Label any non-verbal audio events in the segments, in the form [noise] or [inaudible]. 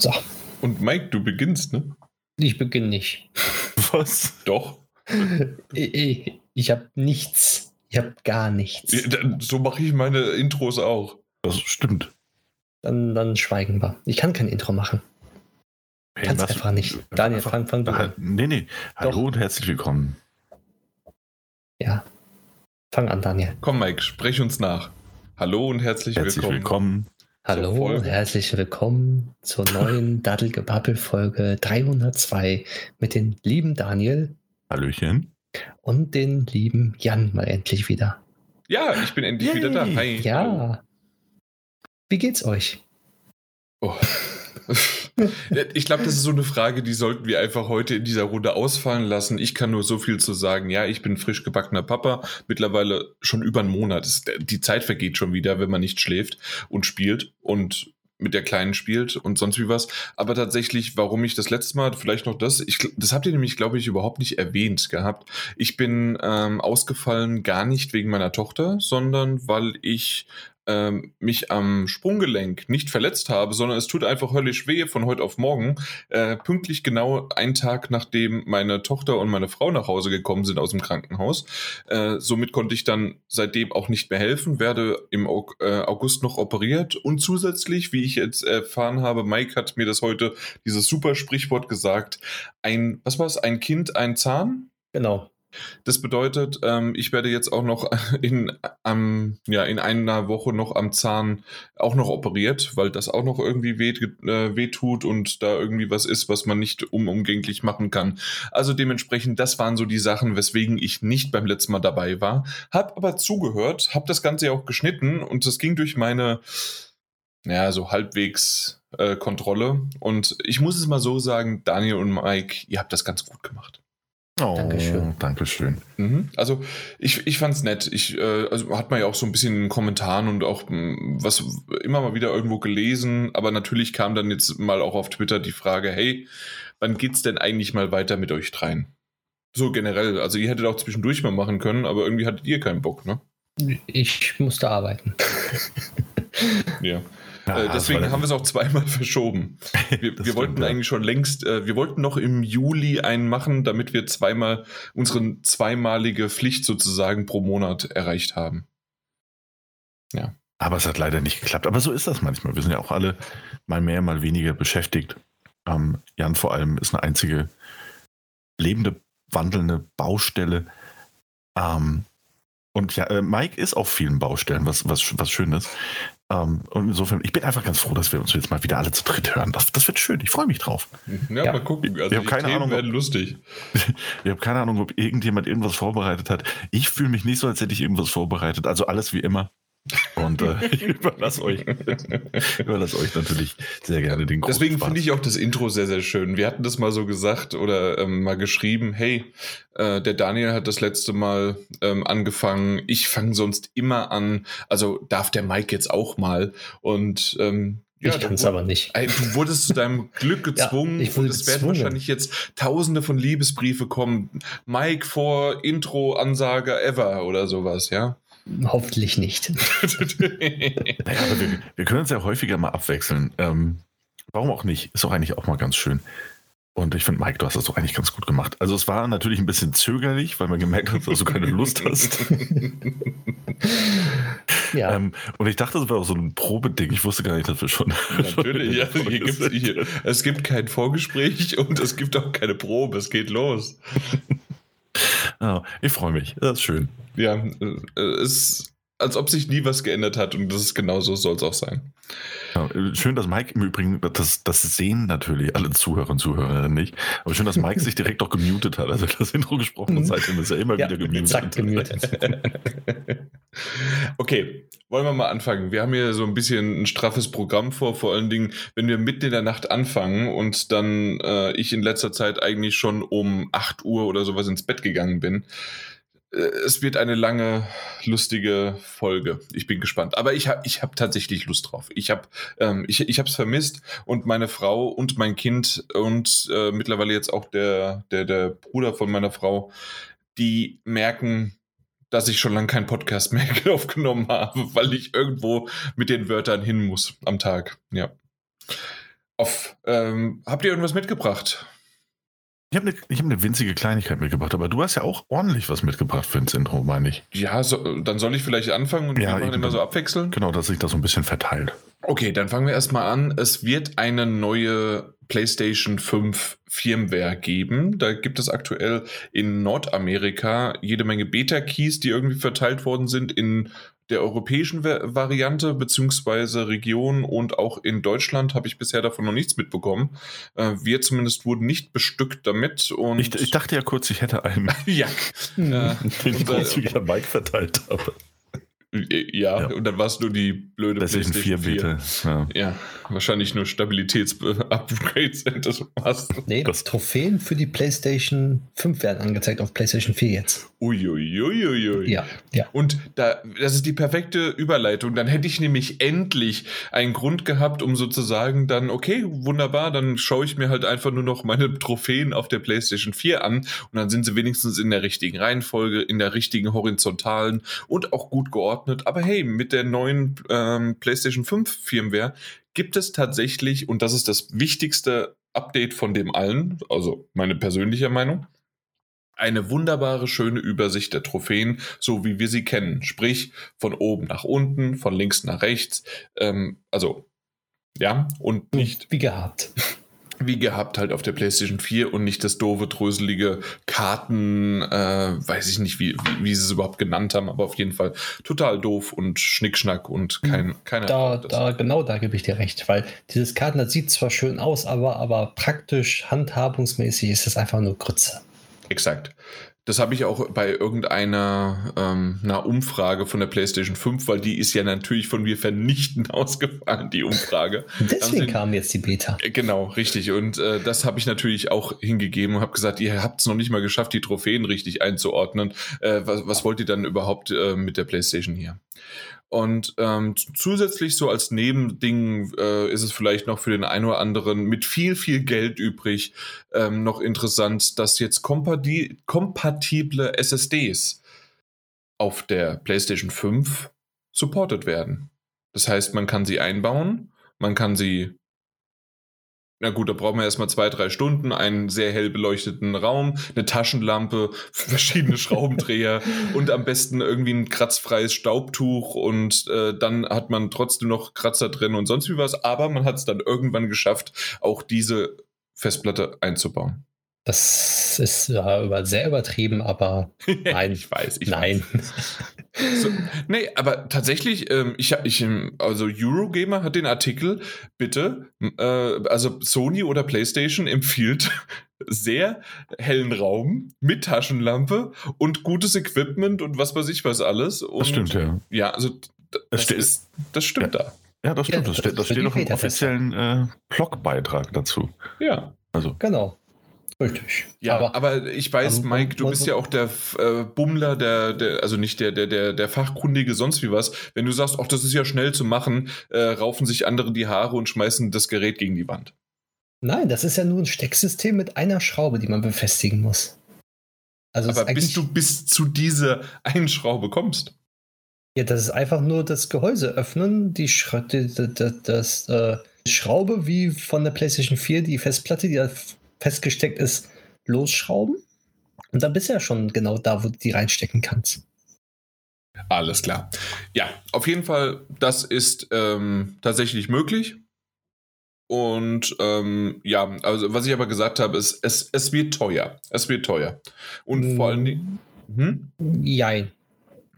So. Und Mike, du beginnst, ne? Ich beginne nicht. [laughs] Was? Doch. ich ich, ich habe nichts. Ich habe gar nichts. Ja, so mache ich meine Intros auch. Das stimmt. Dann, dann schweigen wir. Ich kann kein Intro machen. Hey, Kannst was- einfach nicht. Daniel, fang, fang du Ah, an. Nee, nee. Hallo Doch. und herzlich willkommen. Ja. Fang an, Daniel. Komm, Mike, sprech uns nach. Hallo und herzlich, Herzlich willkommen. willkommen. Hallo herzlich willkommen zur neuen [laughs] Daddelgebabbel-Folge 302 mit dem lieben Daniel Hallöchen. und den lieben Jan mal endlich wieder. Ja, ich bin endlich Yay. wieder da. Hi. Ja. Wie geht's euch? Oh. Ich glaube, das ist so eine Frage, die sollten wir einfach heute in dieser Runde ausfallen lassen. Ich kann nur so viel zu sagen. Ja, ich bin frisch gebackener Papa, mittlerweile schon über einen Monat. Die Zeit vergeht schon wieder, wenn man nicht schläft und spielt und mit der Kleinen spielt und sonst wie was. Aber tatsächlich, warum ich das letzte Mal, vielleicht noch das, ich, das habt ihr nämlich, glaube ich, überhaupt nicht erwähnt gehabt. Ich bin ähm, ausgefallen gar nicht wegen meiner Tochter, sondern weil ich ähm, mich am Sprunggelenk nicht verletzt habe, sondern es tut einfach höllisch weh von heute auf morgen. Äh, pünktlich genau einen Tag, nachdem meine Tochter und meine Frau nach Hause gekommen sind aus dem Krankenhaus. Äh, somit konnte ich dann seitdem auch nicht mehr helfen, werde im äh, August noch operiert und zusätzlich, wie ich jetzt erfahren habe, Mike hat mir das heute, dieses super Sprichwort gesagt, ein, was war es, ein Kind, ein Zahn? Genau. Das bedeutet, ähm, ich werde jetzt auch noch [laughs] in, am, ja, in einer Woche noch am Zahn auch noch operiert, weil das auch noch irgendwie weh, äh, weh tut und da irgendwie was ist, was man nicht unumgänglich machen kann. Also dementsprechend, das waren so die Sachen, weswegen ich nicht beim letzten Mal dabei war. Hab aber zugehört, hab das Ganze ja auch geschnitten und das ging durch meine, ja, so halbwegs äh, Kontrolle. Und ich muss es mal so sagen, Daniel und Mike, ihr habt das ganz gut gemacht. Oh, Dankeschön. Dankeschön. Mhm. Also ich, ich fand's nett. Ich, äh, also hat man ja auch so ein bisschen in den Kommentaren und auch mh, was immer mal wieder irgendwo gelesen, aber natürlich kam dann jetzt mal auch auf Twitter die Frage, hey, wann geht's denn eigentlich mal weiter mit euch dreien? So generell, also ihr hättet auch zwischendurch mal machen können, aber irgendwie hattet ihr keinen Bock, ne? Ich musste arbeiten. [laughs] Ja. Ja, äh, deswegen haben [laughs] [laughs] wir es auch zweimal verschoben. Wir, wir wollten stimmt, ja. eigentlich schon längst, äh, wir wollten noch im Juli einen machen, damit wir zweimal unsere zweimalige Pflicht sozusagen pro Monat erreicht haben. Aber es hat leider nicht geklappt. Aber so ist das manchmal. Wir sind ja auch alle mal mehr, mal weniger beschäftigt. Ähm, Jan vor allem ist eine einzige lebende, wandelnde Baustelle. Ähm, und ja, äh, Mike ist auf vielen Baustellen, was, was, was schön ist. Ähm, und insofern, ich bin einfach ganz froh, dass wir uns jetzt mal wieder alle zu dritt hören. Das, das wird schön. Ich freue mich drauf. [laughs] Ja, Ja. mal gucken. Ich Also hab die keine Themen Ahnung, ob- werden lustig. [laughs] Ich habe keine Ahnung, ob irgendjemand irgendwas vorbereitet hat. Ich fühle mich nicht so, als hätte ich irgendwas vorbereitet. Also alles wie immer. Und äh, [laughs] ich überlasse euch, [laughs] überlasse euch natürlich sehr gerne den großen Deswegen finde ich auch das Intro sehr, sehr schön. Wir hatten das mal so gesagt oder ähm, mal geschrieben, hey, äh, der Daniel hat das letzte Mal ähm, angefangen. Ich fange sonst immer an. Also darf der Mike jetzt auch mal. Und ähm, ich da kann es aber nicht. Du wurdest zu deinem [laughs] Glück gezwungen ich wurde und es werden wahrscheinlich jetzt tausende von Liebesbriefe kommen. Mike vor Intro, Ansage ever oder sowas, ja? Hoffentlich nicht. [laughs] Naja, aber wir, wir können uns ja häufiger mal abwechseln. Ähm, warum auch nicht? Ist doch eigentlich auch mal ganz schön. Und ich finde, Mike, du hast das doch eigentlich ganz gut gemacht. Also es war natürlich ein bisschen zögerlich, weil man gemerkt hat, dass du keine Lust hast. [laughs] Ja, Ähm, und ich dachte, das wäre auch so ein Probeding. Ich wusste gar nicht, dass wir schon. [laughs] Natürlich, ja, schon hier gibt's, hier, es gibt kein Vorgespräch und es gibt auch keine Probe. Es geht los. Ja, ich freue mich. Das ist schön. Ja, äh, es als ob sich nie was geändert hat und das ist genauso soll es auch sein. Ja, schön, dass Mike im Übrigen, das, das sehen natürlich alle Zuhörer und Zuhörerinnen nicht, aber schön, dass Mike sich direkt auch gemutet hat. Also das Intro gesprochen und Mhm. seitdem ist er immer Ja, wieder gemutet. zack, gemutet. [laughs] okay, wollen wir mal anfangen. Wir haben hier so ein bisschen ein straffes Programm vor, vor allen Dingen, wenn wir mitten in der Nacht anfangen und dann äh, ich in letzter Zeit eigentlich schon um 8 Uhr oder sowas ins Bett gegangen bin. Äh, Es wird eine lange, lustige Folge. Ich bin gespannt. Aber ich habe ich hab tatsächlich Lust drauf. Ich habe ähm, ich, ich es vermisst und meine Frau und mein Kind und äh, mittlerweile jetzt auch der, der, der Bruder von meiner Frau, die merken, dass ich schon lange keinen Podcast [laughs] mehr aufgenommen habe, weil ich irgendwo mit den Wörtern hin muss am Tag. Ja. Auf Ähm, habt ihr irgendwas mitgebracht? Ich habe eine hab ne winzige Kleinigkeit mitgebracht, aber du hast ja auch ordentlich was mitgebracht für ins Intro, meine ich. Ja, so, dann soll ich vielleicht anfangen und Ja, wir machen immer so abwechseln. Genau, dass sich das so ein bisschen verteilt. Okay, dann fangen wir erstmal an. Es wird eine neue PlayStation 5 Firmware geben. Da gibt es aktuell in Nordamerika jede Menge Beta-Keys, die irgendwie verteilt worden sind in der europäischen Va- Variante beziehungsweise Region und auch in Deutschland habe ich bisher davon noch nichts mitbekommen. Äh, wir zumindest wurden nicht bestückt damit und Ich, ich dachte ja kurz, ich hätte einen, [laughs] ja, äh, [laughs] den ich großzügig an Mike verteilt habe. Äh, ja, Ja. und dann war es nur die blöde PlayStation 4, bitte. Ja. Ja, wahrscheinlich nur Stabilitäts-Upgrades. [laughs] Das war's. Nee, Das- Trophäen für die PlayStation 5 werden angezeigt auf PlayStation 4 jetzt. Uiuiuiui. Ja, ja. Und da, das ist die perfekte Überleitung. Dann hätte ich nämlich endlich einen Grund gehabt, um sozusagen dann, okay, wunderbar, dann schaue ich mir halt einfach nur noch meine Trophäen auf der PlayStation 4 an und dann sind sie wenigstens in der richtigen Reihenfolge, in der richtigen horizontalen und auch gut geordnet. Aber hey, mit der neuen ähm, PlayStation 5 Firmware gibt es tatsächlich, und das ist das wichtigste Update von dem allen, also meine persönliche Meinung, eine wunderbare, schöne Übersicht der Trophäen, so wie wir sie kennen. Sprich, von oben nach unten, von links nach rechts. Ähm, also, ja, und nicht Wie gehabt. Wie gehabt halt auf der PlayStation 4 und nicht das doofe, dröselige Karten, äh, weiß ich nicht, wie, wie, wie sie es überhaupt genannt haben, aber auf jeden Fall total doof und Schnickschnack und kein, keiner. Da, braucht das. da, genau da gebe ich dir recht, weil dieses Karten, das sieht zwar schön aus, aber, aber praktisch handhabungsmäßig ist es einfach nur Grütze. Exakt. Das habe ich auch bei irgendeiner ähm, einer Umfrage von der PlayStation 5, weil die ist ja natürlich von mir vernichtend [laughs] ausgefallen, die Umfrage. [laughs] Deswegen sie- kam jetzt die Beta. Äh, Genau, richtig. Und äh, das habe ich natürlich auch hingegeben und habe gesagt, ihr habt es noch nicht mal geschafft, die Trophäen richtig einzuordnen. Äh, was, was wollt ihr dann überhaupt äh, mit der PlayStation hier? Und ähm, zusätzlich so als Nebending äh, ist es vielleicht noch für den einen oder anderen mit viel, viel Geld übrig ähm, noch interessant, dass jetzt kompati kompatible SSDs auf der PlayStation 5 supported werden. Das heißt, man kann sie einbauen, man kann sie na gut, da brauchen wir erstmal zwei, drei Stunden, einen sehr hell beleuchteten Raum, eine Taschenlampe, [laughs] verschiedene Schraubendreher [laughs] und am besten irgendwie ein kratzfreies Staubtuch und äh, dann hat man trotzdem noch Kratzer drin und sonst wie was, aber man hat es dann irgendwann geschafft, auch diese Festplatte einzubauen. Das ist ja über, sehr übertrieben, aber [laughs] nein. ich weiß, ich nein. So, nee, aber tatsächlich, ähm, ich, ich, ähm, also Eurogamer hat den Artikel, bitte, äh, also Sony oder PlayStation empfiehlt [laughs] sehr hellen Raum mit Taschenlampe und gutes Equipment und was weiß ich was alles. Und Das stimmt, ja. Ja, also das, steht- ist, das stimmt Ja, das stimmt. Ja, das steht, das steht doch im offiziellen äh, Blogbeitrag dazu. da. Ja. Also, Genau. Richtig. Ja, aber, ich weiß, aber- Mike, du bist ja auch der äh, Bummler, der, der, also nicht der, der, der, der Fachkundige, sonst wie was. Wenn du sagst, ach, das ist ja schnell zu machen, äh, raufen sich andere die Haare und schmeißen das Gerät gegen die Wand. Nein, das ist ja nur ein Stecksystem mit einer Schraube, die man befestigen muss. Also Aber bis du bis zu dieser einen Schraube kommst. Ja, das ist einfach nur das Gehäuse öffnen, die, Schra die, die, die, das, äh, Schraube wie von der PlayStation 4, die Festplatte, die festgesteckt ist, losschrauben. Und dann bist du ja schon genau da, wo du die reinstecken kannst. Alles klar. Ja, auf jeden Fall, das ist ähm, tatsächlich möglich. Und ähm, ja, also was ich aber gesagt habe, ist, es, es wird teuer. Es wird teuer. Und vor allen Dingen. Hm? Jein.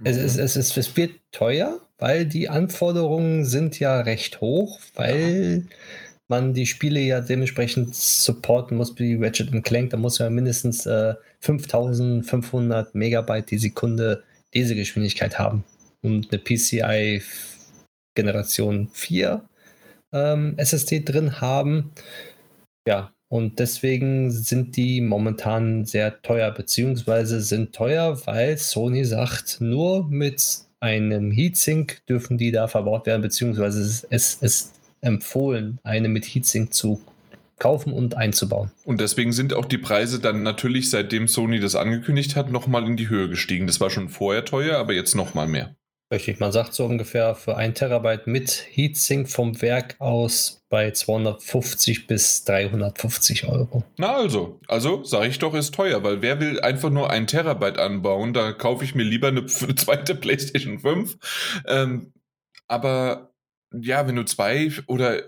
Es, es, es, es, es wird teuer, weil die Anforderungen sind ja recht hoch, weil man die Spiele ja dementsprechend supporten muss wie Ratchet Clank. Da muss ja mindestens äh, 5500 Megabyte die Sekunde Lesegeschwindigkeit haben. Und eine PCI Generation 4 ähm, SSD drin haben. Ja, und deswegen sind die momentan sehr teuer, beziehungsweise sind teuer, weil Sony sagt, nur mit einem Heatsink dürfen die da verbaut werden, beziehungsweise es ist empfohlen, eine mit Heatsink zu kaufen und einzubauen. Und deswegen sind auch die Preise dann natürlich, seitdem Sony das angekündigt hat, nochmal in die Höhe gestiegen. Das war schon vorher teuer, aber jetzt nochmal mehr. Richtig, man sagt so ungefähr für ein Terabyte mit Heatsink vom Werk aus bei 250 bis 350 Euro. Na also, also sage ich doch, ist teuer, weil wer will einfach nur ein Terabyte anbauen? Da kaufe ich mir lieber eine, eine [laughs] zweite PlayStation 5. Ähm, aber ja, wenn du zwei oder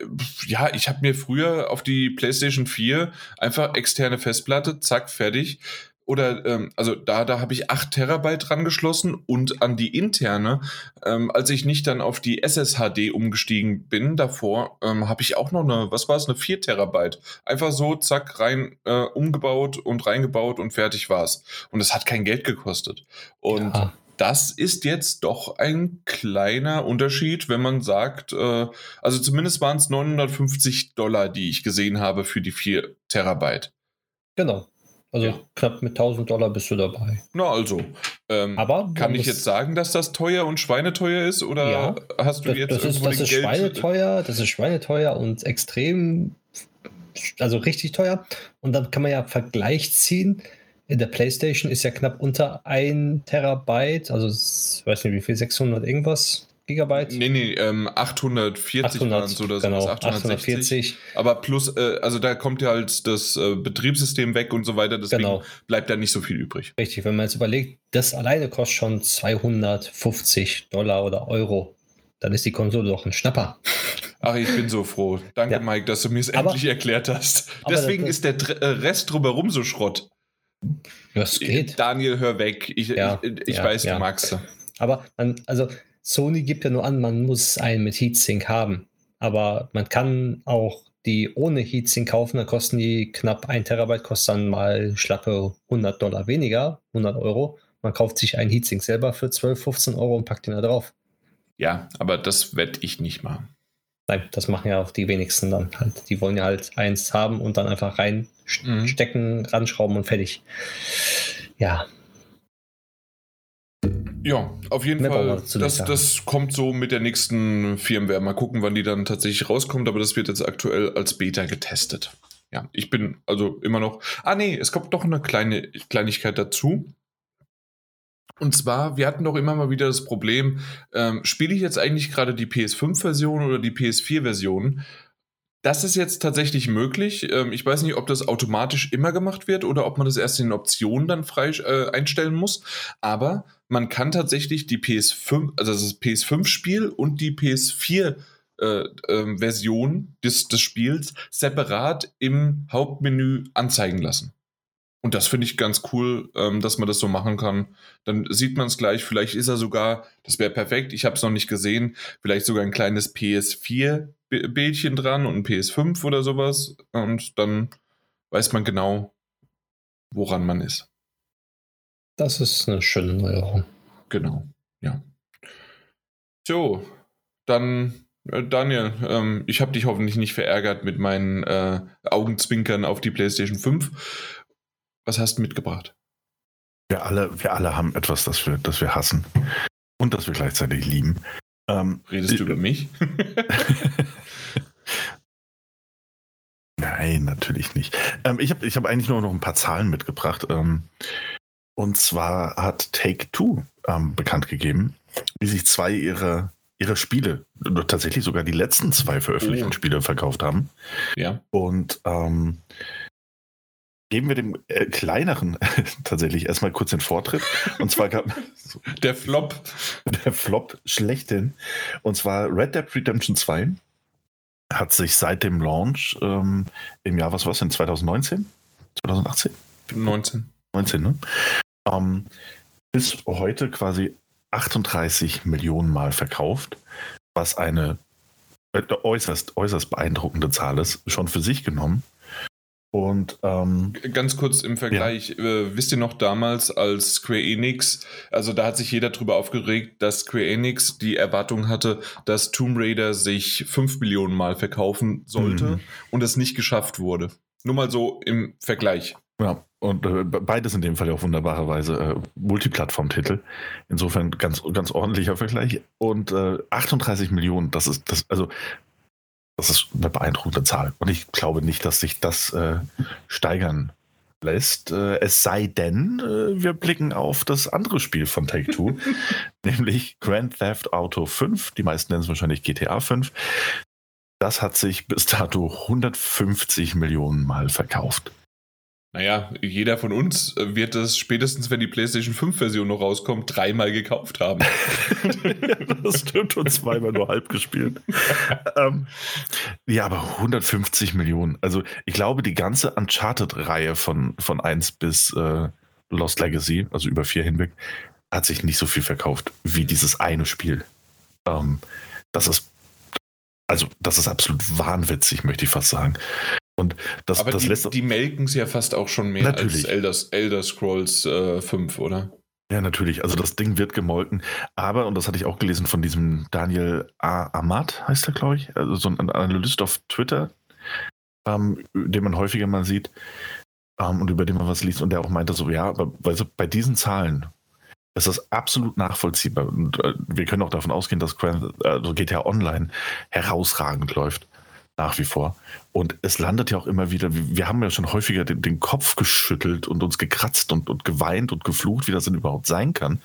ja, ich habe mir früher auf die PlayStation 4 einfach externe Festplatte, zack, fertig oder ähm, also da, da habe ich 8 Terabyte dran geschlossen und an die interne, ähm, als ich nicht dann auf die SSHD umgestiegen bin, davor ähm, habe ich auch noch eine, was war es, eine 4 Terabyte. Einfach so, zack, rein äh, umgebaut und reingebaut und fertig war's. Und es hat kein Geld gekostet. Und ja. Das ist jetzt doch ein kleiner Unterschied, wenn man sagt, äh, also zumindest waren es 950 Dollar, die ich gesehen habe für die 4 Terabyte. Genau. Also ja. knapp mit 1000 Dollar bist du dabei. Na also. Ähm, Aber kann ich jetzt sagen, dass das teuer und schweineteuer ist? Oder ja, hast du das, jetzt das ist, das ist Geld schweineteuer, das ist schweineteuer und extrem, also richtig teuer. Und dann kann man ja Vergleich ziehen. In der PlayStation ist ja knapp unter 1 Terabyte, also ich weiß nicht wie viel, 600 irgendwas. Gigabyte? Nee, nee, ähm, 840 800, waren es oder genau, 840. Aber plus, äh, also da kommt ja halt das äh, Betriebssystem weg und so weiter, deswegen genau. bleibt da nicht so viel übrig. Richtig, wenn man jetzt überlegt, das alleine kostet schon 250 Dollar oder Euro, dann ist die Konsole doch ein Schnapper. [laughs] Ach, ich bin so froh. Danke, ja. Mike, dass du mir es endlich erklärt hast. Deswegen das, ist der äh, Rest drumherum so Schrott. Das geht. Daniel, hör weg. Ich, ja, ich, ich ja, weiß, du magst. Aber man, also Sony gibt ja nur an, man muss einen mit Heatsink haben. Aber man kann auch die ohne Heatsink kaufen, dann kosten die knapp 1 Terabyte, kostet dann mal schlappe 100 Dollar weniger, 100 Euro. Man kauft sich einen Heatsink selber für 12, 15 Euro und packt ihn da drauf. Ja, aber das werde ich nicht machen. Nein, das machen ja auch die wenigsten dann halt. Die wollen ja halt eins haben und dann einfach reinstecken, mhm. ranschrauben und fertig. Ja, ja, auf jeden Mehr Fall. Das, das kommt so mit der nächsten Firmware. Mal gucken, wann die dann tatsächlich rauskommt, aber das wird jetzt aktuell als Beta getestet. Ja, ich bin also immer noch. Ah, nee, es kommt doch eine kleine Kleinigkeit dazu. Und zwar, wir hatten doch immer mal wieder das Problem, ähm, spiele ich jetzt eigentlich gerade die PS5-Version oder die PS4-Version? Das ist jetzt tatsächlich möglich. Ähm, ich weiß nicht, ob das automatisch immer gemacht wird oder ob man das erst in den Optionen dann frei äh, einstellen muss. Aber man kann tatsächlich die PS5, also das PS5-Spiel und die PS4 äh, äh, Version des, des Spiels separat im Hauptmenü anzeigen lassen. Und das finde ich ganz cool, ähm, dass man das so machen kann. Dann sieht man es gleich. Vielleicht ist er sogar, das wäre perfekt, ich habe es noch nicht gesehen, vielleicht sogar ein kleines PS4 Bildchen dran und ein PS5 oder sowas. Und dann weiß man genau, woran man ist. Das ist eine schöne Neuerung. Genau, ja. So, dann äh, Daniel, ähm, ich habe dich hoffentlich nicht verärgert mit meinen äh, Augenzwinkern auf die PlayStation 5. Was hast du mitgebracht? Wir alle, wir alle haben etwas, das wir, das wir hassen und das wir gleichzeitig lieben. Ähm, Redest du über mich? [laughs] Nein, natürlich nicht. Ähm, ich habe ich hab eigentlich nur noch ein paar Zahlen mitgebracht. Ähm, und zwar hat Take Two ähm, bekannt gegeben, wie sich zwei ihrer, ihrer Spiele, tatsächlich sogar die letzten zwei veröffentlichten oh. Spiele verkauft haben. Ja. Und ähm, geben wir dem äh, kleineren [laughs] tatsächlich erstmal kurz den Vortritt. Und zwar gab [laughs] der Flop. Der Flop schlechthin. Und zwar Red Dead Redemption 2 hat sich seit dem Launch ähm, im Jahr, was war es denn, 2019? 2018? 19. 19, ne? Ähm, bis heute quasi 38 Millionen Mal verkauft, was eine äh, äußerst, äußerst beeindruckende Zahl ist, schon für sich genommen. Und ähm, ganz kurz im Vergleich, ja. äh, wisst ihr noch damals als Square Enix, also da hat sich jeder drüber aufgeregt, dass Square Enix die Erwartung hatte, dass Tomb Raider sich 5 Millionen Mal verkaufen sollte mhm. und es nicht geschafft wurde. Nur mal so im Vergleich. Ja, und äh, beides in dem Fall auch wunderbarerweise äh, Multiplattform-Titel. Insofern ganz, ganz ordentlicher Vergleich. Und äh, 38 Millionen, das ist, das, also das ist eine beeindruckende Zahl. Und ich glaube nicht, dass sich das äh, steigern lässt. Äh, es sei denn, äh, wir blicken auf das andere Spiel von Take Two, [laughs] nämlich Grand Theft Auto 5. Die meisten nennen es wahrscheinlich GTA 5. Das hat sich bis dato 150 Millionen Mal verkauft. Naja, jeder von uns wird es spätestens, wenn die PlayStation 5-Version noch rauskommt, dreimal gekauft haben. [laughs] das stimmt und zweimal nur halb gespielt. [laughs] ähm, ja, aber 150 Millionen. Also ich glaube, die ganze Uncharted-Reihe von, von 1 bis äh, Lost Legacy, also über vier hinweg, hat sich nicht so viel verkauft wie dieses eine Spiel. Ähm, das ist also das ist absolut wahnwitzig, möchte ich fast sagen. Und das, Aber das die, lässt die melken es ja fast auch schon mehr Natürlich. als Elder, Elder Scrolls äh, 5, oder? Ja, natürlich. Also das Ding wird gemolken. Aber, und das hatte ich auch gelesen von diesem Daniel A. Amat, heißt er, glaube ich, also so ein Analyst auf Twitter, ähm, den man häufiger mal sieht ähm, und über den man was liest und der auch meinte so, ja, aber du, bei diesen Zahlen ist das absolut nachvollziehbar. Und äh, wir können auch davon ausgehen, dass Grand, also GTA Online herausragend läuft. Nach wie vor. Und es landet ja auch immer wieder, wir haben ja schon häufiger den, den Kopf geschüttelt und uns gekratzt und, und geweint und geflucht, wie das denn überhaupt sein kann,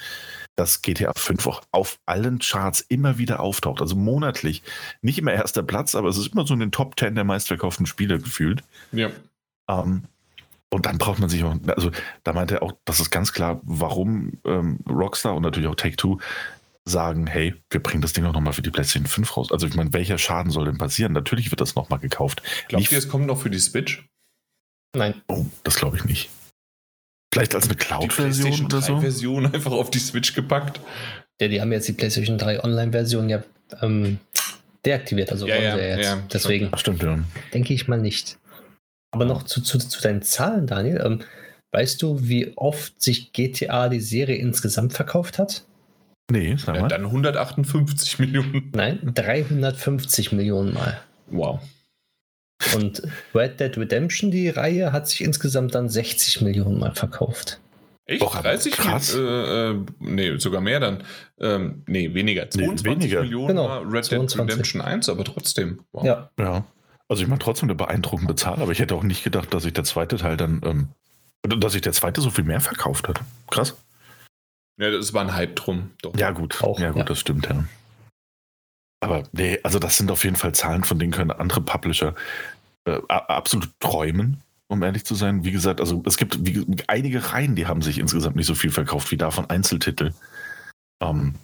dass GTA 5 auch auf allen Charts immer wieder auftaucht. Also monatlich. Nicht immer erster Platz, aber es ist immer so in den Top 10 der meistverkauften Spiele gefühlt. Ja. Ähm, und dann braucht man sich auch, also da meinte er auch, das ist ganz klar, warum ähm, Rockstar und natürlich auch Take-Two sagen, hey, wir bringen das Ding auch nochmal für die PlayStation 5 raus. Also ich meine, welcher Schaden soll denn passieren? Natürlich wird das nochmal gekauft. Glaubt Nicht- ihr, es kommt noch für die Switch? Nein. Oh, das glaube ich nicht. Vielleicht als eine Cloud-Version oder so? 3-Version einfach auf die Switch gepackt? Ja, die haben jetzt die PlayStation 3 Online-Version ja ähm, deaktiviert. Also Ja, wollen ja, sie jetzt. ja, Deswegen stimmt, ja. denke ich mal nicht. Aber noch zu, zu, zu deinen Zahlen, Daniel. Ähm, weißt du, wie oft sich GTA die Serie insgesamt verkauft hat? Nee, sag Ja, mal. dann 158 Millionen. Nein, 350 Millionen Mal. Wow. Und Red Dead Redemption, die Reihe, hat sich insgesamt dann 60 Millionen Mal verkauft. Echt? Doch, aber 30? krass. Äh, äh, nee, sogar mehr dann. Ähm, nee, weniger. 22 weniger. Millionen Genau, war Red 22. Dead Redemption 1, aber trotzdem. Wow. Ja, Ja. Also ich mache trotzdem eine beeindruckende Zahl, aber ich hätte auch nicht gedacht, dass sich der zweite Teil dann, ähm, dass sich der zweite so viel mehr verkauft hat. Krass. Ja, das war ein Hype drum. Doch. Ja, gut. Auch, ja, gut, ja. das stimmt, ja. Aber nee, also das sind auf jeden Fall Zahlen, von denen können andere Publisher äh, absolut träumen, um ehrlich zu sein. Wie gesagt, also es gibt wie, einige Reihen, die haben sich insgesamt nicht so viel verkauft wie davon Einzeltitel. Ähm,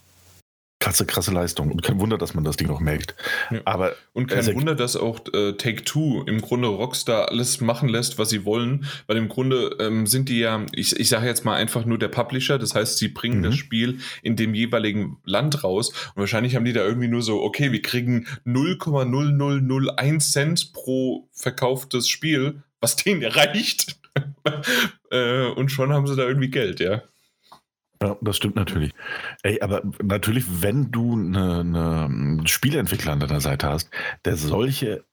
krasse, krasse Leistung. Und kein Wunder, dass man das Ding noch merkt. Ja. Aber Und kein Wunder, dass auch äh, Take-Two im Grunde Rockstar alles machen lässt, was sie wollen, weil im Grunde ähm, sind die ja, ich, ich sage jetzt mal einfach nur der Publisher, das heißt, sie bringen Mhm. das Spiel in dem jeweiligen Land raus und wahrscheinlich haben die da irgendwie nur so, okay, wir kriegen 0,0001 Cent pro verkauftes Spiel, was denen [laughs] reicht. [laughs] äh, und schon haben sie da irgendwie Geld, ja. Ja, das stimmt natürlich. Ey, aber natürlich, wenn du eine, eine, einen Spieleentwickler an deiner Seite hast, der solche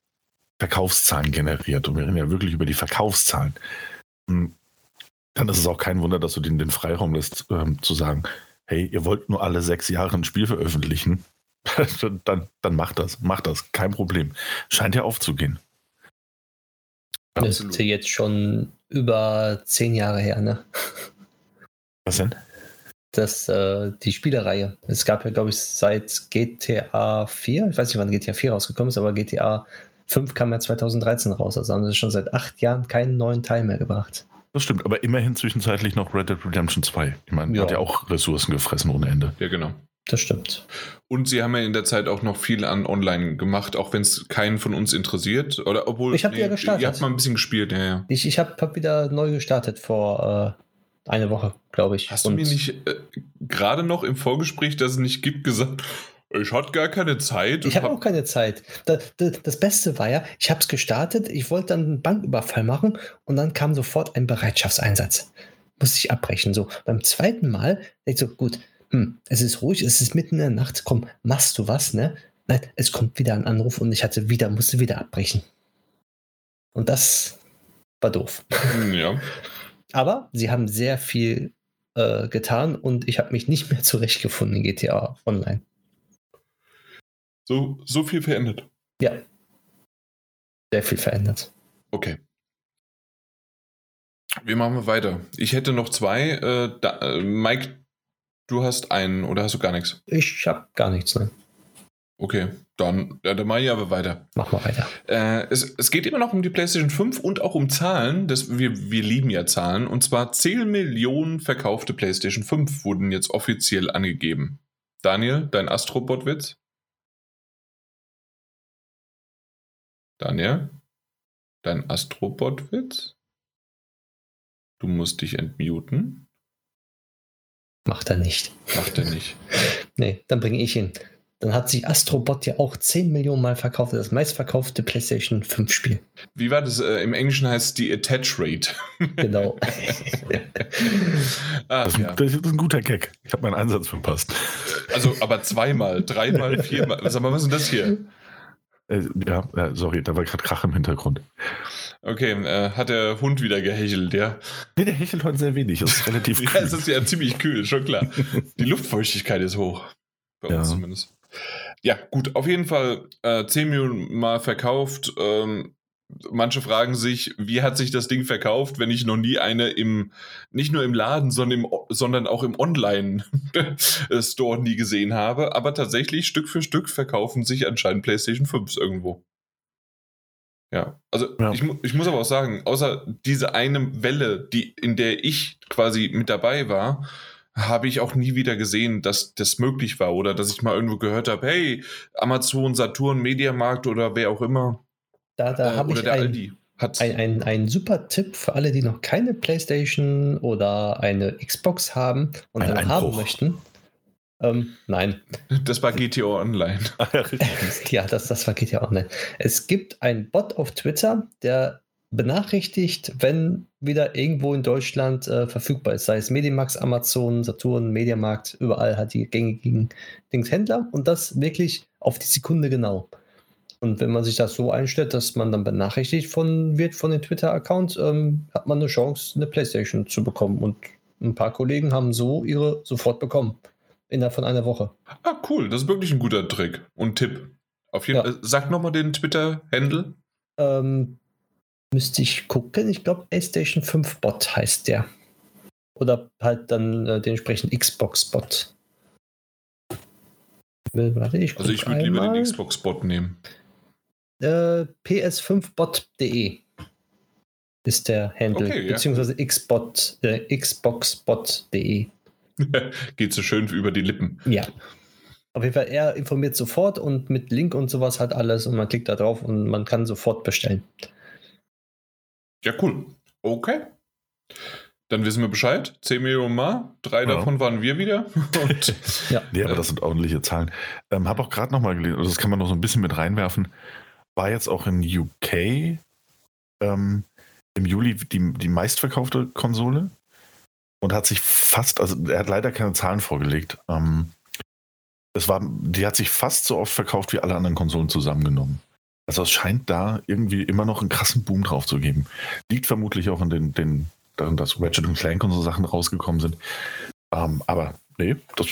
Verkaufszahlen generiert, und wir reden ja wirklich über die Verkaufszahlen, hm, dann ist es auch kein Wunder, dass du denen den Freiraum lässt, ähm, zu sagen, hey, ihr wollt nur alle sechs Jahre ein Spiel veröffentlichen, [laughs] dann, dann macht das, macht das, kein Problem. Scheint ja aufzugehen. das Absolut. ist ja jetzt schon über zehn Jahre her, ne? Was denn? Das, äh, die Spielereihe. Es gab ja, glaube ich, seit GTA 4, ich weiß nicht, wann GTA 4 rausgekommen ist, aber GTA 5 kam ja 2013 raus. Also haben sie schon seit acht Jahren keinen neuen Teil mehr gebracht. Das stimmt, aber immerhin zwischenzeitlich noch Red Dead Redemption 2. Ich meine, Ja. hat ja auch Ressourcen gefressen ohne Ende. Ja, genau. Das stimmt. Und sie haben ja in der Zeit auch noch viel an Online gemacht, auch wenn es keinen von uns interessiert. Oder obwohl. Ich hab ja gestartet. Ihr habt mal ein bisschen gespielt, ja, ja. Ich, ich habe hab wieder neu gestartet vor äh, eine Woche, glaube ich. Hast du Und mir nicht äh, gerade noch im Vorgespräch, das es nicht gibt, gesagt, ich hatte gar keine Zeit. Ich habe auch keine Zeit. Da, da, das Beste war ja, ich habe es gestartet, ich wollte dann einen Banküberfall machen und dann kam sofort ein Bereitschaftseinsatz. Musste ich abbrechen. So, beim zweiten Mal ich so, gut, hm, es ist ruhig, es ist mitten in der Nacht, komm, machst du was, ne? Nein, es kommt wieder ein Anruf und ich hatte wieder, musste wieder abbrechen. Und das war doof. Hm, Ja. [laughs] Aber sie haben sehr viel äh, getan und ich habe mich nicht mehr zurechtgefunden in GTA Online. So, so viel verändert. Ja. Sehr viel verändert. Okay. Wir machen wir weiter. Ich hätte noch zwei. Äh, da, äh, Mike, du hast einen oder hast du gar nichts? Ich habe gar nichts, ne? Okay, dann, ja, dann mache ich aber weiter. Mach mal weiter. Äh, es, es, geht immer noch um die PlayStation 5 und auch um Zahlen. Das, wir, wir lieben ja Zahlen. Und zwar 10 Millionen verkaufte PlayStation 5 wurden jetzt offiziell angegeben. Daniel, dein Astrobot-Witz? Daniel, dein Astrobot-Witz? Du musst dich entmuten. Macht er nicht. Macht er nicht. nee, dann bringe ich ihn. Dann hat sich Astrobot ja auch 10 Millionen Mal verkauft. Das meistverkaufte PlayStation 5 Spiel. Wie war das? Äh, Im Englischen heißt es die Attach Rate. [laughs] Genau. Ach, [laughs] das, ja. das, ist ein guter Gag. Ich habe meinen Einsatz verpasst. Also, aber zweimal, dreimal, [laughs] viermal. Sag mal, was ist denn das hier? Äh, ja, sorry, da war gerade Krach im Hintergrund. Okay, äh, hat der Hund wieder gehechelt, ja? Nee, der hechelt heute sehr wenig. Es ist relativ kühl. ja, es ist ja ziemlich kühl, schon klar. Die Luftfeuchtigkeit ist hoch. Bei uns ja. zumindest. Ja, gut, auf jeden Fall äh, 10 Millionen Mal verkauft. Ähm, manche fragen sich, wie hat sich das Ding verkauft, wenn ich noch nie eine im, nicht nur im Laden, sondern, im, sondern auch im Online-Store nie gesehen habe. Aber tatsächlich, Stück für Stück verkaufen sich anscheinend PlayStation 5 irgendwo. Ja, also ja. Ich, ich muss aber auch sagen, außer diese eine Welle, die, in der ich quasi mit dabei war, habe ich auch nie wieder gesehen, dass das möglich war oder dass ich mal irgendwo gehört habe, hey, Amazon, Saturn, Mediamarkt oder wer auch immer. Da, da äh, habe ich ein, ein, ein, ein, super Tipp für alle, die noch keine Playstation oder eine Xbox haben und ein, eine haben möchten. Ähm, nein. [laughs] Das war GTO Online. [laughs] [laughs] ja, das, das war GTO Online. Es gibt einen Bot auf Twitter, der benachrichtigt, wenn wieder irgendwo in Deutschland äh, verfügbar ist. Sei es Medimax, Amazon, Saturn, Mediamarkt, überall hat die gängigen Dingshändler und das wirklich auf die Sekunde genau. Und wenn man sich das so einstellt, dass man dann benachrichtigt von, wird von den Twitter-Accounts, ähm, hat man eine Chance, eine Playstation zu bekommen. Und ein paar Kollegen haben so ihre sofort bekommen. Innerhalb von einer Woche. Ah, cool. Das ist wirklich ein guter Trick und Tipp. Auf jeden Fall. Ja. Sag nochmal den Twitter-Handle. Ähm, Müsste ich gucken. Ich glaube, PlayStation 5 Bot heißt der. Oder halt dann äh, dementsprechend Xbox Bot. Warte, ich also ich würde lieber den Xbox Bot nehmen. Äh, ps5bot.de ist der Handle. Okay, ja. Beziehungsweise xbot, äh, xboxbot.de. [laughs] Geht so schön über die Lippen. Ja. Auf jeden Fall, er informiert sofort und mit Link und sowas hat alles und man klickt da drauf und man kann sofort bestellen. Ja, cool. Okay. Dann wissen wir Bescheid. 10 Millionen Mal. Drei ja. davon waren wir wieder. [laughs] Und, ja. ja, aber das sind ordentliche Zahlen. Ähm, Habe auch gerade nochmal gelesen, also das kann man noch so ein bisschen mit reinwerfen. War jetzt auch in UK ähm, im Juli die, die meistverkaufte Konsole und hat sich fast, also er hat leider keine Zahlen vorgelegt. Ähm, das war, die hat sich fast so oft verkauft wie alle anderen Konsolen zusammengenommen. Also es scheint da irgendwie immer noch einen krassen Boom drauf zu geben. Liegt vermutlich auch an den, den darin, dass Ratchet und Clank und so Sachen rausgekommen sind. Ähm, aber nee, das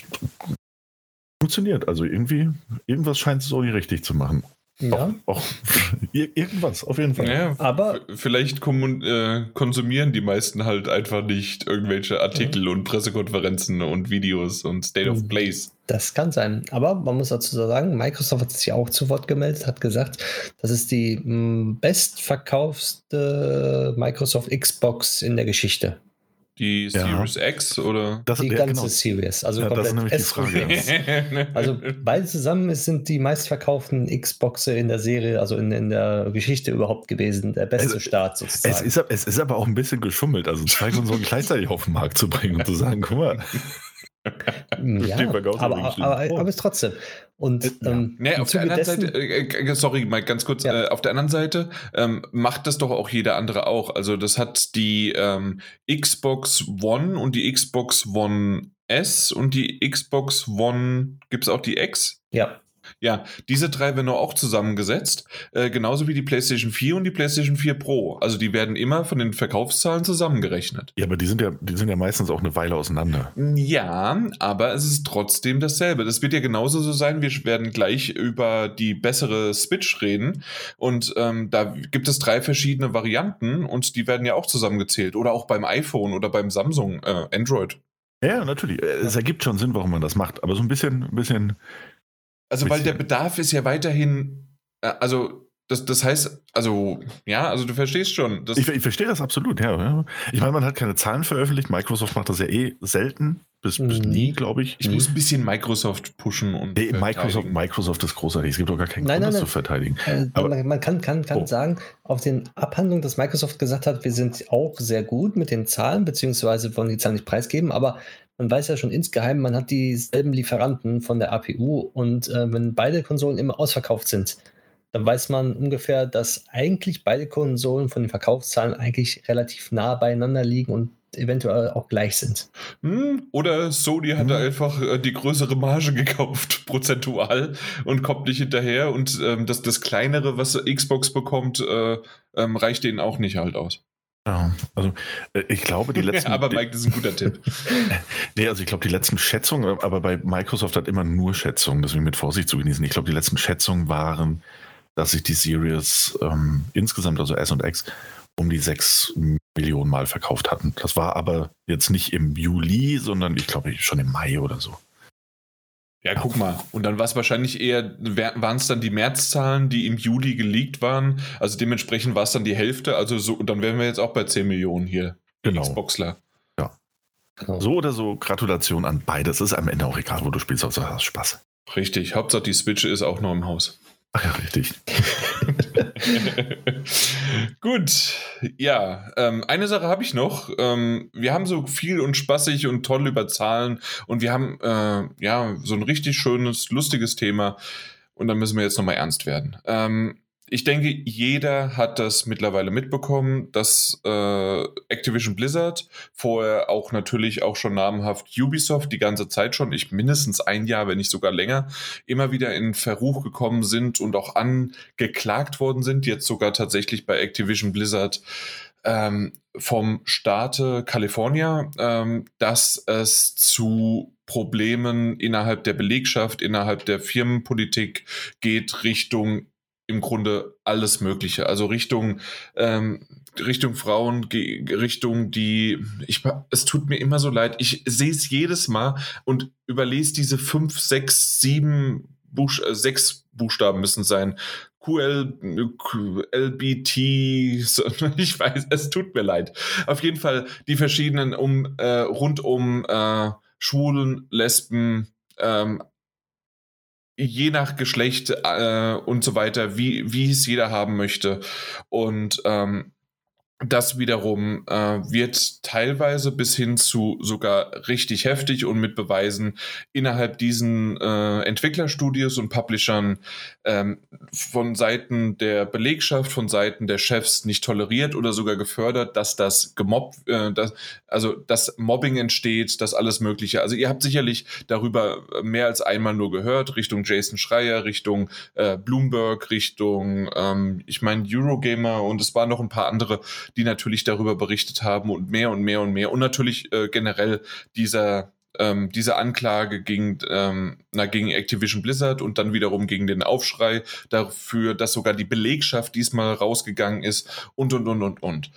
funktioniert. Also irgendwie, irgendwas scheint es Sony richtig zu machen. Ja. Auch, auch [laughs] irgendwas, auf jeden Fall. Ja, aber vielleicht äh, konsumieren die meisten halt einfach nicht irgendwelche Artikel ja. und Pressekonferenzen und Videos und State of hm. Plays. Das kann sein. Aber man muss dazu sagen, Microsoft hat sich ja auch zu Wort gemeldet, hat gesagt, das ist die hm, bestverkaufste Microsoft Xbox in der Geschichte. Die ja. Series X oder? Das, die ja, ganze genau. Series. Also ja, das ist nämlich die Frage. [laughs] also beide zusammen sind die meistverkauften Xboxe in der Serie, also in, in der Geschichte überhaupt gewesen. Der beste es, Start sozusagen. Es ist, es ist aber auch ein bisschen geschummelt, also zwei Konsolen gleichzeitig auf den Markt zu bringen und zu sagen, guck mal. Ja, aber, aber, aber, aber, ist trotzdem. Und äh, ähm, nee, auf der anderen Seite, äh, äh, sorry, mal ganz kurz, ja. äh, auf der anderen Seite ähm, macht das doch auch jeder andere auch. Also das hat die ähm, Xbox One und die Xbox One S und die Xbox One, gibt es auch die X? Ja. Ja, diese drei werden auch zusammengesetzt, äh, genauso wie die PlayStation 4 und die PlayStation 4 Pro. Also die werden immer von den Verkaufszahlen zusammengerechnet. Ja, aber die sind ja, die sind ja meistens auch eine Weile auseinander. Ja, aber es ist trotzdem dasselbe. Das wird ja genauso so sein. Wir werden gleich über die bessere Switch reden und ähm, da gibt es drei verschiedene Varianten und die werden ja auch zusammengezählt. Oder auch beim iPhone oder beim Samsung äh, Android. Ja, natürlich. Es ergibt schon Sinn, warum man das macht. Aber so ein bisschen, ein bisschen also, weil der Bedarf ist ja weiterhin, äh, also das, das heißt, also, ja, also du verstehst schon. Ich, ich, verstehe das absolut, ja, ja. Ich meine, man hat keine Zahlen veröffentlicht. Microsoft macht das ja eh selten, bis, bis nie, glaube ich. Ich muss ein bisschen Microsoft pushen und. Nee, Microsoft, Microsoft ist großartig. Es gibt doch gar keinen nein, Grund, nein, das zu verteidigen. Äh, Aber, man kann, kann, kann oh. sagen, auf den Abhandlungen, dass Microsoft gesagt hat, wir sind auch sehr gut mit den Zahlen, beziehungsweise wollen die Zahlen nicht preisgeben, aber man weiß ja schon insgeheim, man hat dieselben Lieferanten von der APU und äh, wenn beide Konsolen immer ausverkauft sind, dann weiß man ungefähr, dass eigentlich beide Konsolen von den Verkaufszahlen eigentlich relativ nah beieinander liegen und eventuell auch gleich sind. Hm, oder Sony hat hm. einfach äh, die größere Marge [laughs] gekauft, prozentual, und kommt nicht hinterher und ähm, das, das kleinere, was Xbox bekommt, äh, ähm, reicht denen auch nicht halt aus. Ja, also äh, ich glaube, die [laughs] letzten. aber Mike, das ist ein guter Tipp. [laughs] nee, also ich glaube, die letzten Schätzungen, aber bei Microsoft hat immer nur Schätzungen, deswegen mit Vorsicht zu genießen. Ich glaube, die letzten Schätzungen waren, dass sich die Series ähm, insgesamt, also S und X, um die 6 Millionen Mal verkauft hatten. Das war aber jetzt nicht im Juli, sondern ich glaube schon im Mai oder so. Ja, guck mal. Und dann war es wahrscheinlich eher, waren es dann die Märzzahlen, die im Juli geleakt waren. Also dementsprechend war es dann die Hälfte. Also so, und dann wären wir jetzt auch bei 10 Millionen hier. Genau. Xboxler. Ja. Genau. So oder so, Gratulation an beides. Ist am Ende auch egal, wo du spielst, außer hast Spaß. Richtig. Hauptsache die Switch ist auch noch im Haus. Ach ja, richtig. [laughs] Gut, ja, ähm, eine Sache habe ich noch. Ähm, wir haben so viel und spaßig und toll über Zahlen und wir haben äh, ja so ein richtig schönes, lustiges Thema und dann müssen wir jetzt nochmal ernst werden. Ähm, ich denke, jeder hat das mittlerweile mitbekommen, dass äh, Activision Blizzard, vorher auch natürlich auch schon namhaft Ubisoft, die ganze Zeit schon, ich mindestens ein Jahr, wenn nicht sogar länger, immer wieder in Verruch gekommen sind und auch angeklagt worden sind, jetzt sogar tatsächlich bei Activision Blizzard ähm, vom Staate California, ähm, dass es zu Problemen innerhalb der Belegschaft, innerhalb der Firmenpolitik geht Richtung im Grunde alles Mögliche. Also Richtung, ähm, Richtung Frauen, Richtung die, ich, es tut mir immer so leid, ich sehe es jedes Mal und überlese diese fünf, sechs, sieben, Buch, äh, sechs Buchstaben müssen sein. QL, LBT, [laughs] ich weiß, es tut mir leid. Auf jeden Fall die verschiedenen um, äh, rund um äh, Schwulen, Lesben, ähm, je nach Geschlecht äh, und so weiter, wie, wie es jeder haben möchte. Und ähm, das wiederum äh, wird teilweise bis hin zu sogar richtig heftig und mit Beweisen innerhalb diesen äh, Entwicklerstudios und Publishern ähm, von Seiten der Belegschaft, von Seiten der Chefs nicht toleriert oder sogar gefördert, dass das gemobbt, äh, dass, also dass Mobbing entsteht, das alles Mögliche. Also ihr habt sicherlich darüber mehr als einmal nur gehört, Richtung Jason Schreier, Richtung äh, Bloomberg, Richtung, ähm, ich meine Eurogamer und es waren noch ein paar andere die natürlich darüber berichtet haben und mehr und mehr und mehr. Und natürlich äh, generell dieser ähm, diese Anklage gegen, ähm, na, gegen Activision Blizzard und dann wiederum gegen den Aufschrei dafür, dass sogar die Belegschaft diesmal rausgegangen ist und und und und und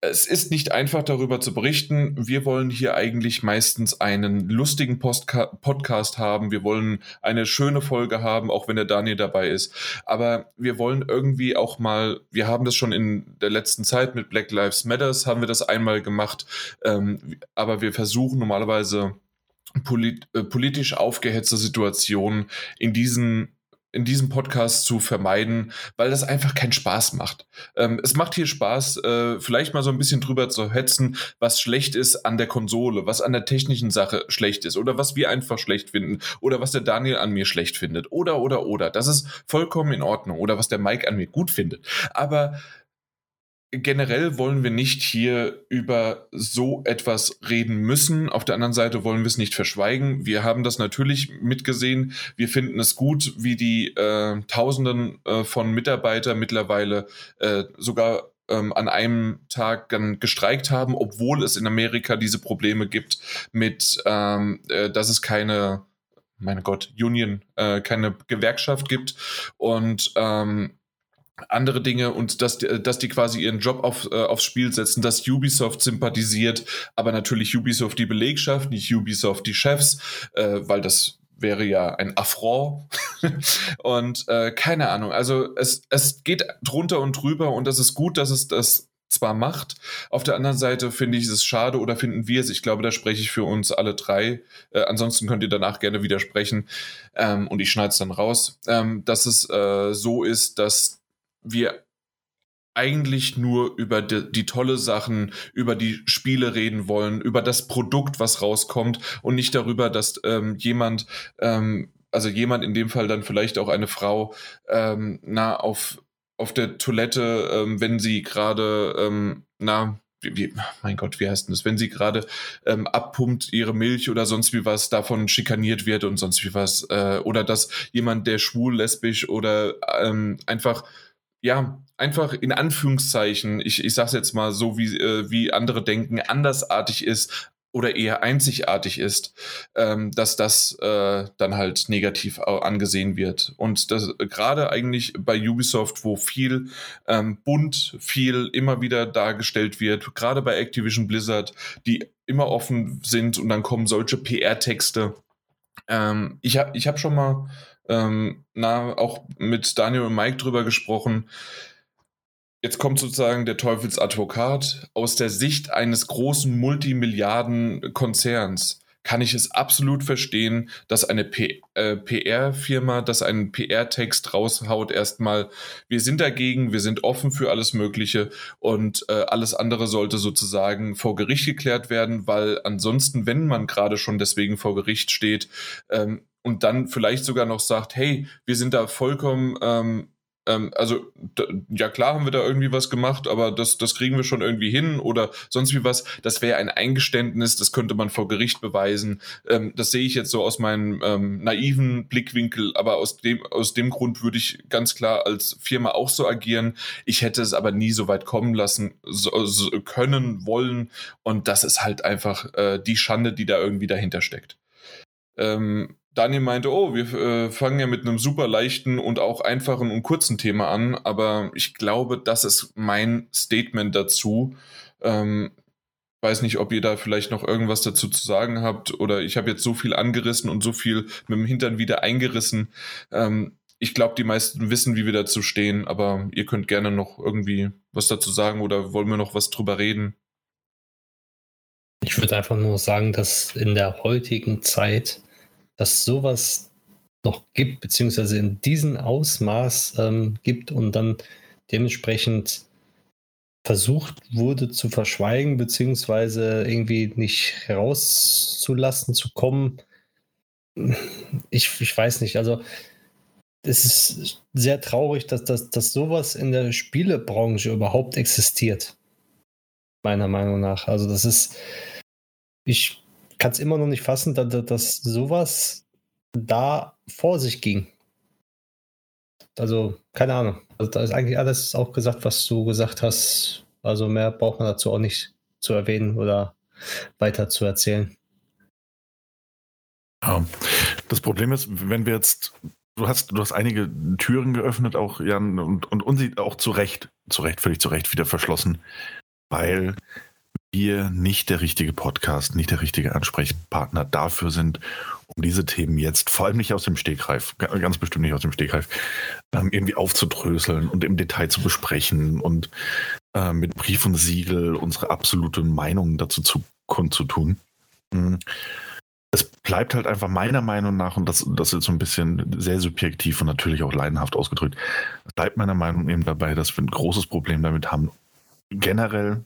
es ist nicht einfach darüber zu berichten. Wir wollen hier eigentlich meistens einen lustigen Postka Podcast haben. Wir wollen eine schöne Folge haben, auch wenn der Daniel dabei ist. Aber wir wollen irgendwie auch mal, wir haben das schon in der letzten Zeit mit Black Lives Matters, haben wir das einmal gemacht. Ähm, aber wir versuchen normalerweise polit äh, politisch aufgehetzte Situationen in diesen in diesem Podcast zu vermeiden, weil das einfach keinen Spaß macht. Ähm, es macht hier Spaß, äh, vielleicht mal so ein bisschen drüber zu hetzen, was schlecht ist an der Konsole, was an der technischen Sache schlecht ist oder was wir einfach schlecht finden oder was der Daniel an mir schlecht findet oder oder oder. Das ist vollkommen in Ordnung oder was der Mike an mir gut findet. Aber generell wollen wir nicht hier über so etwas reden müssen. Auf der anderen Seite wollen wir es nicht verschweigen. Wir haben das natürlich mitgesehen. Wir finden es gut, wie die äh, Tausenden äh, von Mitarbeitern mittlerweile äh, sogar ähm, an einem Tag dann gestreikt haben, obwohl es in Amerika diese Probleme gibt mit, ähm, äh, dass es keine meine Gott, Union, äh, keine Gewerkschaft gibt und ähm, andere Dinge und dass, dass die quasi ihren Job auf, äh, aufs Spiel setzen, dass Ubisoft sympathisiert, aber natürlich Ubisoft die Belegschaft, nicht Ubisoft die Chefs, äh, weil das wäre ja ein Affront. [laughs] und äh, keine Ahnung, also es, es geht drunter und drüber und das ist gut, dass es das zwar macht. Auf der anderen Seite finde ich es schade oder finden wir es, ich glaube, da spreche ich für uns alle drei. Äh, ansonsten könnt ihr danach gerne widersprechen ähm, und ich schneide es dann raus, ähm, dass es äh, so ist, dass wir eigentlich nur über die, die, tolle Sachen, über die Spiele reden wollen, über das Produkt, was rauskommt und nicht darüber, dass ähm, jemand, ähm, also jemand in dem Fall dann vielleicht auch eine Frau, ähm, na, auf, auf der Toilette, ähm, wenn sie gerade, ähm, na, wie, mein Gott, wie heißt denn das, wenn sie gerade ähm, abpumpt ihre Milch oder sonst wie was davon schikaniert wird und sonst wie was, äh, oder dass jemand, der schwul, lesbisch oder ähm, einfach ja, einfach in Anführungszeichen, ich, ich sage es jetzt mal so, wie, äh, wie andere denken, andersartig ist oder eher einzigartig ist, ähm, dass das äh, dann halt negativ angesehen wird. Und das gerade eigentlich bei Ubisoft, wo viel ähm, bunt, viel immer wieder dargestellt wird, gerade bei Activision Blizzard, die immer offen sind und dann kommen solche PR-Texte. Ähm, ich habe ich hab schon mal ähm, na, auch mit Daniel und Mike drüber gesprochen. Jetzt kommt sozusagen der Teufelsadvokat aus der Sicht eines großen Multimilliarden-Konzerns kann ich es absolut verstehen, dass eine äh, PR-Firma, dass ein PR-Text raushaut, erstmal, wir sind dagegen, wir sind offen für alles Mögliche und äh, alles andere sollte sozusagen vor Gericht geklärt werden, weil ansonsten, wenn man gerade schon deswegen vor Gericht steht, ähm, und dann vielleicht sogar noch sagt, hey, wir sind da vollkommen, ähm, ähm, also ja klar haben wir da irgendwie was gemacht, aber das, das kriegen wir schon irgendwie hin oder sonst wie was, das wäre ein Eingeständnis, das könnte man vor Gericht beweisen. Ähm, das sehe ich jetzt so aus meinem ähm, naiven Blickwinkel, aber aus dem, aus dem Grund würde ich ganz klar als Firma auch so agieren. Ich hätte es aber nie so weit kommen lassen so, so können, wollen und das ist halt einfach äh, die Schande, die da irgendwie dahinter steckt. Ähm, Daniel meinte, oh, wir äh, fangen ja mit einem super leichten und auch einfachen und kurzen Thema an, aber ich glaube, das ist mein Statement dazu. Ähm, weiß nicht, ob ihr da vielleicht noch irgendwas dazu zu sagen habt oder ich habe jetzt so viel angerissen und so viel mit dem Hintern wieder eingerissen. Ähm, ich glaube, die meisten wissen, wie wir dazu stehen, aber ihr könnt gerne noch irgendwie was dazu sagen oder wollen wir noch was drüber reden? Ich würde einfach nur sagen, dass in der heutigen Zeit dass sowas noch gibt, beziehungsweise in diesem Ausmaß ähm, gibt und dann dementsprechend versucht wurde zu verschweigen, beziehungsweise irgendwie nicht herauszulassen zu kommen. Ich, ich weiß nicht, also es ist sehr traurig, dass, dass, dass sowas in der Spielebranche überhaupt existiert. Meiner Meinung nach. Also das ist, ich kann es immer noch nicht fassen, dass, dass sowas da vor sich ging. Also, keine Ahnung. Also, da ist eigentlich alles auch gesagt, was du gesagt hast. Also, mehr braucht man dazu auch nicht zu erwähnen oder weiter zu erzählen. Ja. Das Problem ist, wenn wir jetzt, du hast, du hast einige Türen geöffnet, auch Jan, und, und, und sie auch zu Recht, zu Recht, völlig zu Recht wieder verschlossen, weil wir nicht der richtige Podcast, nicht der richtige Ansprechpartner dafür sind, um diese Themen jetzt, vor allem nicht aus dem Stegreif, ganz bestimmt nicht aus dem Stegreif, ähm, irgendwie aufzudröseln und im Detail zu besprechen und äh, mit Brief und Siegel unsere absolute Meinung dazu zu kundzutun. Mhm. Es bleibt halt einfach meiner Meinung nach, und das, das ist so ein bisschen sehr subjektiv und natürlich auch leidenhaft ausgedrückt, bleibt meiner Meinung eben dabei, dass wir ein großes Problem damit haben, generell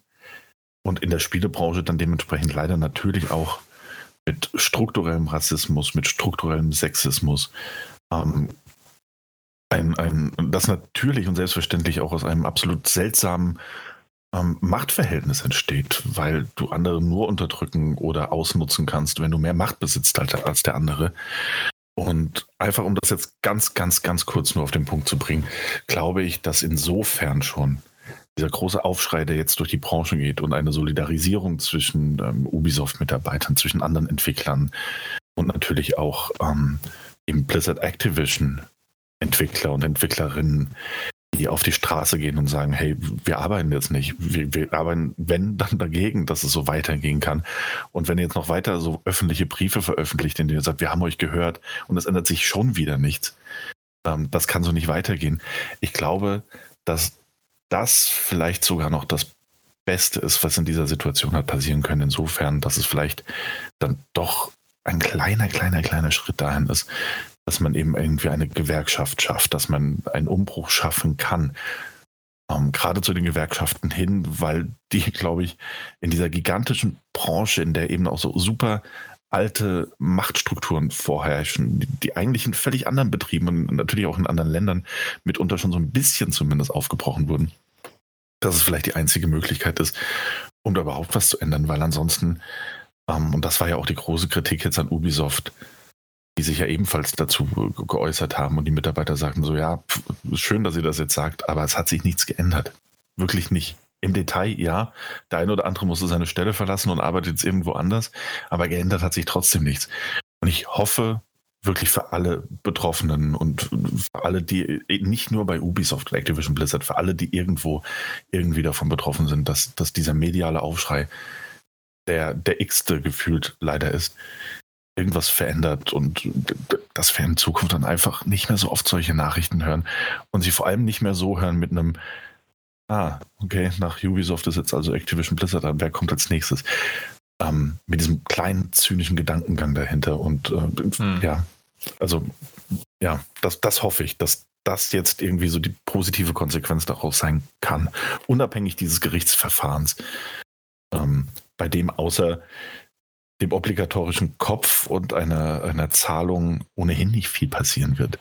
und in der Spielebranche dann dementsprechend leider natürlich auch mit strukturellem Rassismus, mit strukturellem Sexismus. Ähm, ein, ein, das natürlich und selbstverständlich auch aus einem absolut seltsamen ähm, Machtverhältnis entsteht, weil du andere nur unterdrücken oder ausnutzen kannst, wenn du mehr Macht besitzt als, als der andere. Und einfach um das jetzt ganz, ganz, ganz kurz nur auf den Punkt zu bringen, glaube ich, dass insofern schon dieser große Aufschrei, der jetzt durch die Branche geht und eine Solidarisierung zwischen ähm, Ubisoft-Mitarbeitern, zwischen anderen Entwicklern und natürlich auch ähm, im Blizzard Activision Entwickler und Entwicklerinnen, die auf die Straße gehen und sagen, hey, wir arbeiten jetzt nicht. Wir, wir, arbeiten, wenn, dann dagegen, dass es so weitergehen kann. Und wenn ihr jetzt noch weiter so öffentliche Briefe veröffentlicht, in denen ihr sagt, wir haben euch gehört und es ändert sich schon wieder nichts, ähm, das kann so nicht weitergehen. Ich glaube, dass das vielleicht sogar noch das Beste ist, was in dieser Situation hat passieren können. Insofern, dass es vielleicht dann doch ein kleiner, kleiner, kleiner Schritt dahin ist, dass man eben irgendwie eine Gewerkschaft schafft, dass man einen Umbruch schaffen kann. Ähm, gerade zu den Gewerkschaften hin, weil die, [laughs] glaube ich, in dieser gigantischen Branche, in der eben auch so super alte Machtstrukturen vorherrschen, die, die eigentlich in völlig anderen Betrieben und natürlich auch in anderen Ländern mitunter schon so ein bisschen zumindest aufgebrochen wurden, dass es vielleicht die einzige Möglichkeit ist, um da überhaupt was zu ändern, weil ansonsten, ähm, und das war ja auch die große Kritik jetzt an Ubisoft, die sich ja ebenfalls dazu geäußert haben und die Mitarbeiter sagten so, ja, pf, schön, dass ihr das jetzt sagt, aber es hat sich nichts geändert. Wirklich nicht. Im Detail, ja, der eine oder andere musste seine Stelle verlassen und arbeitet jetzt irgendwo anders, aber geändert hat sich trotzdem nichts. Und ich hoffe wirklich für alle Betroffenen und für alle, die nicht nur bei Ubisoft oder Activision Blizzard, für alle, die irgendwo irgendwie davon betroffen sind, dass, dass dieser mediale Aufschrei der, der x-te gefühlt leider ist, irgendwas verändert und dass wir in Zukunft dann einfach nicht mehr so oft solche Nachrichten hören und sie vor allem nicht mehr so hören mit einem, ah, okay, nach Ubisoft ist jetzt also Activision Blizzard an, wer kommt als nächstes? Ähm, mit diesem kleinen zynischen Gedankengang dahinter und äh, hm. ja, also ja, das, das hoffe ich, dass das jetzt irgendwie so die positive Konsequenz daraus sein kann, unabhängig dieses Gerichtsverfahrens, ähm, bei dem außer dem obligatorischen Kopf und einer, einer Zahlung ohnehin nicht viel passieren wird.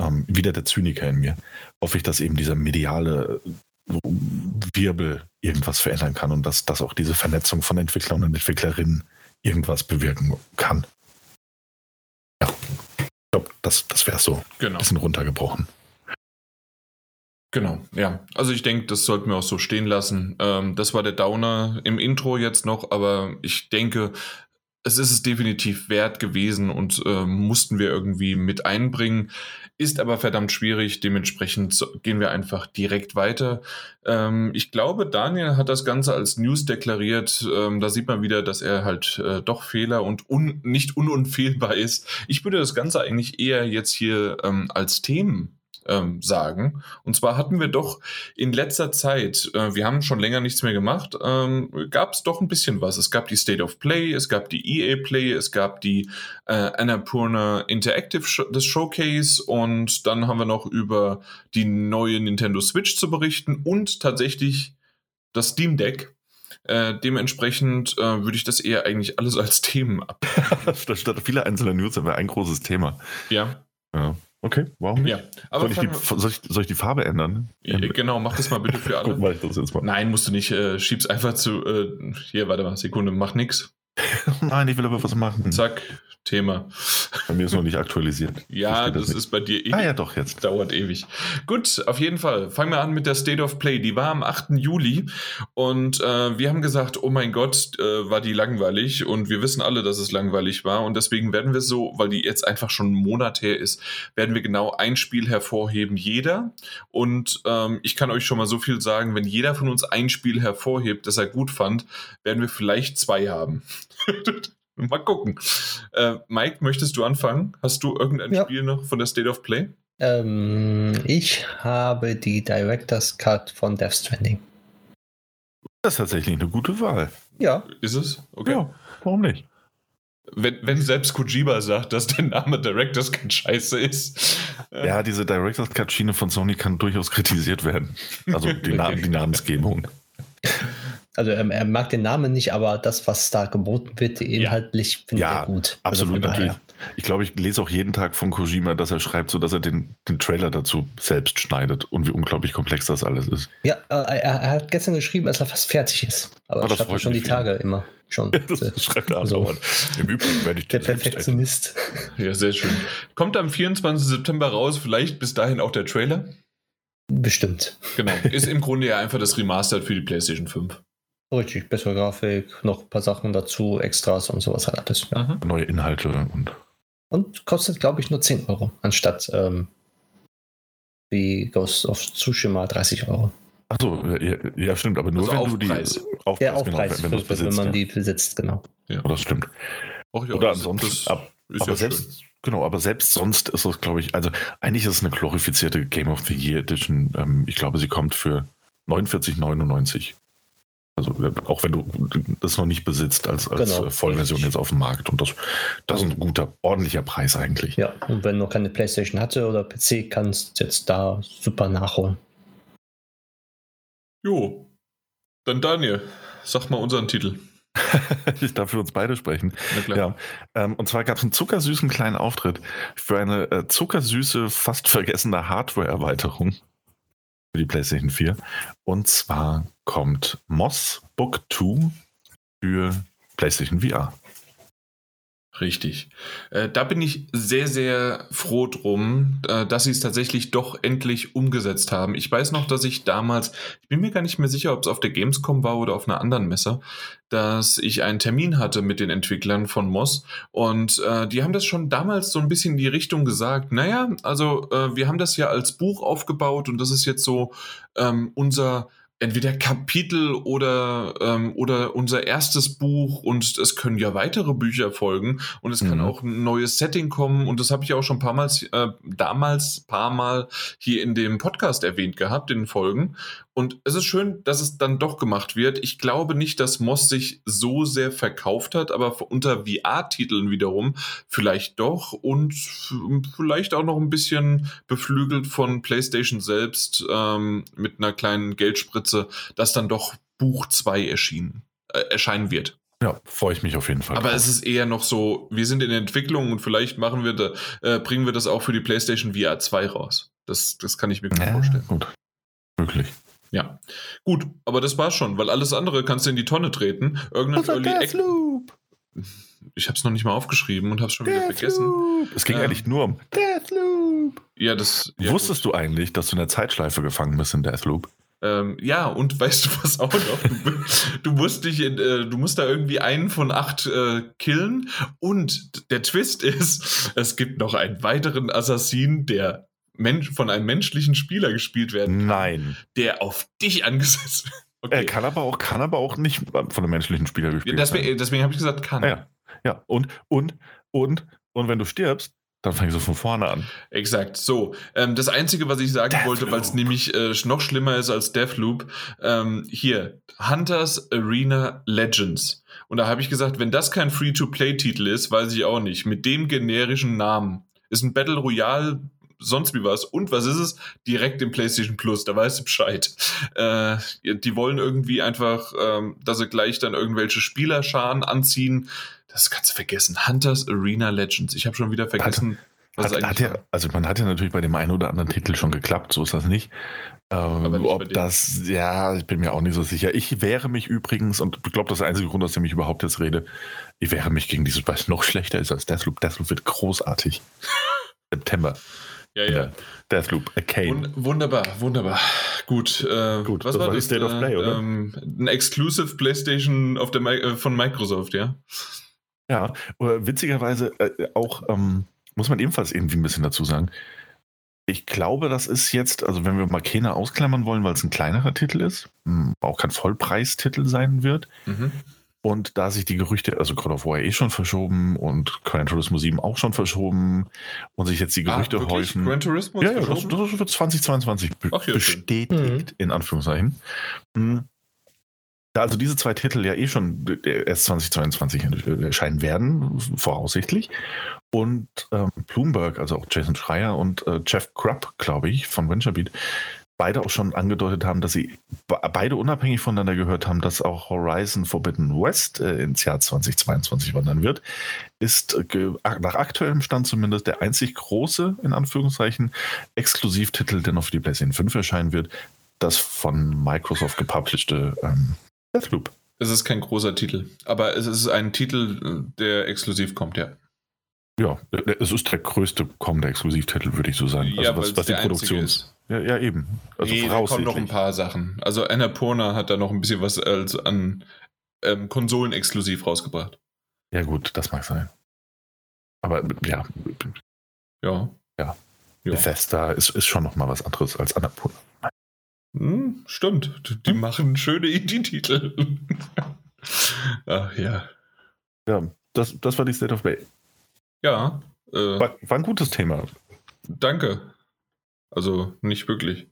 Ähm, wieder der Zyniker in mir. Hoffe ich, dass eben dieser mediale Wirbel irgendwas verändern kann und dass, dass auch diese Vernetzung von Entwicklern und Entwicklerinnen irgendwas bewirken kann. Ich glaube, das, das wäre so genau. ein bisschen runtergebrochen. Genau, ja. Also ich denke, das sollten wir auch so stehen lassen. Ähm, das war der Downer im Intro jetzt noch, aber ich denke, es ist es definitiv wert gewesen und äh, mussten wir irgendwie mit einbringen. Ist aber verdammt schwierig, dementsprechend gehen wir einfach direkt weiter. Ähm, ich glaube, Daniel hat das Ganze als News deklariert. Ähm, da sieht man wieder, dass er halt äh, doch Fehler und un nicht ununfehlbar ist. Ich würde das Ganze eigentlich eher jetzt hier ähm, als Themen ähm, sagen. Und zwar hatten wir doch in letzter Zeit, äh, wir haben schon länger nichts mehr gemacht, ähm, gab es doch ein bisschen was. Es gab die State of Play, es gab die EA Play, es gab die äh, Annapurna Interactive Sh das Showcase und dann haben wir noch über die neue Nintendo Switch zu berichten und tatsächlich das Steam Deck. Äh, dementsprechend äh, würde ich das eher eigentlich alles als Themen ab. [laughs] Statt viele einzelne News haben wir ein großes Thema. Ja. Ja. Okay, warum nicht? Ja, soll, ich die, soll, ich, soll, ich die, Farbe ändern? Genau, mach das mal bitte für [laughs] alle. Gut, mach ich das jetzt mal. Nein, musst du nicht. Äh, schieb's einfach zu. Äh, hier, warte mal, Sekunde, mach nix. [laughs] Nein, ich will aber was machen. Zack, Thema. Bei mir ist noch nicht aktualisiert. [laughs] ja, das, das ist bei dir ewig. Ah ja, doch, jetzt. Dauert ewig. Gut, auf jeden Fall. Fangen wir an mit der State of Play. Die war am 8. Juli und äh, wir haben gesagt, oh mein Gott, äh, war die langweilig und wir wissen alle, dass es langweilig war und deswegen werden wir so, weil die jetzt einfach schon einen Monat her ist, werden wir genau ein Spiel hervorheben, jeder. Und ähm, ich kann euch schon mal so viel sagen, wenn jeder von uns ein Spiel hervorhebt, das er gut fand, werden wir vielleicht zwei haben. [laughs] Mal gucken. Äh, Mike, möchtest du anfangen? Hast du irgendein ja. Spiel noch von der State of Play? Ähm, ich habe die Director's Cut von Death Stranding. Das ist tatsächlich eine gute Wahl. Ja. Ist es? Okay. Ja, warum nicht? Wenn, wenn selbst Kojima sagt, dass der Name Director's Cut scheiße ist. Ja, diese Director's Cut Schiene von Sony kann durchaus kritisiert werden. Also die, Namen, [laughs] die Namensgebung. Also er, er, mag den Namen nicht, aber das, was da geboten wird, inhaltlich, ja. finde ja, ich gut. Also absolut, also natürlich. Ich glaube, ich lese auch jeden Tag von Kojima, dass er schreibt, so dass er den, den Trailer dazu selbst schneidet und wie unglaublich komplex das alles ist. Ja, äh, er, er hat gestern geschrieben, dass er fast fertig ist. Aber oh, das schreibt schon die wieder. Tage immer. Schon. [laughs] Das schreibt er So. Im Übrigen werde ich Der. Perfektionist. [laughs] Ja, sehr schön. Kommt am 24. September raus, vielleicht bis dahin auch der Trailer. Bestimmt. Genau. Ist im Grunde ja einfach das Remastered für die PlayStation 5. Richtig, bessere Grafik, noch ein paar Sachen dazu, Extras und sowas halt alles. Ja. Mhm. Neue Inhalte und Und kostet, glaube ich, nur 10 Euro, anstatt ähm, wie Ghost of Tsushima 30 Euro. Achso, ja, ja, stimmt, aber nur Also wenn du die Aufpreis. Aufpreis, Der genau, Aufpreis, wenn, wenn, wenn, besitzt, man ja. die besitzt, genau. Oh, das stimmt. Auch ja, Oder das- ansonsten, das ab, ist aber ja selbst, genau, aber selbst sonst ist es, glaube ich, also eigentlich ist es eine glorifizierte Game of the Year Edition. Ähm, ich glaube, sie kommt für 49,99. Also äh, auch wenn du das noch nicht besitzt als, als Genau. äh, Vollversion jetzt auf dem Markt. Und das, das ist ein guter, ordentlicher Preis eigentlich. Ja, und wenn du noch keine Playstation hatte oder PC, kannst du jetzt da super nachholen. Jo. Dann Daniel, sag mal unseren Titel. [laughs] ich darf für uns beide sprechen. Ja, ähm, und zwar gab es einen zuckersüßen kleinen Auftritt für eine äh, zuckersüße, fast vergessene Hardware-Erweiterung für die PlayStation 4. Und zwar kommt Moss Book 2 für PlayStation VR. Richtig. Äh, da bin ich sehr, sehr froh drum, äh, dass sie es tatsächlich doch endlich umgesetzt haben. Ich weiß noch, dass ich damals, ich bin mir gar nicht mehr sicher, ob es auf der Gamescom war oder auf einer anderen Messe, dass ich einen Termin hatte mit den Entwicklern von Moss und äh, die haben das schon damals so ein bisschen in die Richtung gesagt, naja, also wir haben das ja als Buch aufgebaut und das ist jetzt so ähm, unser entweder Kapitel oder, ähm, oder unser erstes Buch und es können ja weitere Bücher folgen und es kann Mhm. auch ein neues Setting kommen und das habe ich auch schon ein paar Mal, äh, damals paar Mal hier in dem Podcast erwähnt gehabt, in den Folgen und es ist schön, dass es dann doch gemacht wird. Ich glaube nicht, dass Moss sich so sehr verkauft hat, aber unter VR-Titeln wiederum vielleicht doch und vielleicht auch noch ein bisschen beflügelt von PlayStation selbst ähm, mit einer kleinen Geldspritze, dass dann doch Buch 2 erschienen, äh, erscheinen wird. Ja, freue ich mich auf jeden Fall. Aber es ist eher noch so, wir sind in Entwicklung und vielleicht machen wir da, äh, bringen wir das auch für die PlayStation VR 2 raus. Das, das kann ich mir gut ja, vorstellen. gut. Möglich. Ja. Gut, aber das war's schon, weil alles andere kannst du in die Tonne treten. Irgendein Early Ac- Deathloop! Ich hab's noch nicht mal aufgeschrieben und hab's schon wieder vergessen. Deathloop! Es ging Ähm. eigentlich nur um Deathloop. Ja, das. Ja, Wusstest du eigentlich, dass du in der Zeitschleife gefangen bist in Deathloop? Ähm, ja, und [laughs] weißt du was auch noch? Du, du musst dich in, äh, du musst da irgendwie einen von acht äh, killen. Und der Twist [laughs] ist, es gibt noch einen weiteren Assassin, der Mensch, von einem menschlichen Spieler gespielt werden kann, Nein. der auf dich angesetzt [laughs] wird. Er kann aber auch, kann aber auch nicht von einem menschlichen Spieler Ja, gespielt deswegen werden. deswegen habe ich gesagt, kann. Ja. Ja, und, und, und, und wenn du stirbst, dann fängst du von vorne an. Exakt, so. Ähm, das Einzige, was ich sagen Deathloop. wollte, weil es nämlich äh, noch schlimmer ist als Deathloop, ähm, hier, Hunters Arena Legends. Und da habe ich gesagt, wenn das kein Free-to-Play-Titel ist, weiß ich auch nicht. Mit dem generischen Namen. Ist ein Battle Royale, sonst wie was. Und was ist es? Direkt im PlayStation Plus, da weißt du Bescheid. Äh, die wollen irgendwie einfach, ähm, dass sie gleich dann irgendwelche Spielerscharen anziehen. Das kannst du vergessen. Hunters Arena Legends. Ich habe schon wieder vergessen, was es Hat, eigentlich hat war. ja, also man hat ja natürlich bei dem einen oder anderen Titel schon geklappt, so ist das nicht. Ähm, ob das, ja, ich bin mir auch nicht so sicher. Ich wehre mich übrigens, und ich glaube, das ist der einzige Grund, aus dem ich überhaupt jetzt rede, ich wehre mich gegen dieses, weil es noch schlechter ist als Deathloop. Deathloop wird großartig. [laughs] September. Ja, ja. Deathloop, Arcane. Wun wunderbar, wunderbar. Gut, äh, Gut, was das war das? State of Play, äh, oder? Ähm, ein Exclusive PlayStation auf der Mi äh, von Microsoft, ja? Ja, oder witzigerweise äh, auch, ähm, muss man ebenfalls irgendwie ein bisschen dazu sagen. Ich glaube, das ist jetzt, also wenn wir Makena ausklammern wollen, weil es ein kleinerer Titel ist, mh, auch kein Vollpreistitel sein wird. Mhm. Und da sich die Gerüchte, also God of War eh schon verschoben und Gran Turismo 7 auch schon verschoben und sich jetzt die Gerüchte ah, häufen. Gran Turismo Ja, ja, das, das wird 2022 be Ach bestätigt, in Anführungszeichen. Mhm. Da also diese zwei Titel ja eh schon äh, erst 2022 erscheinen werden, voraussichtlich. Und ähm, Bloomberg, also auch Jason Schreier und äh, Jeff Krupp, glaube ich, von VentureBeat, beide auch schon angedeutet haben, dass sie beide unabhängig voneinander gehört haben, dass auch Horizon Forbidden West äh, ins Jahr 2022 wandern wird, ist äh, nach aktuellem Stand zumindest der einzig große, in Anführungszeichen, Exklusivtitel, der noch für die PlayStation 5 erscheinen wird, das von Microsoft gepublished ähm, Deathloop. Es ist kein großer Titel, aber es ist ein Titel, der exklusiv kommt, ja. Ja, es ist der größte kommende Exklusivtitel, würde ich so sagen. Also ja, was, was die Produktion ist. Ja, ja, eben. Also nee, da kommen noch ein paar Sachen. Also Annapurna hat da noch ein bisschen was als an ähm, Konsolen exklusiv rausgebracht. Ja, gut, das mag sein. Aber ja. Ja. Ja. ja. Bethesda ist, ist schon noch mal was anderes als Annapurna. Hm, stimmt. Die hm? machen schöne Indie-Titel. [laughs] Ach ja. Ja, das, das war die State of Play. Ja. Äh, war, war ein gutes Thema. Danke. Also nicht wirklich.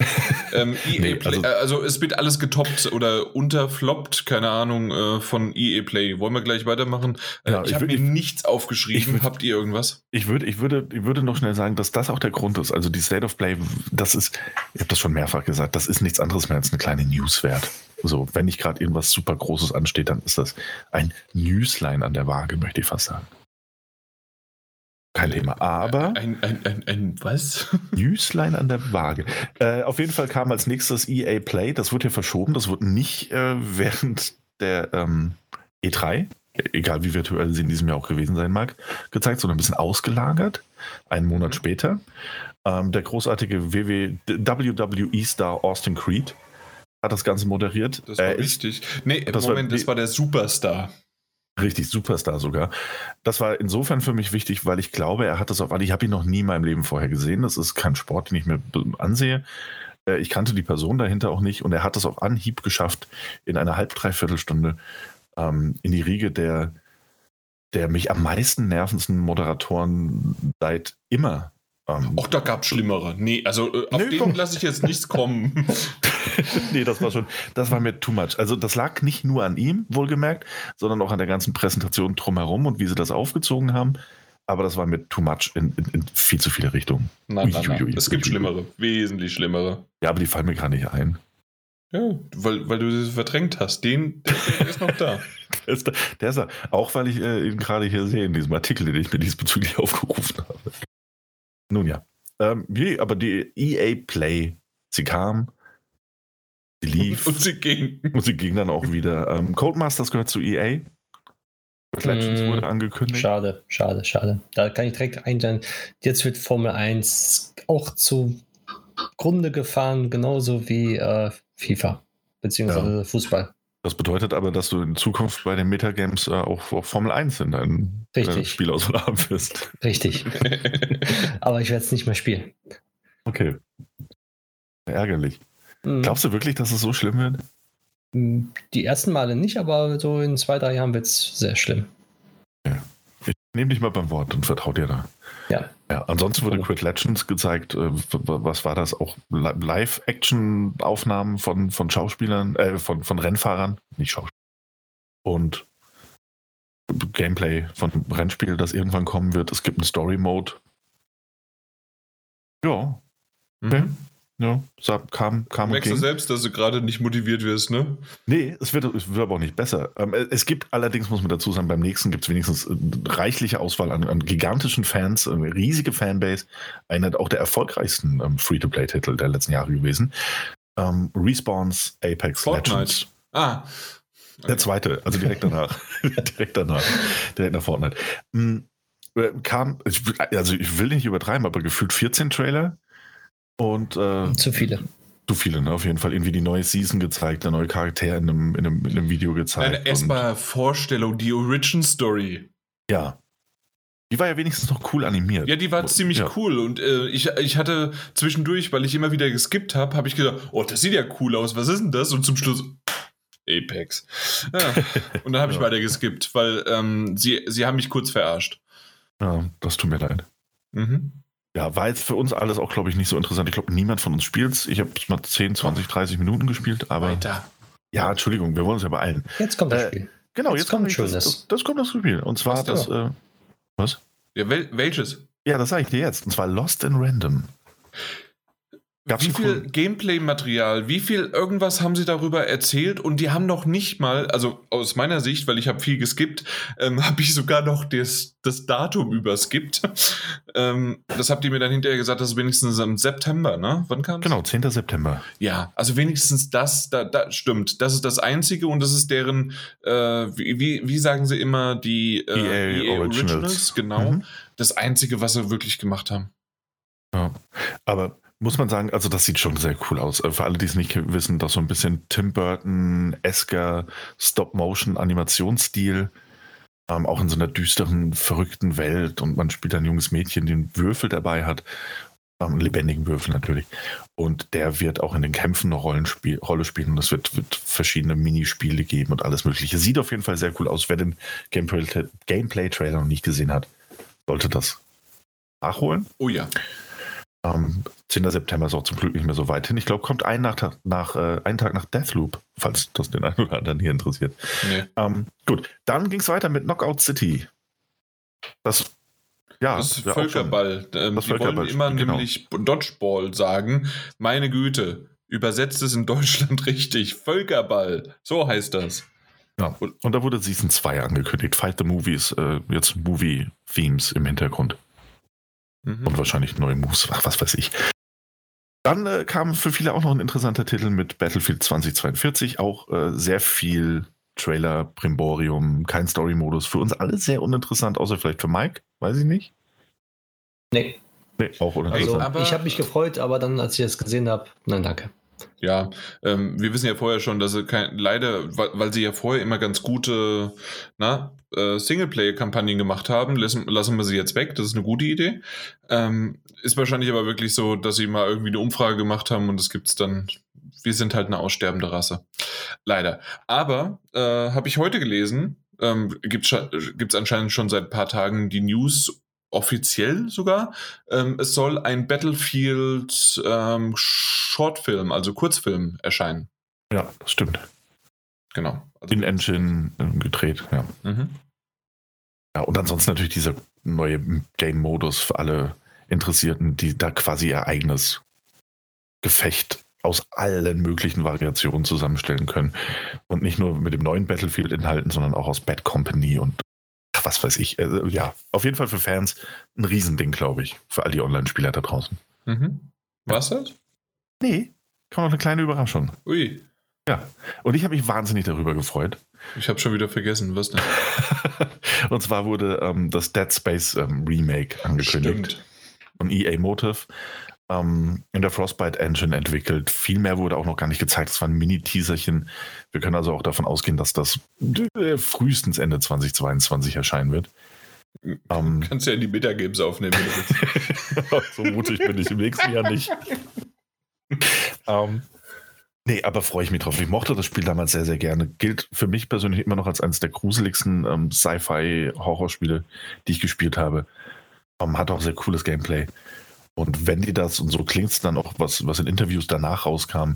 [laughs] ähm, EA nee, Play, also, äh, also, es wird alles getoppt oder unterfloppt, keine Ahnung, äh, von EA Play. Wollen wir gleich weitermachen? Äh, ja, ich, ich habe mir nichts aufgeschrieben. Würd, Habt ihr irgendwas? Ich würde, ich, würde, ich würde noch schnell sagen, dass das auch der Grund ist. Also die State of Play, das ist, ich habe das schon mehrfach gesagt, das ist nichts anderes mehr als eine kleine Newswert. So, wenn nicht gerade irgendwas super Großes ansteht, dann ist das ein Newsline an der Waage, möchte ich fast sagen. Kein Thema. Aber. Ein, ein, ein, ein was? [laughs] Newsline an der Waage. Äh, auf jeden Fall kam als nächstes EA Play. Das wurde ja verschoben. Das wurde nicht äh, während der ähm, E3, egal wie virtuell sie in diesem Jahr auch gewesen sein mag, gezeigt, sondern ein bisschen ausgelagert. Einen Monat mhm. später. Ähm, der großartige WW, WWE-Star Austin Creed hat das Ganze moderiert. Das war äh, richtig. Nee, Moment, war, das war der Superstar. Richtig, Superstar sogar. Das war insofern für mich wichtig, weil ich glaube, er hat das auf alle. Ich habe ihn noch nie in meinem Leben vorher gesehen. Das ist kein Sport, den ich mir ansehe. Äh, ich kannte die Person dahinter auch nicht und er hat es auf Anhieb geschafft, in einer halb, dreiviertel Stunde ähm, in die Riege der, der mich am meisten nervendsten Moderatoren seit immer ähm, Ach, da gab es schlimmere. Nee, also äh, auf nee, den lasse ich jetzt nichts kommen. [laughs] nee, das war schon, das war mir too much. Also das lag nicht nur an ihm, wohlgemerkt, sondern auch an der ganzen Präsentation drumherum und wie sie das aufgezogen haben. Aber das war mir too much in, in, in viel zu viele Richtungen. Nein, nein, nein. Es gibt schlimmere, wesentlich schlimmere. Ja, aber die fallen mir gar nicht ein. Ja, weil, weil du sie verdrängt hast. Den, der, der ist noch da. [laughs] der, ist da. der ist da. Auch weil ich äh, ihn gerade hier sehe in diesem Artikel, den ich mir diesbezüglich aufgerufen habe. Nun ja. Ähm, aber die EA Play, sie kam, sie lief. [laughs] Und sie ging. Und sie ging dann auch wieder. Ähm, Codemasters gehört zu EA. Legends mm, wurde angekündigt. Schade, schade, schade. Da kann ich direkt einstellen. Jetzt wird Formel 1 auch zu Grunde gefahren, genauso wie äh, FIFA, beziehungsweise ja. Fußball. Das bedeutet aber, dass du in Zukunft bei den Metagames äh, auch, auch, Formel 1 in deinem äh, Spielauswahl haben wirst. Richtig. [laughs] aber ich werde es nicht mehr spielen. Okay. Ärgerlich. Mhm. Glaubst du wirklich, dass es so schlimm wird? Hm, die ersten Male nicht, aber so in zwei, drei Jahren wird es sehr schlimm. Ja. Ich nehme dich mal beim Wort und vertraue dir da. Ja. Ja ansonsten wurde Quit Legends gezeigt, äh, was war das? Auch Live-Action-Aufnahmen von, von Schauspielern, äh, von, von Rennfahrern, nicht Schauspielern. Und Gameplay von Rennspiel, das irgendwann kommen wird. Es gibt einen Story-Mode. Ja. Okay. Mhm. Ja, kam, kam du merkst du selbst, dass du gerade nicht motiviert wirst, ne? Nee, es wird, es wird aber auch nicht besser. Ähm, es gibt allerdings, muss man dazu sagen, beim nächsten gibt es wenigstens äh, reichliche Auswahl an, an, gigantischen Fans, eine riesige Fanbase. Einer auch der erfolgreichsten ähm, Free-to-Play-Titel der letzten Jahre gewesen. Ähm, Respawns Apex Fortnite. Legends. Ah. Okay. Der zweite, also direkt danach. [laughs] [laughs] direkt danach. Direkt nach Fortnite. Mhm, kam, also ich will nicht übertreiben, aber gefühlt 14 Trailer und, äh, zu viele. Zu viele, ne? Auf jeden Fall irgendwie die neue Season gezeigt, der neue Charakter in einem, in einem, in einem Video gezeigt. Eine erstmal Vorstellung, die Origin Story. Ja. Die war ja wenigstens noch cool animiert. Ja, die war ziemlich ja. cool. Und äh, ich, ich hatte zwischendurch, weil ich immer wieder geskippt habe, habe ich gedacht, oh, das sieht ja cool aus, was ist denn das? Und zum Schluss, Apex. Ja. Und dann habe [laughs] ich ja. weiter geskippt, weil ähm, sie, sie haben mich kurz verarscht. Ja, das tut mir leid. Mhm. Ja, war jetzt für uns alles auch, glaube ich, nicht so interessant. Ich glaube, niemand von uns spielt es. Ich habe es mal 10, 20, 30 Minuten gespielt, aber. Weiter. Ja, Entschuldigung, wir wollen es ja beeilen. Jetzt kommt das äh, Spiel. Genau, jetzt, jetzt kommt das, das, das, kommt das Spiel. Und zwar das. Äh, was? Ja, wel welches? Ja, das sage ich dir jetzt. Und zwar Lost in Random. Gab's wie viel Gameplay-Material, wie viel irgendwas haben sie darüber erzählt und die haben noch nicht mal, also aus meiner Sicht, weil ich habe viel geskippt, ähm, [laughs] habe ich sogar noch das, das Datum überskippt. [laughs] ähm, das habt ihr mir dann hinterher gesagt, das ist wenigstens im September, ne? Wann kam Genau, 10. September. Ja, also wenigstens das, da, da stimmt. Das ist das Einzige und das ist deren, äh, wie, wie, wie sagen sie immer, die äh, EA Originals. genau. Mhm. Das Einzige, was sie wirklich gemacht haben. Ja. Aber muss man sagen, also das sieht schon sehr cool aus. Äh, Für alle, die es nicht wissen, das so ein bisschen Tim Burton-esker Stop-Motion-Animationsstil. Ähm, auch in so einer düsteren, verrückten Welt und man spielt ein junges Mädchen, einen Würfel dabei hat. Ähm, einen lebendigen Würfel natürlich. Und der wird auch in den Kämpfen eine Rollenspiel Rolle spielen und es wird, wird verschiedene Minispiele geben und alles Mögliche. Sieht auf jeden Fall sehr cool aus. Wer den Gameplay- Gameplay-Trailer noch nicht gesehen hat, sollte das nachholen. Oh ja. Ähm, 10. September ist auch zum Glück nicht mehr so weit hin. Ich glaube, kommt ein nach, nach, äh, einen Tag nach Deathloop, falls das den einen oder anderen hier interessiert. Nee. Ähm, gut, dann ging es weiter mit Knockout City. Das, ja, Das ist Völkerball. Ähm, Das die wollen Völkerball, immer genau. nämlich Dodgeball sagen. Meine Güte, übersetzt es in Deutschland [laughs] richtig. Völkerball. So heißt das. Ja. Und da wurde Season 2 angekündigt. Fight the Movies, äh, jetzt Movie-Themes im Hintergrund. Mhm. Und wahrscheinlich neue Moves, ach, was weiß ich. Dann äh, kam für viele auch noch ein interessanter Titel mit Battlefield 2042. Auch äh, sehr viel Trailer, Brimborium, kein Story-Modus. Für uns alle sehr uninteressant, außer vielleicht für Mike, weiß ich nicht. Nee, Nee, auch also uninteressant. aber- ich habe mich gefreut, aber dann, als ich es gesehen habe, nein, danke. Ja, ähm, wir wissen ja vorher schon, dass sie kein, leider, weil, weil sie ja vorher immer ganz gute na, äh, Singleplayer-Kampagnen gemacht haben, lassen, lassen wir sie jetzt weg. Das ist eine gute Idee. Ähm, ist wahrscheinlich aber wirklich so, dass sie mal irgendwie eine Umfrage gemacht haben und es gibt's dann. Wir sind halt eine aussterbende Rasse. Leider. Aber äh, habe ich heute gelesen, ähm, gibt es anscheinend schon seit ein paar Tagen die News offiziell sogar. Ähm, es soll ein Battlefield ähm, Shortfilm, also Kurzfilm erscheinen. ja, das stimmt. Genau. Also, In Engine äh, gedreht, ja. mhm. Ja, und ansonsten natürlich dieser neue Game-Modus für alle Interessierten, die da quasi ihr eigenes Gefecht aus allen möglichen Variationen zusammenstellen können. Und nicht nur mit dem neuen Battlefield-Inhalten, sondern auch aus Bad Company und was weiß ich. Also, ja, auf jeden Fall für Fans ein Riesending, glaube ich, für all die Online-Spieler da draußen. Mhm. Was das? Nee, kann noch eine kleine Überraschung. Ui, Und ich habe mich wahnsinnig darüber gefreut. ich habe schon wieder vergessen, was denn? [laughs] und zwar wurde ähm, das Dead Space ähm, Remake angekündigt. Stimmt. von EA Motive ähm, in der Frostbite Engine entwickelt. Viel mehr wurde auch noch gar nicht gezeigt. Es war ein Mini-Teaserchen. Wir können also auch davon ausgehen, dass das äh, frühestens Ende 2022 erscheinen wird. Ähm, [laughs] Kannst ja in die Metagames aufnehmen. [laughs] so mutig bin ich im nächsten Jahr nicht. ähm, nee, aber freue ich mich drauf. Ich mochte das Spiel damals sehr, sehr gerne. Gilt für mich persönlich immer noch als eines der gruseligsten ähm, Sci-Fi-Horrorspiele, die ich gespielt habe. Ähm, hat auch sehr cooles Gameplay. Und wenn die das, und so klingt es dann auch, was, was in Interviews danach rauskam,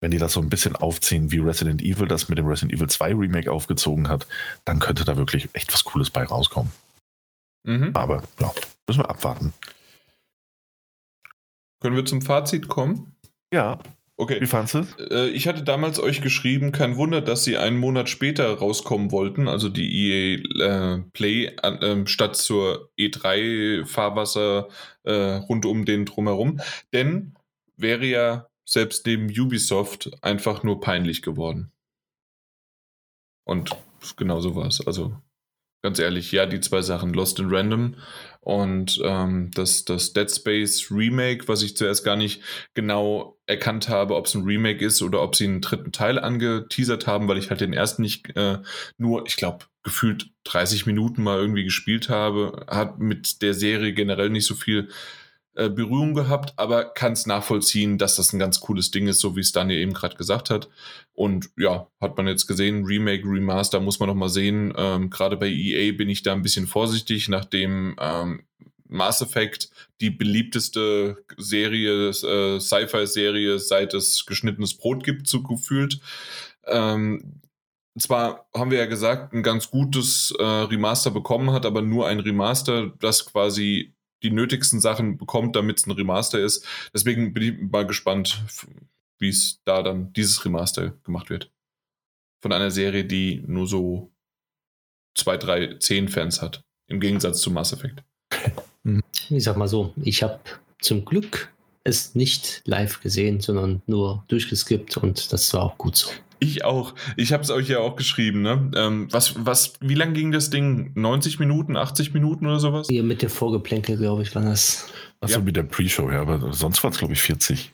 wenn die das so ein bisschen aufziehen, wie Resident Evil das mit dem Resident Evil 2 Remake aufgezogen hat, dann könnte da wirklich echt was Cooles bei rauskommen. Mhm. Aber ja, müssen wir abwarten. Können wir zum Fazit kommen? Ja, Okay. wie fandest du? Äh, Ich hatte damals euch geschrieben, kein Wunder, dass sie einen Monat später rauskommen wollten, also die EA äh, Play ähm, statt zur E3 Fahrwasser äh, rund um den drumherum. Denn wäre ja selbst neben Ubisoft einfach nur peinlich geworden. Und genau so war es. Also ganz ehrlich, ja, die zwei Sachen, Lost in Random und ähm, das, das Dead Space Remake, was ich zuerst gar nicht genau erkannt habe, ob es ein Remake ist oder ob sie einen dritten Teil angeteasert haben, weil ich halt den ersten nicht äh, nur, ich glaube, gefühlt 30 Minuten mal irgendwie gespielt habe, hat mit der Serie generell nicht so viel äh, Berührung gehabt, aber kann es nachvollziehen, dass das ein ganz cooles Ding ist, so wie es Daniel eben gerade gesagt hat. Und ja, hat man jetzt gesehen, Remake, Remaster muss man noch mal sehen. Ähm, gerade bei EA bin ich da ein bisschen vorsichtig, nachdem ähm, Mass Effect die beliebteste Serie, äh, Sci-Fi-Serie, seit es geschnittenes Brot gibt, so gefühlt. Ähm, zwar haben wir ja gesagt, ein ganz gutes äh, Remaster bekommen hat, aber nur ein Remaster, das quasi die nötigsten Sachen bekommt, damit es ein Remaster ist. Deswegen bin ich mal gespannt, wie es da dann dieses Remaster gemacht wird. Von einer Serie, die nur so zwei, drei, zehn Fans hat. Im Gegensatz zu Mass Effect. [laughs] Ich sag mal so, ich habe zum Glück es nicht live gesehen, sondern nur durchgeskippt und das war auch gut so. Ich auch. Ich habe es euch ja auch geschrieben. Ne? Ähm, was, was, wie lang ging das Ding? 90 Minuten, 80 Minuten oder sowas? Hier mit der Vorgeplänkel, glaube ich, war das. Achso, ja. mit der Pre-Show, ja, aber sonst war es, glaube ich, 40.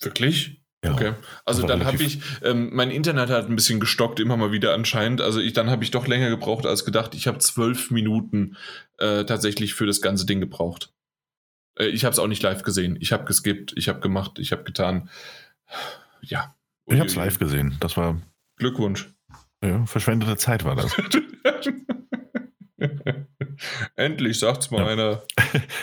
Wirklich? Ja, okay. Also dann habe ich, ähm, mein Internet hat ein bisschen gestockt, immer mal wieder anscheinend. Also ich, dann habe ich doch länger gebraucht als gedacht. Ich habe zwölf Minuten äh, tatsächlich für das ganze Ding gebraucht. Äh, ich habe es auch nicht live gesehen. Ich habe geskippt, ich habe gemacht, ich habe getan. Ja. Ich habe es live gesehen. Das war. Glückwunsch. Ja, verschwendete Zeit war das. [laughs] Endlich sagt's mal ja. einer. [laughs]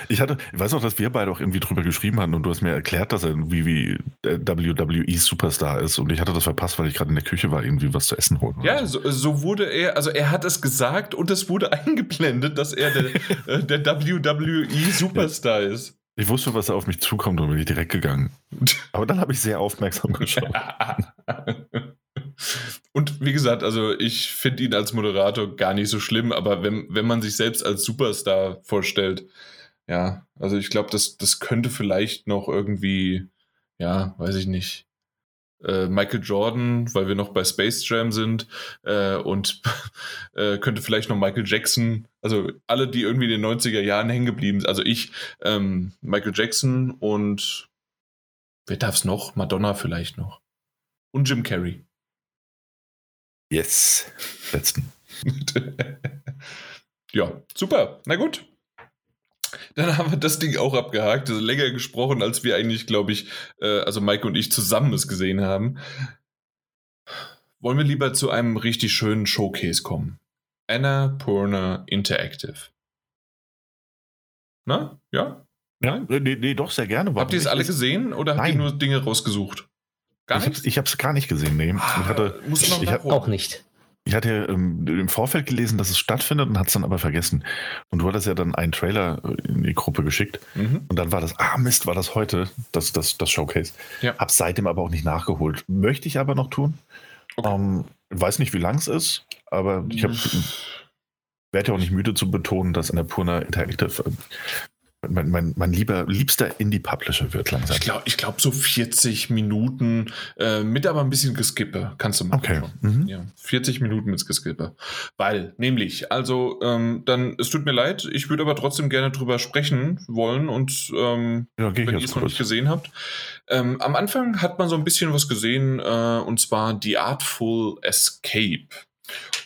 Ich hatte, ich weiß auch, dass wir beide auch irgendwie drüber geschrieben hatten und du hast mir erklärt, dass er irgendwie wie WWE Superstar ist und ich hatte das verpasst, weil ich gerade in der Küche war, irgendwie was zu essen holen. Ja, so, so, wurde er, also er hat es gesagt und es wurde [laughs] eingeblendet, dass er der, äh, der WWE Superstar ja. ist. Ich wusste, was da auf mich zukommt und bin ich direkt gegangen. [laughs] Aber dann habe ich sehr aufmerksam geschaut. [laughs] Und wie gesagt, also ich finde ihn als Moderator gar nicht so schlimm, aber wenn, wenn man sich selbst als Superstar vorstellt, ja, also ich glaube, das, das könnte vielleicht noch irgendwie, ja, weiß ich nicht, Michael Jordan, weil wir noch bei Space Jam sind, äh, und [laughs] äh, könnte vielleicht noch Michael Jackson, also alle, die irgendwie in den 90er Jahren hängen geblieben sind, also ich, ähm, Michael Jackson und wer darf es noch? Madonna vielleicht noch. Und Jim Carrey. Yes, letzten. [laughs] ja, super. Na gut. Dann haben wir das Ding auch abgehakt. Das ist länger gesprochen, als wir eigentlich, glaube ich, äh, also Maike und ich zusammen es gesehen haben. Wollen wir lieber zu einem richtig schönen Showcase kommen? Anna Purna Interactive. Na? Ja? Ja, nee, nee doch, sehr gerne. Habt ihr es alle gesehen oder Nein. habt ihr nur Dinge rausgesucht? Gar nicht? Ich habe es gar nicht gesehen, nee. Ah, ich hatte, Musst du noch ich hab, auch nicht. Ich hatte ähm, im Vorfeld gelesen, dass es stattfindet und hat es dann aber vergessen. Und du hattest ja dann einen Trailer äh, in die Gruppe geschickt. Mhm. Und dann war das, ah Mist, war das heute, das, das, das Showcase. Ja. Hab seitdem aber auch nicht nachgeholt. Möchte ich aber noch tun. Okay. Ähm, weiß nicht, wie lang es ist, aber ich habe werde ja auch nicht müde zu betonen, dass Annapurna Interactive äh, mein, mein, mein lieber, liebster Indie-Publisher wird langsam. Ich glaube, ich glaub so 40 Minuten äh, mit aber ein bisschen Geskippe kannst du machen. Okay. Mhm. Ja, 40 Minuten mit Geskippe. Weil, nämlich, also, ähm, dann, es tut mir leid, ich würde aber trotzdem gerne drüber sprechen wollen und ähm, ja, wenn ihr es noch nicht gesehen habt. Ähm, am Anfang hat man so ein bisschen was gesehen, äh, und zwar The Artful Escape.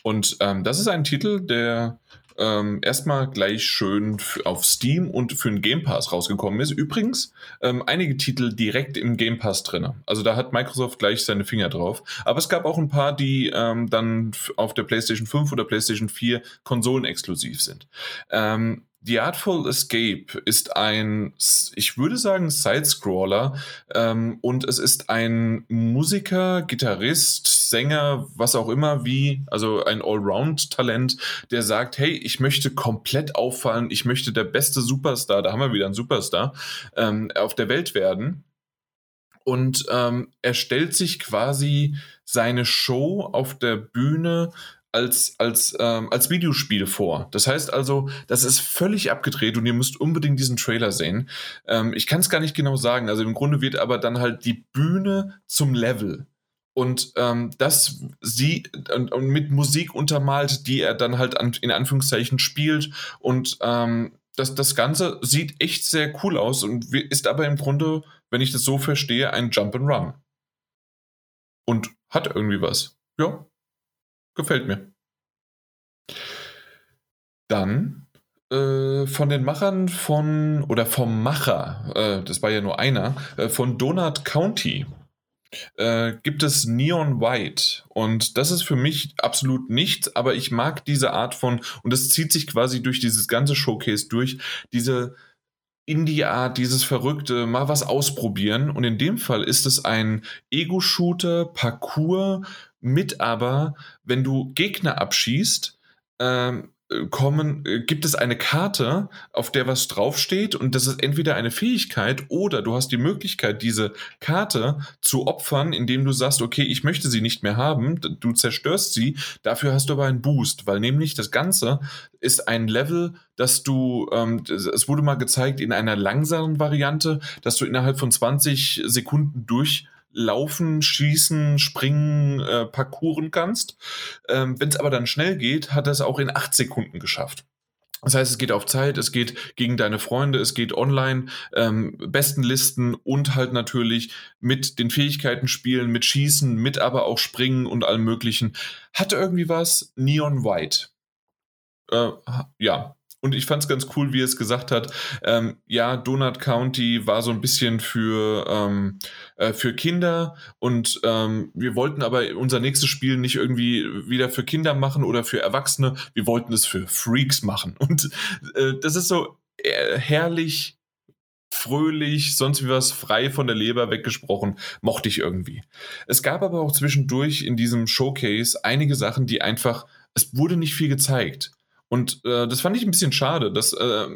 Und ähm, das ist ein Titel, der ähm, erstmal gleich schön auf Steam und für den Game Pass rausgekommen ist. Übrigens, ähm, einige Titel direkt im Game Pass drin. Also da hat Microsoft gleich seine Finger drauf. Aber es gab auch ein paar, die ähm, dann auf der PlayStation 5 oder PlayStation 4 konsolenexklusiv sind. Ähm, The Artful Escape ist ein, ich würde sagen, Sidescroller ähm, und es ist ein Musiker, Gitarrist, Sänger, was auch immer, wie, also ein Allround-Talent, der sagt, hey, ich möchte komplett auffallen, ich möchte der beste Superstar, da haben wir wieder einen Superstar, ähm, auf der Welt werden. Und ähm, er stellt sich quasi seine Show auf der Bühne als, als, ähm, als Videospiel vor. Das heißt also, das ist völlig abgedreht und ihr müsst unbedingt diesen Trailer sehen. Ähm, ich kann es gar nicht genau sagen. Also im Grunde wird aber dann halt die Bühne zum Level. Und ähm, das sie und, und, mit Musik untermalt, die er dann halt an, in Anführungszeichen spielt. Und ähm, das, das Ganze sieht echt sehr cool aus und ist aber im Grunde, wenn ich das so verstehe, ein Jump and Run. Und hat irgendwie was. Ja, Gefällt mir. Dann äh, von den Machern von, oder vom Macher, äh, das war ja nur einer, äh, von Donut County äh, gibt es Neon White. Und das ist für mich absolut nichts, aber ich mag diese Art von, und das zieht sich quasi durch dieses ganze Showcase durch, diese Indie-Art, dieses verrückte, mal was ausprobieren. Und in dem Fall ist es ein Ego-Shooter, Parcours, mit aber, wenn du Gegner abschießt, ähm, äh, kommen, äh, gibt es eine Karte, auf der was draufsteht und das ist entweder eine Fähigkeit oder du hast die Möglichkeit, diese Karte zu opfern, indem du sagst, okay, ich möchte sie nicht mehr haben, du zerstörst sie, dafür hast du aber einen Boost, weil nämlich das Ganze ist ein Level, dass du, ähm, es wurde mal gezeigt in einer langsamen Variante, dass du innerhalb von 20 Sekunden durch laufen, schießen, springen, äh, parkouren kannst. Ähm, Wenn es aber dann schnell geht, hat er es auch in acht Sekunden geschafft. Das heißt, es geht auf Zeit, es geht gegen deine Freunde, es geht online, ähm, besten Listen und halt natürlich mit den Fähigkeiten spielen, mit Schießen, mit aber auch Springen und allem Möglichen. Hatte irgendwie was Neon White. Äh, ja, und ich fand es ganz cool, wie es gesagt hat. Ähm, ja, Donut County war so ein bisschen für, ähm, äh, für Kinder und ähm, wir wollten aber unser nächstes Spiel nicht irgendwie wieder für Kinder machen oder für Erwachsene. Wir wollten es für Freaks machen. Und äh, das ist so äh, herrlich fröhlich, sonst wie was frei von der Leber weggesprochen, mochte ich irgendwie. Es gab aber auch zwischendurch in diesem Showcase einige Sachen, die einfach, es wurde nicht viel gezeigt. Und äh, das fand ich ein bisschen schade. Das, äh,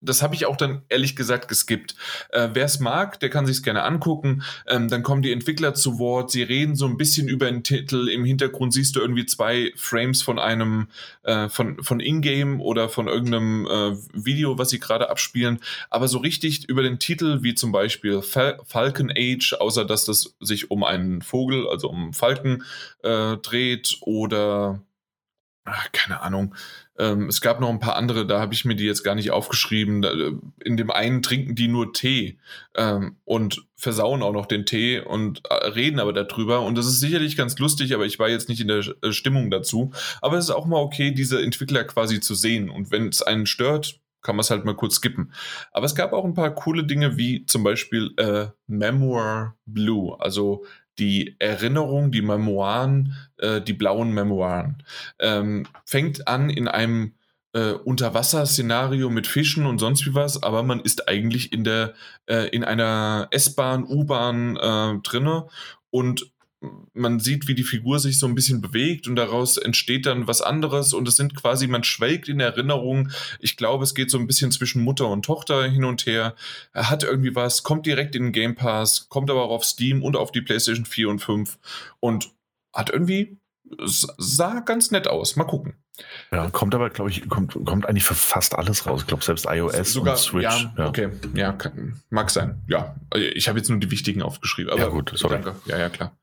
das habe ich auch dann ehrlich gesagt geskippt. Äh, Wer es mag, der kann sich es gerne angucken. Ähm, dann kommen die Entwickler zu Wort. Sie reden so ein bisschen über den Titel. Im Hintergrund siehst du irgendwie zwei Frames von einem äh, von von Ingame oder von irgendeinem äh, Video, was sie gerade abspielen. Aber so richtig über den Titel, wie zum Beispiel Fal Falcon Age, außer dass das sich um einen Vogel, also um einen Falken äh, dreht oder ach, keine Ahnung ähm, es gab noch ein paar andere, da habe ich mir die jetzt gar nicht aufgeschrieben. Äh, in dem einen trinken die nur Tee ähm, und versauen auch noch den Tee und äh, reden aber darüber. Und das ist sicherlich ganz lustig, aber ich war jetzt nicht in der äh, Stimmung dazu. Aber es ist auch mal okay, diese Entwickler quasi zu sehen. Und wenn es einen stört, kann man es halt mal kurz skippen. Aber es gab auch ein paar coole Dinge, wie zum Beispiel äh, Memoir Blue, also die Erinnerung, die Memoiren, äh, die blauen Memoiren. Ähm, fängt an in einem äh, Unterwasserszenario mit Fischen und sonst wie was, aber man ist eigentlich in der äh, in einer S-Bahn, U-Bahn äh, drinne und man sieht, wie die Figur sich so ein bisschen bewegt und daraus entsteht dann was anderes und es sind quasi, man schwelgt in Erinnerung. Ich glaube, es geht so ein bisschen zwischen Mutter und Tochter hin und her. Er hat irgendwie was, kommt direkt in den Game Pass, kommt aber auch auf Steam und auf die PlayStation 4 und 5 und hat irgendwie, sah ganz nett aus. Mal gucken. Ja, kommt aber, glaube ich, kommt, kommt eigentlich für fast alles raus. Ich glaube, selbst iOS Sogar, und Switch. Ja, ja. okay. Ja, kann, mag sein. Ja, ich habe jetzt nur die wichtigen aufgeschrieben. Aber ja, gut, sorry. Danke. Ja, ja, klar.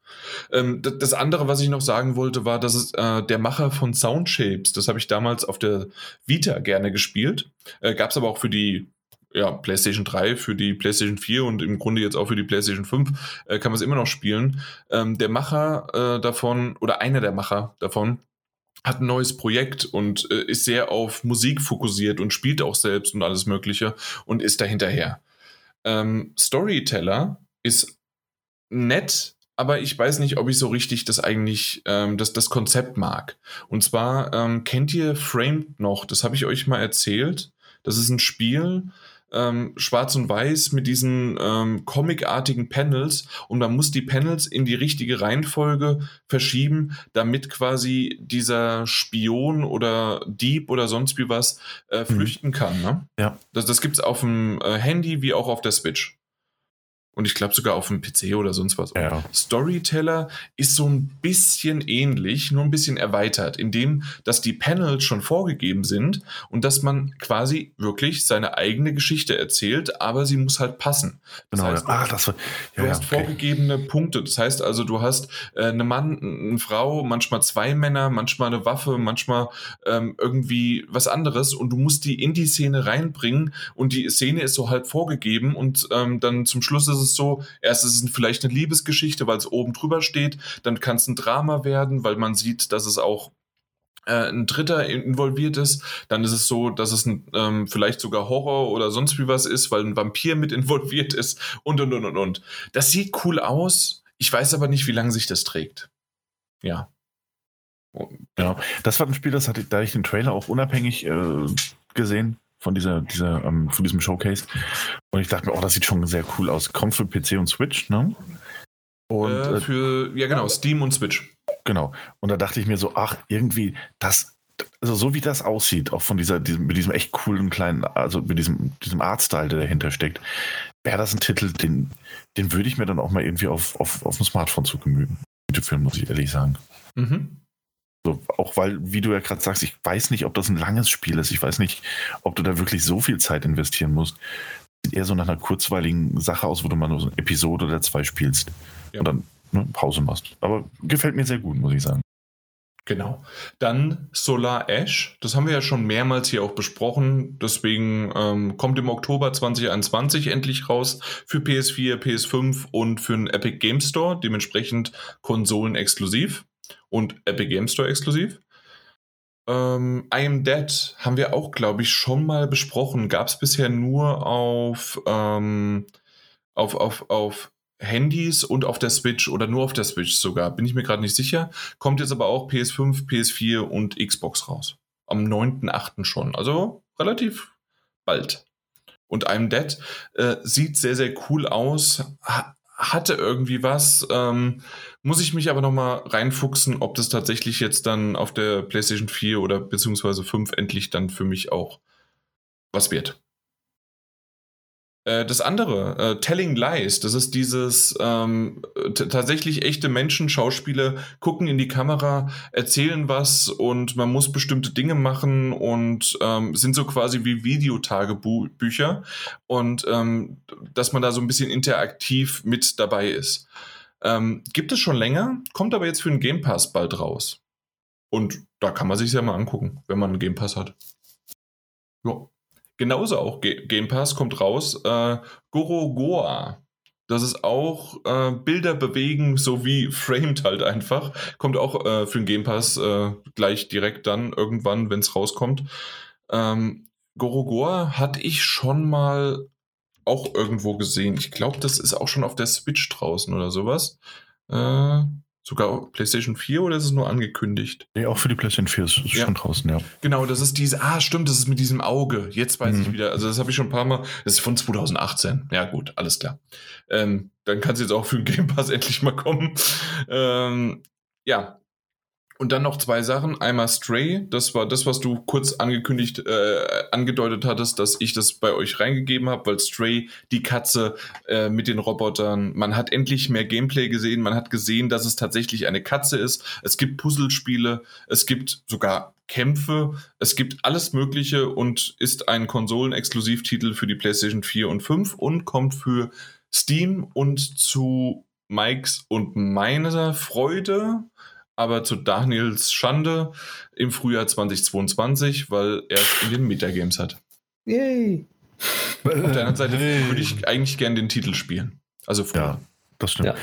Ähm, das andere, was ich noch sagen wollte, war, dass es äh, der Macher von Soundshapes, das habe ich damals auf der Vita gerne gespielt. Äh, Gab es aber auch für die ja, PlayStation 3, für die PlayStation 4 und im Grunde jetzt auch für die PlayStation 5 äh, kann man es immer noch spielen. Ähm, der Macher äh, davon, oder einer der Macher davon, hat ein neues Projekt und äh, ist sehr auf Musik fokussiert und spielt auch selbst und alles Mögliche und ist dahinterher. Ähm, Storyteller ist nett, aber ich weiß nicht, ob ich so richtig das eigentlich, ähm, das, das Konzept mag. Und zwar ähm, kennt ihr Framed noch? Das habe ich euch mal erzählt. Das ist ein Spiel, ähm, schwarz und weiß mit diesen ähm, comicartigen Panels und man muss die Panels in die richtige Reihenfolge verschieben, damit quasi dieser Spion oder Dieb oder sonst wie was äh, mhm. flüchten mhm. kann. Ne? Ja. Das, das gibt es auf dem äh, Handy wie auch auf der Switch. Und ich glaube sogar auf dem PC oder sonst was. Ja. Storyteller ist so ein bisschen ähnlich, nur ein bisschen erweitert, indem, dass die Panels schon vorgegeben sind und dass man quasi wirklich seine eigene Geschichte erzählt, aber sie muss halt passen. Das genau, heißt, ah, das war, ja, du hast okay. vorgegebene Punkte. Das heißt also, du hast äh, eine Mann, eine Frau, manchmal zwei Männer, manchmal eine Waffe, manchmal ähm, irgendwie was anderes und du musst die in die Szene reinbringen und die Szene ist so halb vorgegeben und ähm, dann zum Schluss ist es es so, erst ist es vielleicht eine Liebesgeschichte, weil es oben drüber steht, dann kann es ein Drama werden, weil man sieht, dass es auch äh, ein Dritter involviert ist, dann ist es so, dass es ein, ähm, vielleicht sogar Horror oder sonst wie was ist, weil ein Vampir mit [laughs] involviert ist und und und und und. Das sieht cool aus. Ich weiß aber nicht, wie lange sich das trägt. Ja. Ja, das war ein Spiel, das hatte, da ich den Trailer auch unabhängig äh, gesehen von dieser, dieser, ähm, von diesem Showcase. Und ich dachte mir, oh, das sieht schon sehr cool aus. Kommt für PC und Switch, ne? Und, äh, für, ja genau, Steam und Switch. Genau. Und da dachte ich mir so, ach, irgendwie, das also so wie das aussieht, auch von dieser, diesem, mit diesem echt coolen kleinen, also mit diesem, diesem Artstyle, der dahinter steckt, wäre das ein Titel, den, den würde ich mir dann auch mal irgendwie auf, auf, auf dem Smartphone zu gemühen. Film, muss ich ehrlich sagen. Mhm. So, auch weil, wie du ja gerade sagst, ich weiß nicht, ob das ein langes Spiel ist. Ich weiß nicht, ob du da wirklich so viel Zeit investieren musst. Sieht eher so nach einer kurzweiligen Sache aus, wo du mal nur so eine Episode oder zwei spielst ja. und dann ne, Pause machst. Aber gefällt mir sehr gut, muss ich sagen. Genau. Dann Solar Ash, das haben wir ja schon mehrmals hier auch besprochen. Deswegen ähm, kommt im Oktober 2021 endlich raus für PS4, PS5 und für den Epic Game Store, dementsprechend Konsolen exklusiv und Epic Game Store exklusiv. Ähm, I Am Dead haben wir auch, glaube ich, schon mal besprochen. Gab es bisher nur auf, ähm, auf, auf, auf Handys und auf der Switch oder nur auf der Switch sogar, bin ich mir gerade nicht sicher. Kommt jetzt aber auch PS5, PS4 und Xbox raus. Am 9.8. schon, also relativ bald. Und I'm Dead äh, sieht sehr, sehr cool aus, ha hatte irgendwie was. Ähm, muss ich mich aber nochmal reinfuchsen, ob das tatsächlich jetzt dann auf der PlayStation 4 oder beziehungsweise 5 endlich dann für mich auch was wird. Äh, das andere, äh, Telling Lies, das ist dieses ähm, tatsächlich echte Menschen, Schauspieler gucken in die Kamera, erzählen was und man muss bestimmte Dinge machen und ähm, sind so quasi wie Videotagebücher und ähm, dass man da so ein bisschen interaktiv mit dabei ist. Ähm, gibt es schon länger, kommt aber jetzt für den Game Pass bald raus. Und da kann man sich ja mal angucken, wenn man einen Game Pass hat. Ja. Genauso auch G Game Pass kommt raus. Äh, Gorogoa. Das ist auch äh, Bilder bewegen, so wie Framed halt einfach. Kommt auch äh, für den Game Pass äh, gleich direkt dann irgendwann, wenn es rauskommt. Ähm, Gorogoa hatte ich schon mal auch irgendwo gesehen. Ich glaube, das ist auch schon auf der Switch draußen oder sowas. Äh, Sogar PlayStation 4 oder ist es nur angekündigt? Nee, auch für die PlayStation 4 ist, ist ja. schon draußen, ja. Genau, das ist diese, ah, stimmt, das ist mit diesem Auge. Jetzt weiß mhm. ich wieder, also das habe ich schon ein paar Mal, das ist von 2018. Ja, gut, alles klar. Ähm, dann kann es jetzt auch für den Game Pass [laughs] endlich mal kommen. Ähm, ja, und dann noch zwei Sachen. Einmal Stray, das war das, was du kurz angekündigt, äh, angedeutet hattest, dass ich das bei euch reingegeben habe, weil Stray, die Katze äh, mit den Robotern, man hat endlich mehr Gameplay gesehen, man hat gesehen, dass es tatsächlich eine Katze ist. Es gibt Puzzlespiele, es gibt sogar Kämpfe, es gibt alles Mögliche und ist ein Konsolen-Exklusivtitel für die PlayStation 4 und 5 und kommt für Steam und zu Mikes und meiner Freude aber zu Daniels Schande im Frühjahr 2022, weil er es in den Metagames hat. Yay! Auf der anderen Seite würde ich eigentlich gerne den Titel spielen. Also früher. Ja, das stimmt. Ja.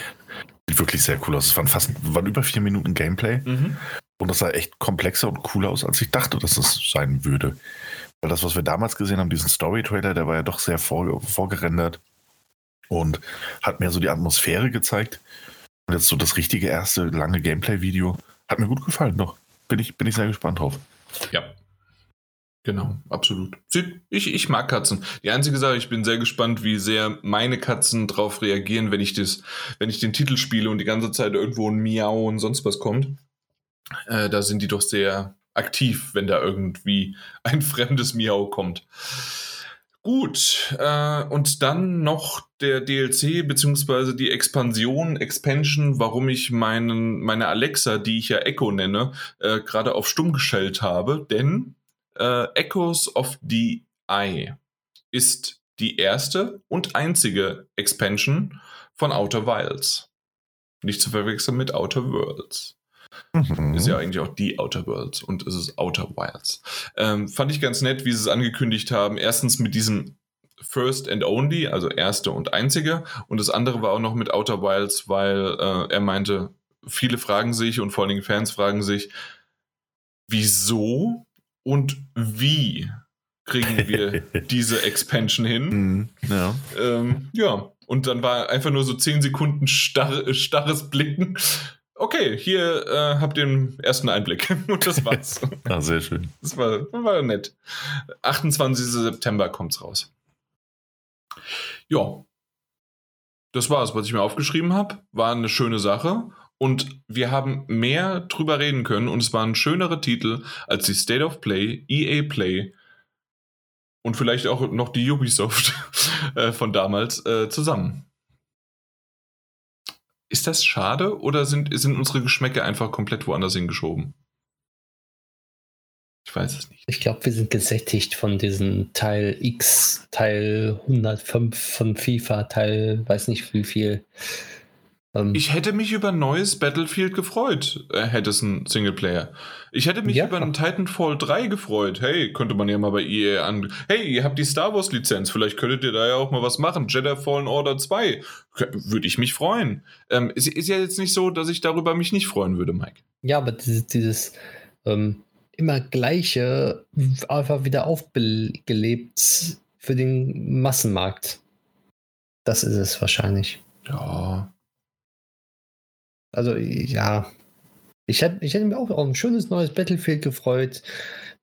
Sieht wirklich sehr cool aus. Es waren fast waren über vier Minuten Gameplay. Mhm. Und das sah echt komplexer und cooler aus, als ich dachte, dass es sein würde. Weil das, was wir damals gesehen haben, diesen Story-Trailer, der war ja doch sehr vor, vorgerendert und hat mehr so die Atmosphäre gezeigt. Und jetzt so das richtige erste lange Gameplay-Video. Hat mir gut gefallen noch. Bin ich, bin ich sehr gespannt drauf. Ja. Genau, absolut. Ich, ich mag Katzen. Die einzige Sache, ich bin sehr gespannt, wie sehr meine Katzen darauf reagieren, wenn ich das, wenn ich den Titel spiele und die ganze Zeit irgendwo ein Miau und sonst was kommt. Äh, da sind die doch sehr aktiv, wenn da irgendwie ein [laughs] fremdes Miau kommt. Gut, äh, und dann noch der DLC beziehungsweise die Expansion, Expansion, warum ich meinen, meine Alexa, die ich ja Echo nenne, äh, gerade auf stumm gestellt habe, denn äh, Echoes of the Eye ist die erste und einzige Expansion von Outer Wilds. Nicht zu verwechseln mit Outer Worlds. Mhm. Ist ja eigentlich auch die Outer Worlds und es ist Outer Wilds. Ähm, fand ich ganz nett, wie sie es angekündigt haben. Erstens mit diesem First and Only, also erste und einzige. Und das andere war auch noch mit Outer Wilds, weil äh, er meinte, viele fragen sich und vor allen Dingen Fans fragen sich, wieso und wie kriegen wir [laughs] diese Expansion hin? Mhm, ja. Ähm, ja, und dann war einfach nur so 10 Sekunden starr, starres Blicken okay, hier äh, habt ihr den ersten Einblick. [laughs] Und das war's. [laughs] ah, sehr schön. Das war, war nett. 28. September kommt's raus. Ja. Das war's, was ich mir aufgeschrieben habe. War eine schöne Sache. Und wir haben mehr drüber reden können und es waren schönere Titel als die State of Play, EA Play und vielleicht auch noch die Ubisoft [laughs] äh, von damals äh, zusammen. Ist das schade oder sind, sind unsere Geschmäcke einfach komplett woanders hingeschoben? Ich weiß es nicht. Ich glaube, wir sind gesättigt von diesem Teil X, Teil 105 von FIFA, Teil weiß nicht wie viel. Ähm, ich hätte mich über ein neues Battlefield gefreut, äh, hätte es ein Singleplayer. Ich hätte mich ja. über einen Titanfall 3 gefreut. Hey, könnte man ja mal bei EA an. Hey, ihr habt die Star Wars Lizenz, vielleicht könntet ihr da ja auch mal was machen. Jedi Fallen Order 2. Würde ich mich freuen. Ähm, ist, ist ja jetzt nicht so, dass ich darüber mich nicht freuen würde, Mike. Ja, aber dieses, dieses ähm, immer Gleiche einfach wieder aufgelebt für den Massenmarkt. Das ist es wahrscheinlich. Ja. Also, ja. Ich hätte, ich hätte mir auch auf ein schönes neues Battlefield gefreut,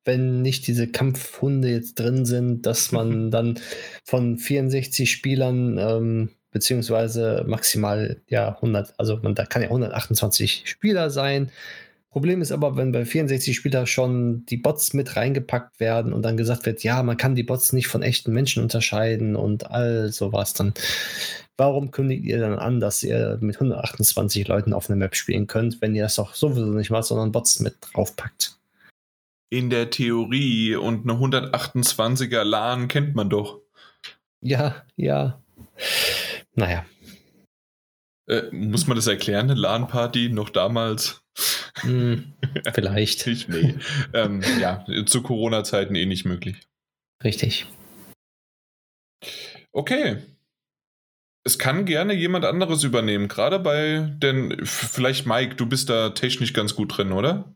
wenn nicht diese Kampfhunde jetzt drin sind, dass man [laughs] dann von 64 Spielern ähm, beziehungsweise maximal ja 100, also man da kann ja 128 Spieler sein. Problem ist aber, wenn bei 64 Spieler schon die Bots mit reingepackt werden und dann gesagt wird, ja, man kann die Bots nicht von echten Menschen unterscheiden und all sowas, dann warum kündigt ihr dann an, dass ihr mit 128 Leuten auf einer Map spielen könnt, wenn ihr das doch sowieso nicht macht, sondern Bots mit draufpackt? In der Theorie und eine 128er LAN kennt man doch. Ja, ja. Naja. Äh, muss man das erklären, eine LAN-Party noch damals? Hm, [laughs] vielleicht. ich, nee. ähm, ja, zu Corona-Zeiten eh nicht möglich. Richtig. Okay, es kann gerne jemand anderes übernehmen, gerade bei den, vielleicht Mike, du bist da technisch ganz gut drin, oder?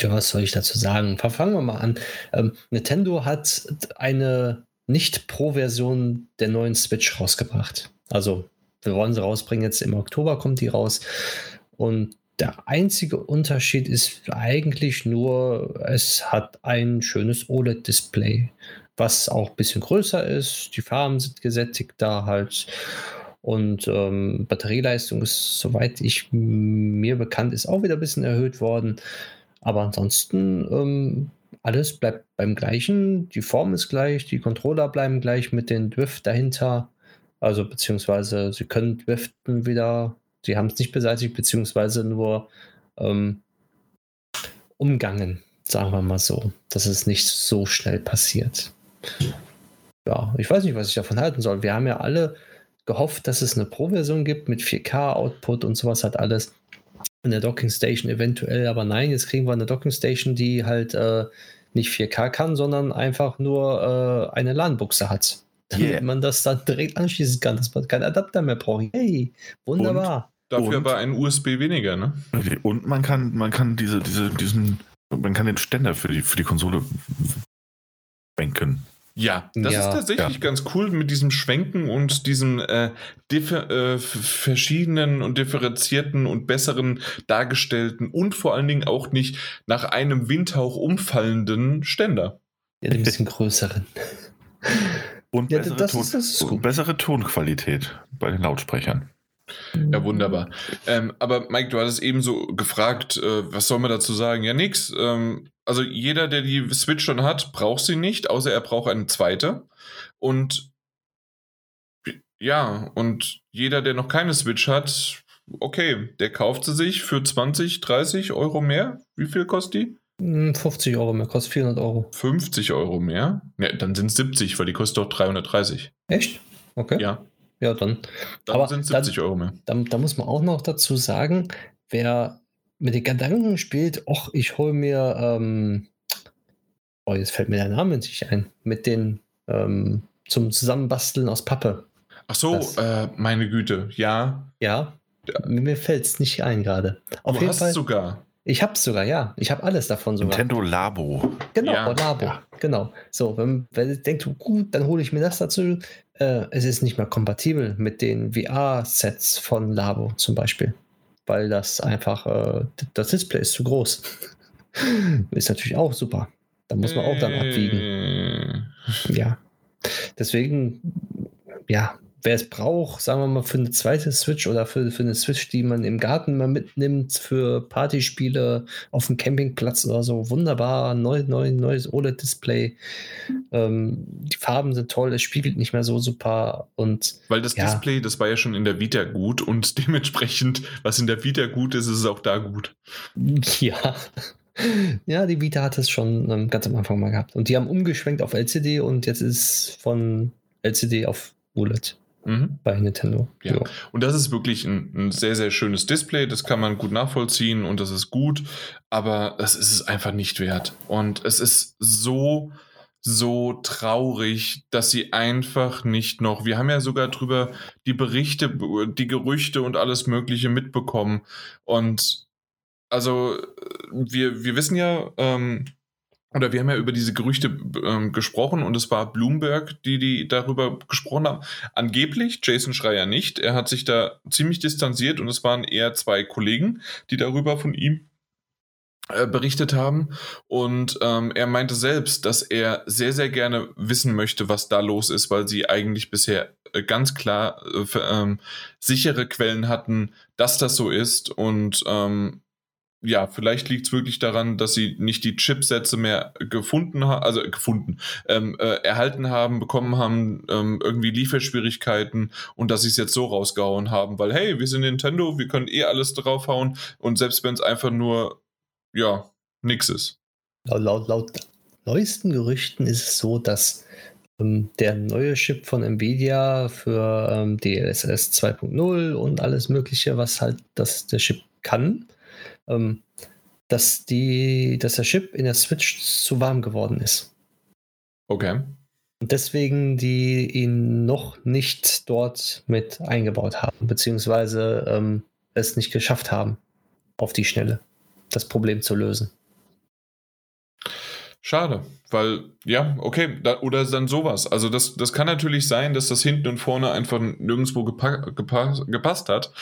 Ja, was soll ich dazu sagen? Fangen wir mal an. Ähm, Nintendo hat eine Nicht-Pro-Version der neuen Switch rausgebracht. Also, wir wollen sie rausbringen, jetzt im Oktober kommt die raus. Und der einzige Unterschied ist eigentlich nur, es hat ein schönes OLED-Display was auch ein bisschen größer ist. Die Farben sind gesättigt da halt. Und ähm, Batterieleistung ist, soweit ich mir bekannt ist, auch wieder ein bisschen erhöht worden. Aber ansonsten ähm, alles bleibt beim gleichen. Die Form ist gleich, die Controller bleiben gleich mit den Drift dahinter. Also beziehungsweise sie können driften wieder. Sie haben es nicht beseitigt, beziehungsweise nur ähm, umgangen, sagen wir mal so, dass es nicht so schnell passiert ja, ich weiß nicht, was ich davon halten soll. Wir haben ja alle gehofft, dass es eine Pro-Version gibt mit 4K-Output und sowas hat alles. In der Docking Station eventuell, aber nein, jetzt kriegen wir eine Docking Station, die halt äh, nicht 4K kann, sondern einfach nur äh, eine LAN-Buchse hat. Damit yeah. man das dann direkt anschließen kann, dass man keinen Adapter mehr braucht. Hey, wunderbar. Und dafür und, aber ein USB weniger, ne? Und man kann, man kann diese, diese, diesen, man kann den Ständer für die, für die Konsole schwenken. Ja, das ja, ist tatsächlich ja. ganz cool mit diesem Schwenken und diesem äh, äh, verschiedenen und differenzierten und besseren dargestellten und vor allen Dingen auch nicht nach einem Windhauch umfallenden Ständer. Ja, ein bisschen größeren. Und ja, bessere, Ton ist, ist bessere Tonqualität bei den Lautsprechern. Ja, wunderbar. Ähm, aber Mike, du hattest eben so gefragt, äh, was soll man dazu sagen? Ja, nix. Ähm, also jeder, der die Switch schon hat, braucht sie nicht, außer er braucht eine zweite. Und ja, und jeder, der noch keine Switch hat, okay, der kauft sie sich für 20, 30 Euro mehr. Wie viel kostet die? 50 hm, Euro mehr, kostet 400 Euro. 50 Euro mehr? Ja, dann sind es 70, weil die kostet doch 330. Echt? Okay. Ja. Ja, dann. Dann sind 70 dann, Euro mehr. Da, da muss man auch noch dazu sagen, wer mit den Gedanken spielt, ach, ich hole mir, ähm, oh, jetzt fällt mir der Name nicht ein, mit den ähm, zum Zusammenbasteln aus Pappe. Ach so, äh, meine Güte, ja. Ja, ja. mir fällt es nicht ein gerade. Auf du jeden hast Fall. sogar. Ich habe sogar, ja. Ich habe alles davon sogar. Nintendo Labo. Genau, ja. Labo. Ja. Genau. So, wenn, wenn denkt, gut, dann hole ich mir das dazu. Äh, es ist nicht mehr kompatibel mit den VR-Sets von Labo zum Beispiel weil das einfach, äh, das Display ist zu groß. [laughs] ist natürlich auch super. Da muss man auch dann abwiegen. Ja. Deswegen, ja, wer es braucht, sagen wir mal für eine zweite Switch oder für, für eine Switch, die man im Garten mal mitnimmt, für Partyspiele auf dem Campingplatz oder so, wunderbar, neu, neu, neues OLED-Display. Ähm, die Farben sind toll, es spiegelt nicht mehr so super und. Weil das ja. Display, das war ja schon in der Vita gut und [laughs] dementsprechend, was in der Vita gut ist, ist es auch da gut. Ja. Ja, die Vita hat es schon ähm, ganz am Anfang mal gehabt. Und die haben umgeschwenkt auf LCD und jetzt ist von LCD auf OLED. Mhm. Bei Nintendo. Ja. So. Und das ist wirklich ein, ein, sehr, sehr schönes Display. Das kann man gut nachvollziehen und das ist gut. Aber das ist es einfach nicht wert. Und es ist so, so traurig, dass sie einfach nicht noch. Wir haben ja sogar drüber die Berichte, die Gerüchte und alles Mögliche mitbekommen. Und also, wir, wir wissen ja, ähm, oder wir haben ja über diese Gerüchte ähm, gesprochen und es war Bloomberg, die, die darüber gesprochen haben. Angeblich, Jason Schreier nicht. Er hat sich da ziemlich distanziert und es waren eher zwei Kollegen, die darüber von ihm äh, berichtet haben. Und ähm, er meinte selbst, dass er sehr, sehr gerne wissen möchte, was da los ist, weil sie eigentlich bisher äh, ganz klar äh, für, ähm, sichere Quellen hatten, dass das so ist. Und ähm, ja, vielleicht liegt es wirklich daran, dass sie nicht die Chipsätze mehr gefunden haben, also gefunden, ähm, äh, erhalten haben, bekommen haben, ähm, irgendwie Lieferschwierigkeiten und dass sie es jetzt so rausgehauen haben, weil hey, wir sind Nintendo, wir können eh alles draufhauen und selbst wenn es einfach nur, ja, nix ist. Laut, laut, laut neuesten Gerüchten ist es so, dass ähm, der neue Chip von Nvidia für ähm, DLSS 2.0 und alles Mögliche, was halt das der Chip kann, ähm, dass, die, dass der Chip in der Switch zu warm geworden ist. Okay. Und deswegen die ihn noch nicht dort mit eingebaut haben, beziehungsweise ähm, es nicht geschafft haben, auf die Schnelle das Problem zu lösen. Schade, weil, ja, okay, da, oder dann sowas. Also das, das kann natürlich sein, dass das hinten und vorne einfach nirgendwo gepa gepa gepasst hat,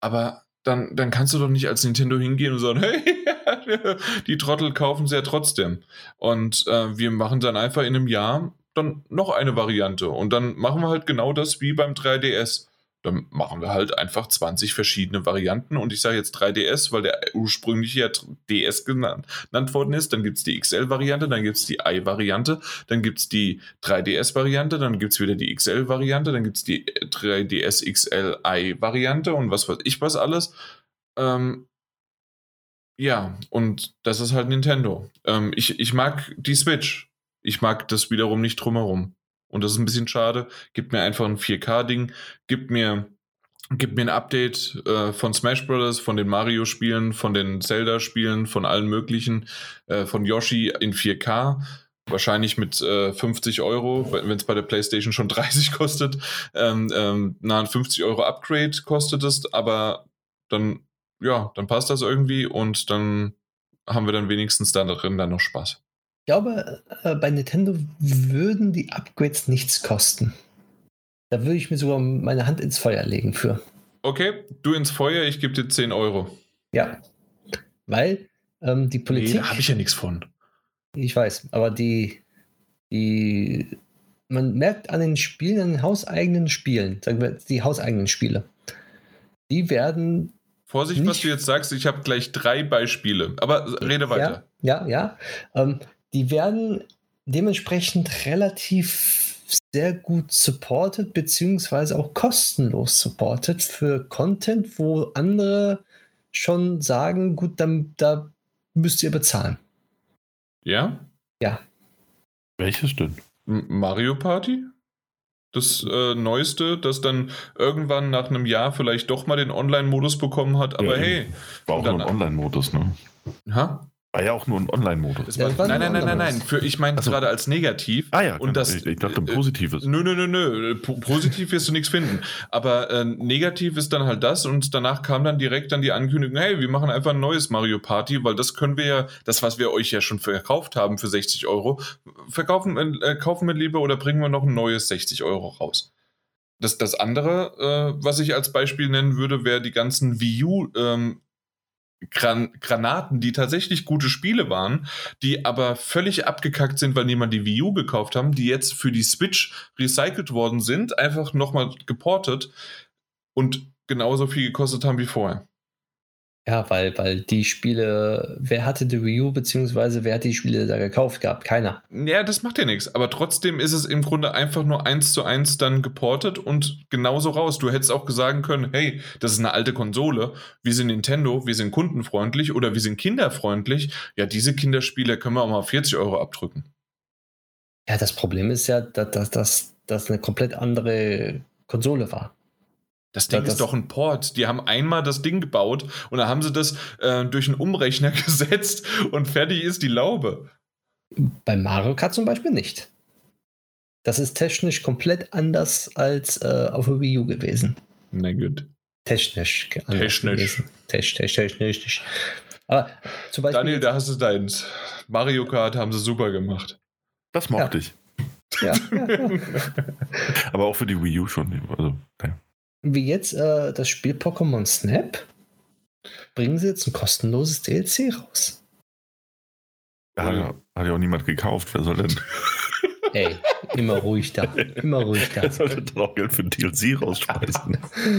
aber dann, dann kannst du doch nicht als Nintendo hingehen und sagen, [laughs] hey, die Trottel kaufen sie ja trotzdem. Und äh, wir machen dann einfach in einem Jahr dann noch eine Variante. Und dann machen wir halt genau das wie beim 3DS dann machen wir halt einfach 20 verschiedene Varianten. Und ich sage jetzt 3DS, weil der ursprünglich ja DS genannt, genannt worden ist. Dann gibt es die XL-Variante, dann gibt es die i-Variante, dann gibt es die 3DS-Variante, dann gibt es wieder die XL-Variante, dann gibt es die 3DS XL i-Variante und was weiß ich was alles. Ähm, ja, und das ist halt Nintendo. Ähm, ich, ich mag die Switch. Ich mag das wiederum nicht drumherum. Und das ist ein bisschen schade. Gibt mir einfach ein 4K-Ding. Gibt mir, gibt mir ein Update äh, von Smash Brothers, von den Mario-Spielen, von den Zelda-Spielen, von allen möglichen, äh, von Yoshi in 4K. Wahrscheinlich mit äh, 50 Euro, wenn es bei der PlayStation schon [laughs] 30 kostet. Ähm, ähm, na, ein 50 Euro Upgrade kostet es, aber dann, ja, dann passt das irgendwie und dann haben wir dann wenigstens da drin dann noch Spaß. Ich glaube, äh, bei Nintendo würden die Upgrades nichts kosten. Da würde ich mir sogar meine Hand ins Feuer legen für. Okay, du ins Feuer, ich gebe dir 10 Euro. Ja. Weil ähm, die Politik. Nee, da habe ich ja nichts von. Ich weiß, aber die, die. Man merkt an den Spielen, an den hauseigenen Spielen, sagen wir die hauseigenen Spiele, die werden. Vorsicht, was du jetzt sagst, ich habe gleich drei Beispiele, aber rede weiter. Ja, ja. ja. Ähm, die werden dementsprechend relativ sehr gut supported, beziehungsweise auch kostenlos supported für Content, wo andere schon sagen, gut, dann, da müsst ihr bezahlen. Ja? Ja. Welches denn? Mario Party? Das äh, Neueste, das dann irgendwann nach einem Jahr vielleicht doch mal den Online-Modus bekommen hat, aber ja, hey. War auch nur ein Online-Modus, ne? Ha? War ja auch nur ein Online-Modus. Ja, nein, nein, nein, nein, nein. Für, ich meine also, gerade als negativ. Ah ja, und das, ich, ich dachte ein positives. Nö, nö, nö, nö. Positiv wirst du nichts finden. Aber äh, negativ ist dann halt das und danach kam dann direkt dann die Ankündigung, hey, wir machen einfach ein neues Mario Party, weil das können wir ja, das, was wir euch ja schon verkauft haben für 60 Euro, verkaufen, äh, kaufen wir lieber oder bringen wir noch ein neues 60 Euro raus. Das, das andere, äh, was ich als Beispiel nennen würde, wäre die ganzen Wii U ähm, Gran Granaten, die tatsächlich gute Spiele waren, die aber völlig abgekackt sind, weil niemand die Wii U gekauft haben, die jetzt für die Switch recycelt worden sind, einfach nochmal geportet und genauso viel gekostet haben wie vorher. Ja, weil, weil die Spiele, wer hatte die Wii U, beziehungsweise wer hat die Spiele da gekauft gehabt? Keiner. Ja, das macht ja nichts. Aber trotzdem ist es im Grunde einfach nur eins zu eins dann geportet und genauso raus. Du hättest auch sagen können, hey, das ist eine alte Konsole, wir sind Nintendo, wir sind kundenfreundlich oder wir sind kinderfreundlich. Ja, diese Kinderspiele können wir auch mal 40 Euro abdrücken. Ja, das Problem ist ja, dass das eine komplett andere Konsole war. Das Ding das, ist doch ein Port. Die haben einmal das Ding gebaut und dann haben sie das äh, durch einen Umrechner [laughs] gesetzt und fertig ist die Laube. Bei Mario Kart zum Beispiel nicht. Das ist technisch komplett anders als äh, auf der Wii U gewesen. Na gut. Technisch. Technisch. Technisch, technisch. Aber zum Beispiel Daniel, da hast du deins. Mario Kart haben sie super gemacht. Das mochte ja. ich. Ja, ja, ja. [laughs] Aber auch für die Wii U schon. Also, ja wie jetzt äh, das Spiel Pokémon Snap, bringen sie jetzt ein kostenloses DLC raus. Ja, ja, hat ja auch niemand gekauft. Wer soll denn? Ey, immer ruhig da. Immer ruhig da. [laughs] Wer sollte dann auch Geld für ein DLC rausschmeißen?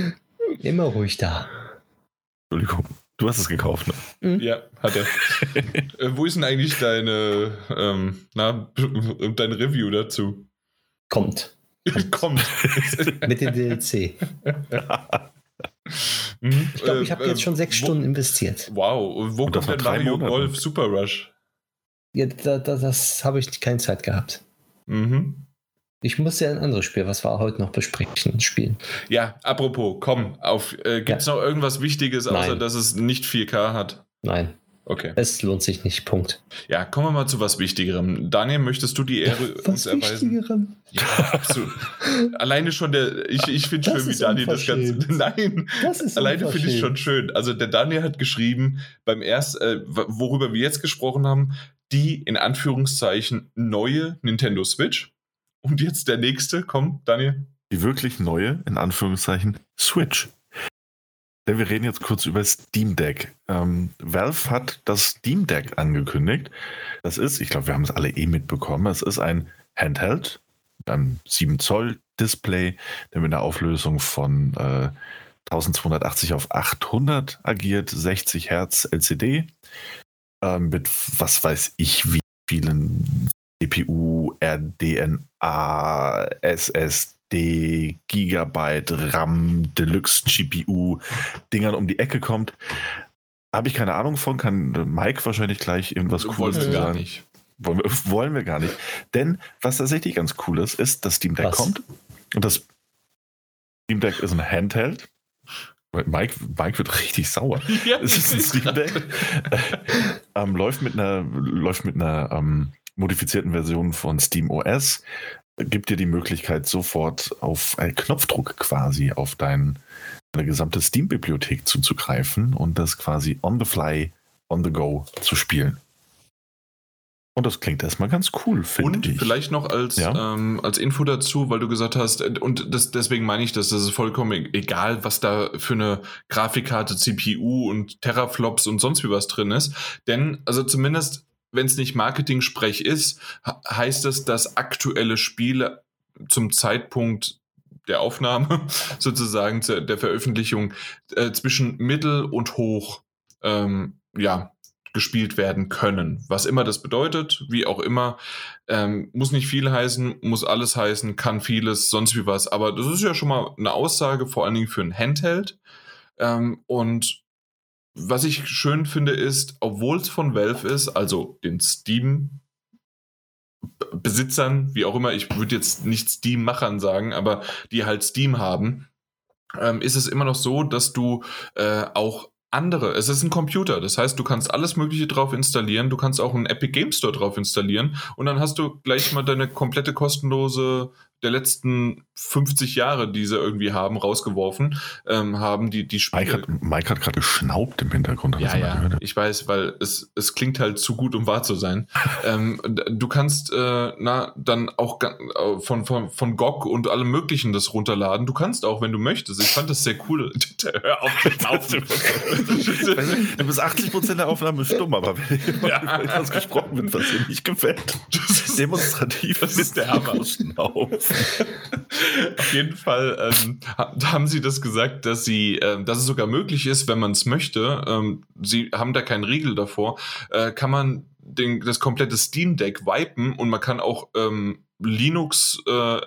[laughs] immer ruhig da. Entschuldigung. Du hast es gekauft, ne? Mhm. Ja, hat er. [laughs] äh, wo ist denn eigentlich deine, ähm, na, dein Review dazu? Kommt. [laughs] Kommt. Mit dem DLC. Mhm. Ich glaube, ich habe äh, jetzt schon sechs wo, Stunden investiert. Wow, wo kommt denn Mario Golf Super Rush? Ja, da, da, das habe ich keine Zeit gehabt. Mhm. Ich muss ja ein anderes Spiel, was wir heute noch besprechen, spielen. Ja, apropos, komm, auf, äh, gibt es ja. noch irgendwas Wichtiges, außer Nein. dass es nicht 4K hat? Nein. Okay. Es lohnt sich nicht, Punkt. Ja, kommen wir mal zu was Wichtigerem. Daniel, möchtest du die Ehre was uns erweisen? Wichtigerem? Ja, absolut. [laughs] alleine schon der, ich, ich finde schön, wie Daniel das Ganze. [laughs] Nein, das ist alleine finde ich schon schön. Also der Daniel hat geschrieben, beim erst, äh, worüber wir jetzt gesprochen haben, die in Anführungszeichen neue Nintendo Switch. Und jetzt der nächste, komm, Daniel. Die wirklich neue, in Anführungszeichen, Switch. Denn wir reden jetzt kurz über Steam Deck. Ähm, Valve hat das Steam Deck angekündigt. Das ist, ich glaube, wir haben es alle eh mitbekommen, es ist ein Handheld einem 7 Zoll Display, der mit einer Auflösung von äh, 1280 auf 800 agiert, 60 Hertz LCD, äh, mit was weiß ich wie vielen CPU, RDNA, SSD, SD, Gigabyte, RAM, Deluxe GPU Dingern um die Ecke kommt. Habe ich keine Ahnung von, kann Mike wahrscheinlich gleich irgendwas Cooles sagen. Gar nicht. Wollen wir, [laughs] wollen wir gar nicht. Denn was tatsächlich ganz cool ist, ist, dass Steam Deck was? kommt. Und das Steam Deck ist ein Handheld. Mike, Mike wird [laughs] richtig sauer. [laughs] Ja, es ist ein Steam Deck. ähm, läuft mit einer, läuft mit einer ähm, modifizierten Version von Steam OS gibt dir die Möglichkeit, sofort auf einen Knopfdruck quasi auf dein, deine gesamte Steam-Bibliothek zuzugreifen und das quasi on the fly, on the go zu spielen. Und das klingt erstmal ganz cool, finde ich. Und vielleicht noch als, ja? ähm, als Info dazu, weil du gesagt hast, und das, deswegen meine ich das, das ist vollkommen egal, was da für eine Grafikkarte, CPU und Teraflops und sonst wie was drin ist. Denn, also zumindest wenn es nicht Marketing-Sprech ist, heißt es, dass aktuelle Spiele zum Zeitpunkt der Aufnahme, [laughs] sozusagen der Veröffentlichung, äh, zwischen mittel und hoch ähm, ja, gespielt werden können. Was immer das bedeutet, wie auch immer, ähm, muss nicht viel heißen, muss alles heißen, kann vieles, sonst wie was. Aber das ist ja schon mal eine Aussage, vor allen Dingen für ein Handheld. Ähm, und was ich schön finde, ist, obwohl es von Valve ist, also den Steam Besitzern, wie auch immer, ich würde jetzt nicht Steam-Machern sagen, aber die halt Steam haben, ähm, ist es immer noch so, dass du äh, auch andere, es ist ein Computer, das heißt, du kannst alles Mögliche drauf installieren, du kannst auch einen Epic Game Store drauf installieren und dann hast du gleich mal deine komplette kostenlose der letzten 50 Jahre, die sie irgendwie haben, rausgeworfen, ähm, haben die, die Spiele. Mike hat, Mike hat gerade geschnaubt im Hintergrund. Ja, ja, ich weiß, weil es, es klingt halt zu gut, um wahr zu sein. [laughs] ähm, du kannst äh, na, dann auch äh, von, von, von GOG und allem möglichen das runterladen. Du kannst auch, wenn du möchtest. Ich fand das sehr cool. [laughs] Hör auf, [laughs] du bist 80 Prozent der Aufnahme stumm, aber wenn ja. etwas gesprochen wird, was dir nicht gefällt, demonstrativ das ist der Hammer. [laughs] Auf jeden Fall ähm, haben sie das gesagt, dass sie, äh, dass es sogar möglich ist, wenn man es möchte. Ähm, sie haben da keinen Riegel davor. Äh, kann man den, das komplette Steam Deck wipen und man kann auch ähm, Linux äh,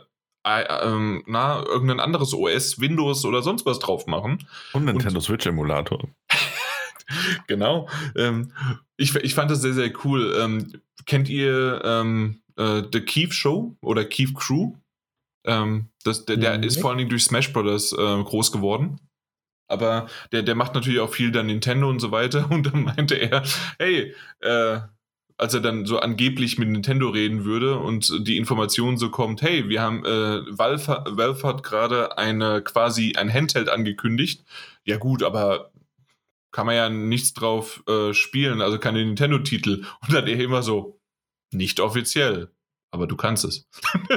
ähm, na, irgendein anderes OS, Windows oder sonst was drauf machen. Und Nintendo und, Switch Emulator. [laughs] genau. Ähm, ich, ich fand das sehr, sehr cool. Ähm, kennt ihr ähm, äh, The Keith Show oder Keith Crew? Ähm, das, der, der mhm. ist vor allen Dingen durch Smash Brothers äh, groß geworden. Aber der, der macht natürlich auch viel dann Nintendo und so weiter. [laughs] Und dann meinte er, hey, äh, als er dann so angeblich mit Nintendo reden würde und die Information so kommt, hey, wir haben, äh, Valve, Valve hat gerade eine quasi ein Handheld angekündigt. Ja gut, aber kann man ja nichts drauf äh, spielen, also keine Nintendo-Titel. Und dann er immer so, nicht offiziell aber du kannst es.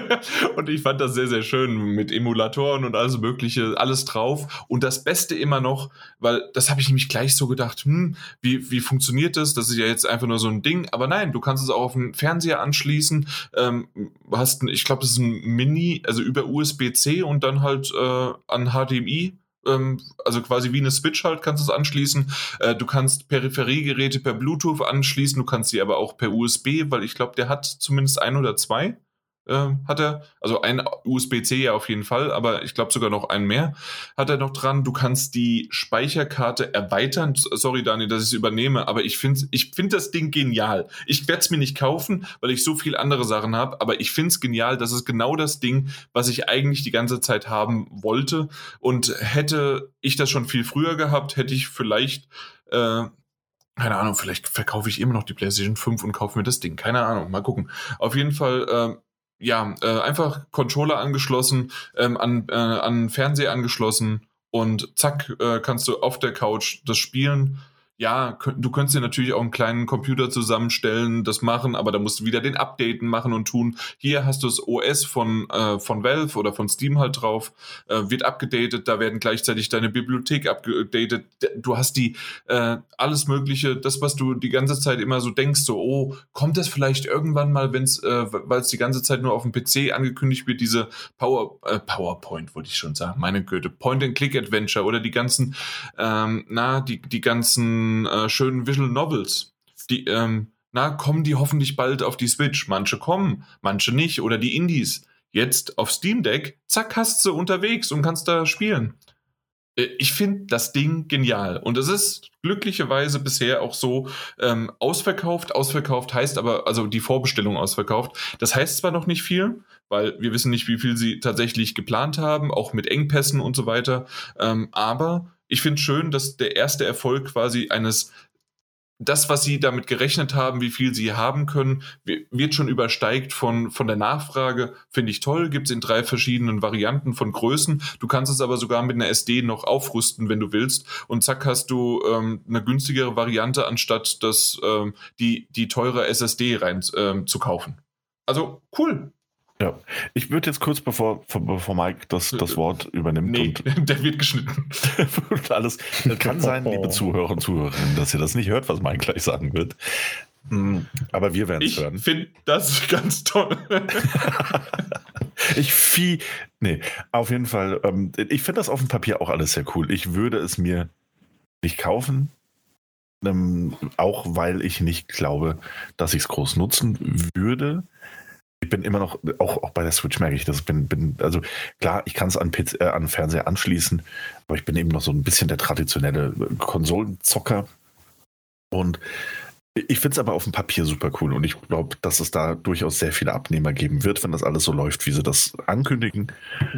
[laughs] und ich fand das sehr, sehr schön mit Emulatoren und alles Mögliche, alles drauf. Und das Beste immer noch, weil das habe ich nämlich gleich so gedacht, hm, wie, wie funktioniert das? Das ist ja jetzt einfach nur so ein Ding. Aber nein, du kannst es auch auf den Fernseher anschließen. Ähm, hast, ich glaube, das ist ein Mini, also über USB-C und dann halt äh, an HDMI also quasi wie eine Switch halt kannst du es anschließen. Äh, du kannst Peripheriegeräte per Bluetooth anschließen, du kannst sie aber auch per USB, weil ich glaube, der hat zumindest ein oder zwei äh, hat er, also ein USB-C ja auf jeden Fall, aber ich glaube sogar noch einen mehr hat er noch dran. Du kannst die Speicherkarte erweitern. Sorry, Daniel, dass ich es übernehme, aber ich finde ich find das Ding genial. Ich werde es mir nicht kaufen, weil ich so viele andere Sachen habe, aber ich finde es genial. Das ist genau das Ding, was ich eigentlich die ganze Zeit haben wollte. Und hätte ich das schon viel früher gehabt, hätte ich vielleicht äh, keine Ahnung, vielleicht verkaufe ich immer noch die PlayStation 5 und kaufe mir das Ding. Keine Ahnung, mal gucken. Auf jeden Fall äh, ja, äh, einfach Controller angeschlossen, ähm, an, äh, an Fernseher angeschlossen und zack, äh, kannst du auf der Couch das spielen ja, du könntest dir natürlich auch einen kleinen Computer zusammenstellen, das machen, aber da musst du wieder den Updaten machen und tun. Hier hast du das OS von, äh, von Valve oder von Steam halt drauf, äh, wird abgedatet, da werden gleichzeitig deine Bibliothek abgedatet. Du hast die äh, alles Mögliche, das, was du die ganze Zeit immer so denkst, so, oh, kommt das vielleicht irgendwann mal, äh, weil es die ganze Zeit nur auf dem PC angekündigt wird, diese Power, äh, PowerPoint, wollte ich schon sagen, meine Güte, Point-and-Click-Adventure oder die ganzen, ähm, na, die, die ganzen äh, schönen Visual Novels. Die, ähm, na, kommen die hoffentlich bald auf die Switch? Manche kommen, manche nicht. Oder die Indies. Jetzt auf Steam Deck, zack, hast du unterwegs und kannst da spielen. Äh, ich finde das Ding genial. Und es ist glücklicherweise bisher auch so ähm, ausverkauft. Ausverkauft heißt aber, also die Vorbestellung ausverkauft. Das heißt zwar noch nicht viel, weil wir wissen nicht, wie viel sie tatsächlich geplant haben, auch mit Engpässen und so weiter. Ähm, aber ich finde schön, dass der erste Erfolg quasi eines das, was sie damit gerechnet haben, wie viel sie haben können, wird schon übersteigt von, von der Nachfrage. Finde ich toll. Gibt es in drei verschiedenen Varianten von Größen. Du kannst es aber sogar mit einer SD noch aufrüsten, wenn du willst. Und zack, hast du ähm, eine günstigere Variante, anstatt das, ähm, die, die teure SSD rein ähm, zu kaufen. Also cool. Ja, ich würde jetzt kurz bevor, bevor Mike das, das Wort übernimmt. Nee, und, [laughs] der wird geschnitten. und [laughs] alles. Kann sein, liebe Zuhörer und Zuhörerinnen, dass ihr das nicht hört, was Mike gleich sagen wird. Hm, aber wir werden es hören. Ich finde das [laughs] ganz toll. ich viel. Nee, auf jeden Fall. Ähm, ich finde das auf dem Papier auch alles sehr cool. Ich würde es mir nicht kaufen. Ähm, auch weil ich nicht glaube, dass ich es groß nutzen würde ich bin immer noch, auch, auch bei der Switch merke ich das, bin, bin, also klar, ich kann es an, äh, an Fernseher anschließen, aber ich bin eben noch so ein bisschen der traditionelle Konsolenzocker. Und ich finde es aber auf dem Papier super cool und ich glaube, dass es da durchaus sehr viele Abnehmer geben wird, wenn das alles so läuft, wie sie das ankündigen.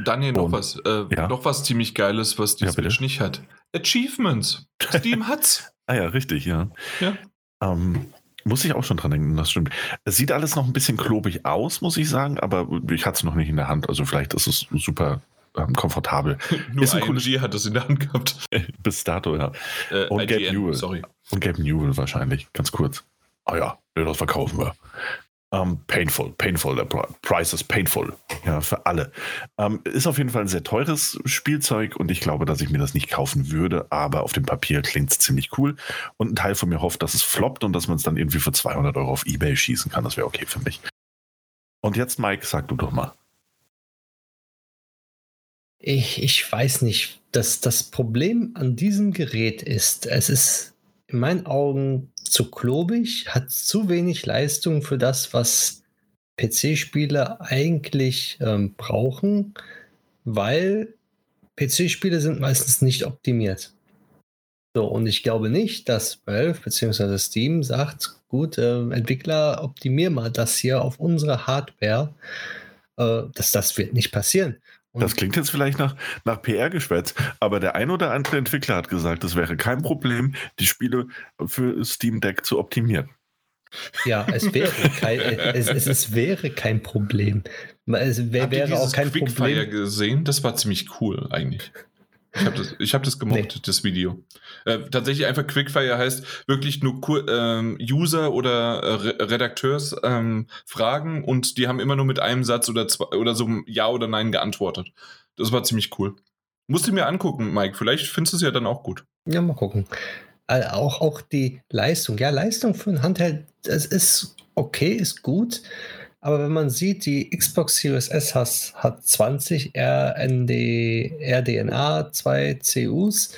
Daniel, noch was, äh, ja? noch was ziemlich Geiles, was die ja, Switch nicht hat. Achievements. Steam hat's. [laughs] ah ja, richtig, ja. Ja. Ähm, Muss ich auch schon dran denken, das stimmt. Es sieht alles noch ein bisschen klobig aus, muss ich sagen, aber ich hatte es noch nicht in der Hand. Also vielleicht ist es super ähm, komfortabel. [laughs] Nur Ist ein IMG cooles- hat das in der Hand gehabt. [laughs] Bis dato, ja. Äh, Und Gabe Newell. sorry. Und Gabe Newell wahrscheinlich, ganz kurz. Ah ja, das verkaufen wir. Ähm, painful, painful, Pri- Price is painful. Ja, für alle. Ähm, ist auf jeden Fall ein sehr teures Spielzeug und ich glaube, dass ich mir das nicht kaufen würde, aber auf dem Papier klingt es ziemlich cool. Und ein Teil von mir hofft, dass es floppt und dass man es dann irgendwie für 200 Euro auf Ebay schießen kann. Das wäre okay für mich. Und jetzt, Mike, sag du doch mal. Ich, ich weiß nicht. Das, das Problem an diesem Gerät ist, es ist in meinen Augen zu klobig, hat zu wenig Leistung für das, was PC-Spiele eigentlich ähm, brauchen, weil PC-Spiele sind meistens nicht optimiert. So, und ich glaube nicht, dass Valve bzw. Steam sagt, gut, ähm, Entwickler, optimier mal das hier auf unsere Hardware. Äh, das, das wird nicht passieren. Und Das klingt jetzt vielleicht nach, nach PR-Geschwätz, aber der ein oder andere Entwickler hat gesagt, es wäre kein Problem, die Spiele für Steam Deck zu optimieren. Ja, es wäre kein, es, es, es wäre kein Problem. Es wär, Habt ihr wäre auch dieses kein Quickfire Problem. gesehen? Das war ziemlich cool eigentlich. Ich habe das, ich hab das gemocht, Nee. das Video. Äh, tatsächlich einfach Quickfire heißt wirklich nur kur ähm, User oder äh, Re Redakteurs ähm, fragen und die haben immer nur mit einem Satz oder zwei oder so Ja oder Nein geantwortet. Das war ziemlich cool. Musst du mir angucken, Mike. Vielleicht findest du es ja dann auch gut. Ja, mal gucken. Äh, auch, auch die Leistung. Ja, Leistung für ein Handheld, das ist okay, ist gut. Aber wenn man sieht, die Xbox Series S has, hat 20 RND, RDNA, 2 CUs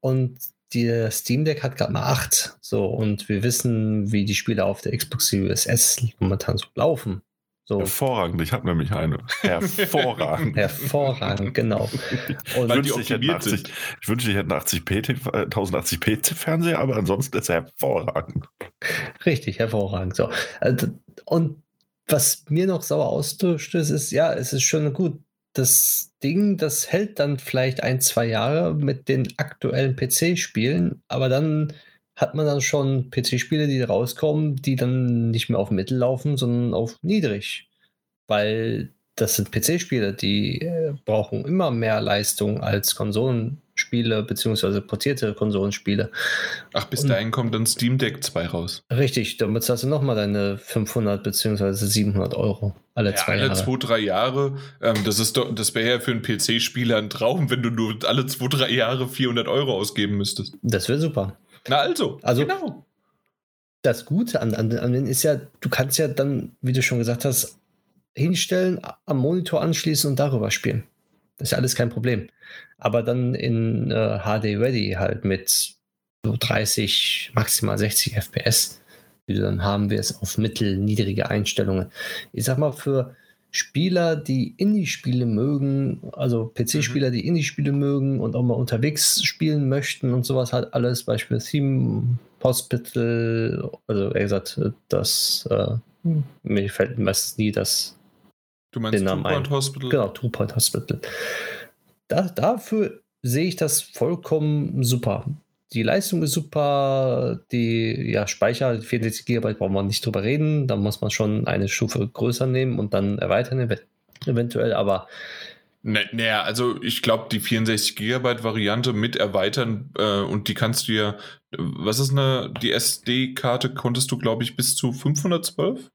und die Steam Deck hat gerade mal 8. So, und wir wissen, wie die Spiele auf der Xbox Series S momentan so laufen. So, Hervorragend, ich habe nämlich eine. Hervorragend. [laughs] hervorragend, genau. Und Weil die wünschte, ich hätte einen optimiert sind. 80 ich wünschte, ich hätte einen 80p, TV äh, 1080p Fernseher, aber ansonsten ist er hervorragend. Richtig, hervorragend. So. Also, Und was mir noch sauer ausstößt, ist, ja, es ist schon gut. Das Ding, das hält dann vielleicht ein, zwei Jahre mit den aktuellen PC-Spielen, aber dann hat man dann schon PC-Spiele, die rauskommen, die dann nicht mehr auf Mittel laufen, sondern auf niedrig. Weil das sind PC-Spiele, die äh, brauchen immer mehr Leistung als Konsolenspiele, beziehungsweise portierte Konsolenspiele. Ach, bis Und- dahin kommt dann Steam Deck 2 raus. Richtig, damit zahlst du nochmal deine 500 bzw. 700 Euro alle Ja, zwei alle Jahre. zwei, drei Jahre. Ähm, das ist doch, das wäre ja für einen PC-Spieler ein Traum, wenn du nur alle zwei, drei Jahre 400 Euro ausgeben müsstest. Das wäre super. Na also, Also- genau. Das Gute an, an, an denen ist ja, du kannst ja dann, wie du schon gesagt hast, hinstellen, am Monitor anschließen und darüber spielen. Das ist ja alles kein Problem. Aber dann in äh, HD Ready halt mit so 30, maximal 60 FPS, die du dann haben wirst auf mittel, niedrige Einstellungen. Ich sag mal, für Spieler, die Indie-Spiele mögen, also PC-Spieler, die Indie-Spiele mögen und auch mal unterwegs spielen möchten und sowas hat alles, Beispiel Theme Hospital, also eher gesagt, das, äh, mir fällt meistens nie das Du meinst den Namen Two Point ein. Hospital? Genau, Two Point Hospital. Da, dafür sehe ich das vollkommen super. Die Leistung ist super, die ja, Speicher, 64 GB brauchen wir nicht drüber reden. Da muss man schon eine Stufe größer nehmen und dann erweitern ev- eventuell, aber Ne- Naja, also ich glaube, die 64 Gigabyte Variante mit erweitern äh, und die kannst du ja, was ist eine, die SD-Karte konntest du, glaube ich, bis zu 512?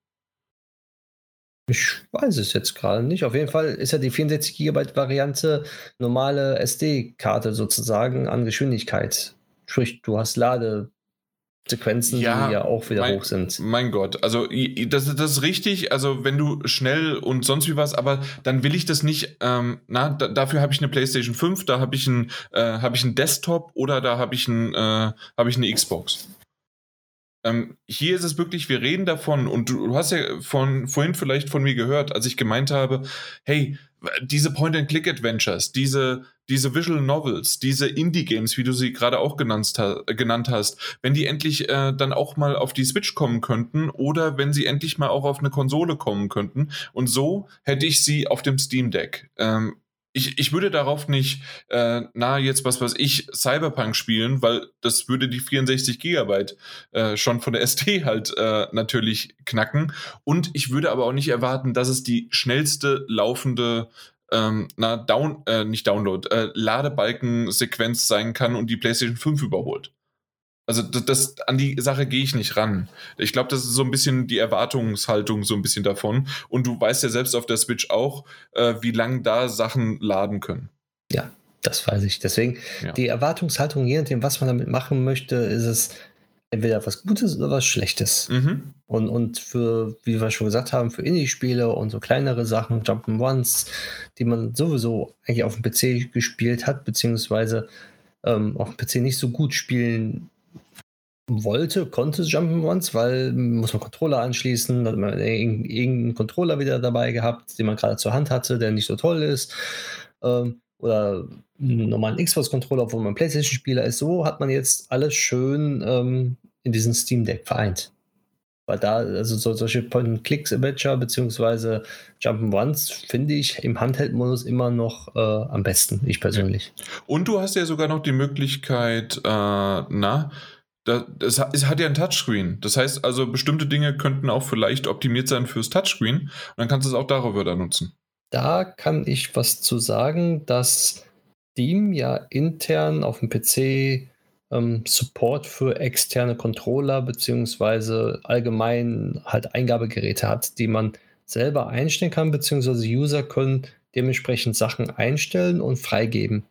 Ich weiß es jetzt gerade nicht. Auf jeden Fall ist ja die 64 GB Variante normale SD-Karte sozusagen an Geschwindigkeit. Sprich, du hast Ladesequenzen, Ja, die ja auch wieder mein- hoch sind. Mein Gott, also das, das ist richtig, also wenn du schnell und sonst wie was, aber dann will ich das nicht, ähm, na, da, dafür habe ich eine PlayStation 5, da habe ich einen äh, habe ich einen Desktop oder da habe ich ein, äh, habe ich eine Xbox. Ähm, hier ist es wirklich, wir reden davon und du, du hast ja von, vorhin vielleicht von mir gehört, als ich gemeint habe, hey, diese Point-and-Click-Adventures, diese, diese Visual Novels, diese Indie-Games, wie du sie gerade auch genannt, genannt hast, wenn die endlich äh, dann auch mal auf die Switch kommen könnten oder wenn sie endlich mal auch auf eine Konsole kommen könnten. Und so hätte ich sie auf dem Steam Deck. Ähm, ich, ich würde darauf nicht, äh, na, jetzt was weiß ich, Cyberpunk spielen, weil das würde die 64 Gigabyte äh, schon von der ST halt äh, natürlich knacken. Und ich würde aber auch nicht erwarten, dass es die schnellste laufende ähm, na, Down, äh, nicht Download, äh, Ladebalken-Sequenz sein kann und die PlayStation 5 überholt. Also das, das, an die Sache gehe ich nicht ran. Ich glaube, das ist so ein bisschen die Erwartungshaltung so ein bisschen davon. Und du weißt ja selbst auf der Switch auch, äh, wie lange da Sachen laden können. Ja, das weiß ich. Deswegen ja. die Erwartungshaltung, je nachdem, was man damit machen möchte, ist es entweder was Gutes oder was Schlechtes. Mhm. Und, und für, wie wir schon gesagt haben, für Indie-Spiele und so kleinere Sachen, Jump'n'Ones, die man sowieso eigentlich auf dem PC gespielt hat, beziehungsweise ähm, auf dem PC nicht so gut spielen wollte, konnte Jump'n'Ones, weil muss man Controller anschließen, hat man irgendeinen Controller wieder dabei gehabt, den man gerade zur Hand hatte, der nicht so toll ist. Ähm, oder einen normalen Xbox-Controller, obwohl man PlayStation-Spieler ist. So hat man jetzt alles schön ähm, in diesem Steam Deck vereint. Weil da, also so, solche Point-and-Clicks-Adventure beziehungsweise Jump'n'Ones finde ich im Handheld-Modus immer noch äh, am besten, ich persönlich. Und du hast ja sogar noch die Möglichkeit, äh, na, das, es hat ja ein Touchscreen. Das heißt also, bestimmte Dinge könnten auch vielleicht optimiert sein fürs Touchscreen. Und dann kannst du es auch darüber dann nutzen. Da kann ich was zu sagen, dass Steam ja intern auf dem PC ähm, Support für externe Controller beziehungsweise allgemein halt Eingabegeräte hat, die man selber einstellen kann, beziehungsweise User können dementsprechend Sachen einstellen und freigeben.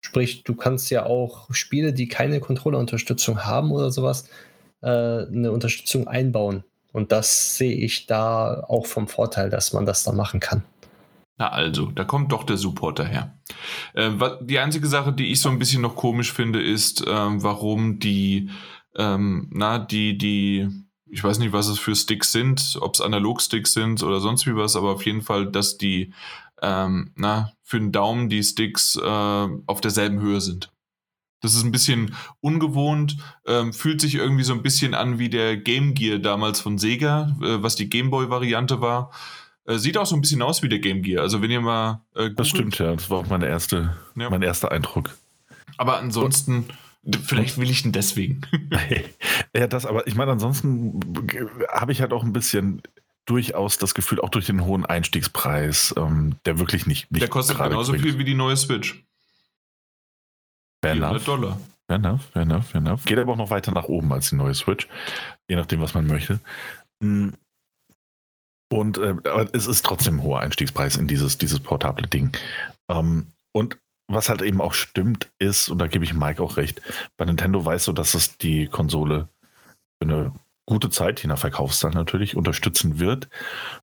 Sprich, du kannst ja auch Spiele, die keine Controller-Unterstützung haben oder sowas, äh, eine Unterstützung einbauen. Und das sehe ich da auch vom Vorteil, dass man das da machen kann. Na also, da kommt doch der Supporter her. Äh, die einzige Sache, die ich so ein bisschen noch komisch finde, ist, äh, warum die, ähm, na, die, die, ich weiß nicht, was es für Sticks sind, ob es Analog-Sticks sind oder sonst wie was, aber auf jeden Fall, dass die ähm, na, für den Daumen die Sticks äh, auf derselben Höhe sind. Das ist ein bisschen ungewohnt, ähm, fühlt sich irgendwie so ein bisschen an wie der Game Gear damals von Sega, äh, was die Gameboy-Variante war. Äh, sieht auch so ein bisschen aus wie der Game Gear. Also wenn ihr mal. Äh, das stimmt, ja. Das war auch meine erste, ja. mein erster Eindruck. Aber ansonsten. Vielleicht will ich ihn deswegen. [laughs] ja, das, aber ich meine, ansonsten habe ich halt auch ein bisschen durchaus das Gefühl, auch durch den hohen Einstiegspreis, ähm, der wirklich nicht, nicht Der kostet genauso bringt. viel wie die neue Switch. Fair enough. Dollar. Fair enough, fair enough, fair enough. Geht aber auch noch weiter nach oben als die neue Switch, je nachdem, was man möchte. Hm. Und äh, aber es ist trotzdem ein hoher Einstiegspreis in dieses, dieses portable Ding. Ähm, und was halt eben auch stimmt, ist, und da gebe ich Mike auch recht, bei Nintendo weißt du, dass es die Konsole für eine gute Zeit, je nach Verkaufszahl natürlich, unterstützen wird.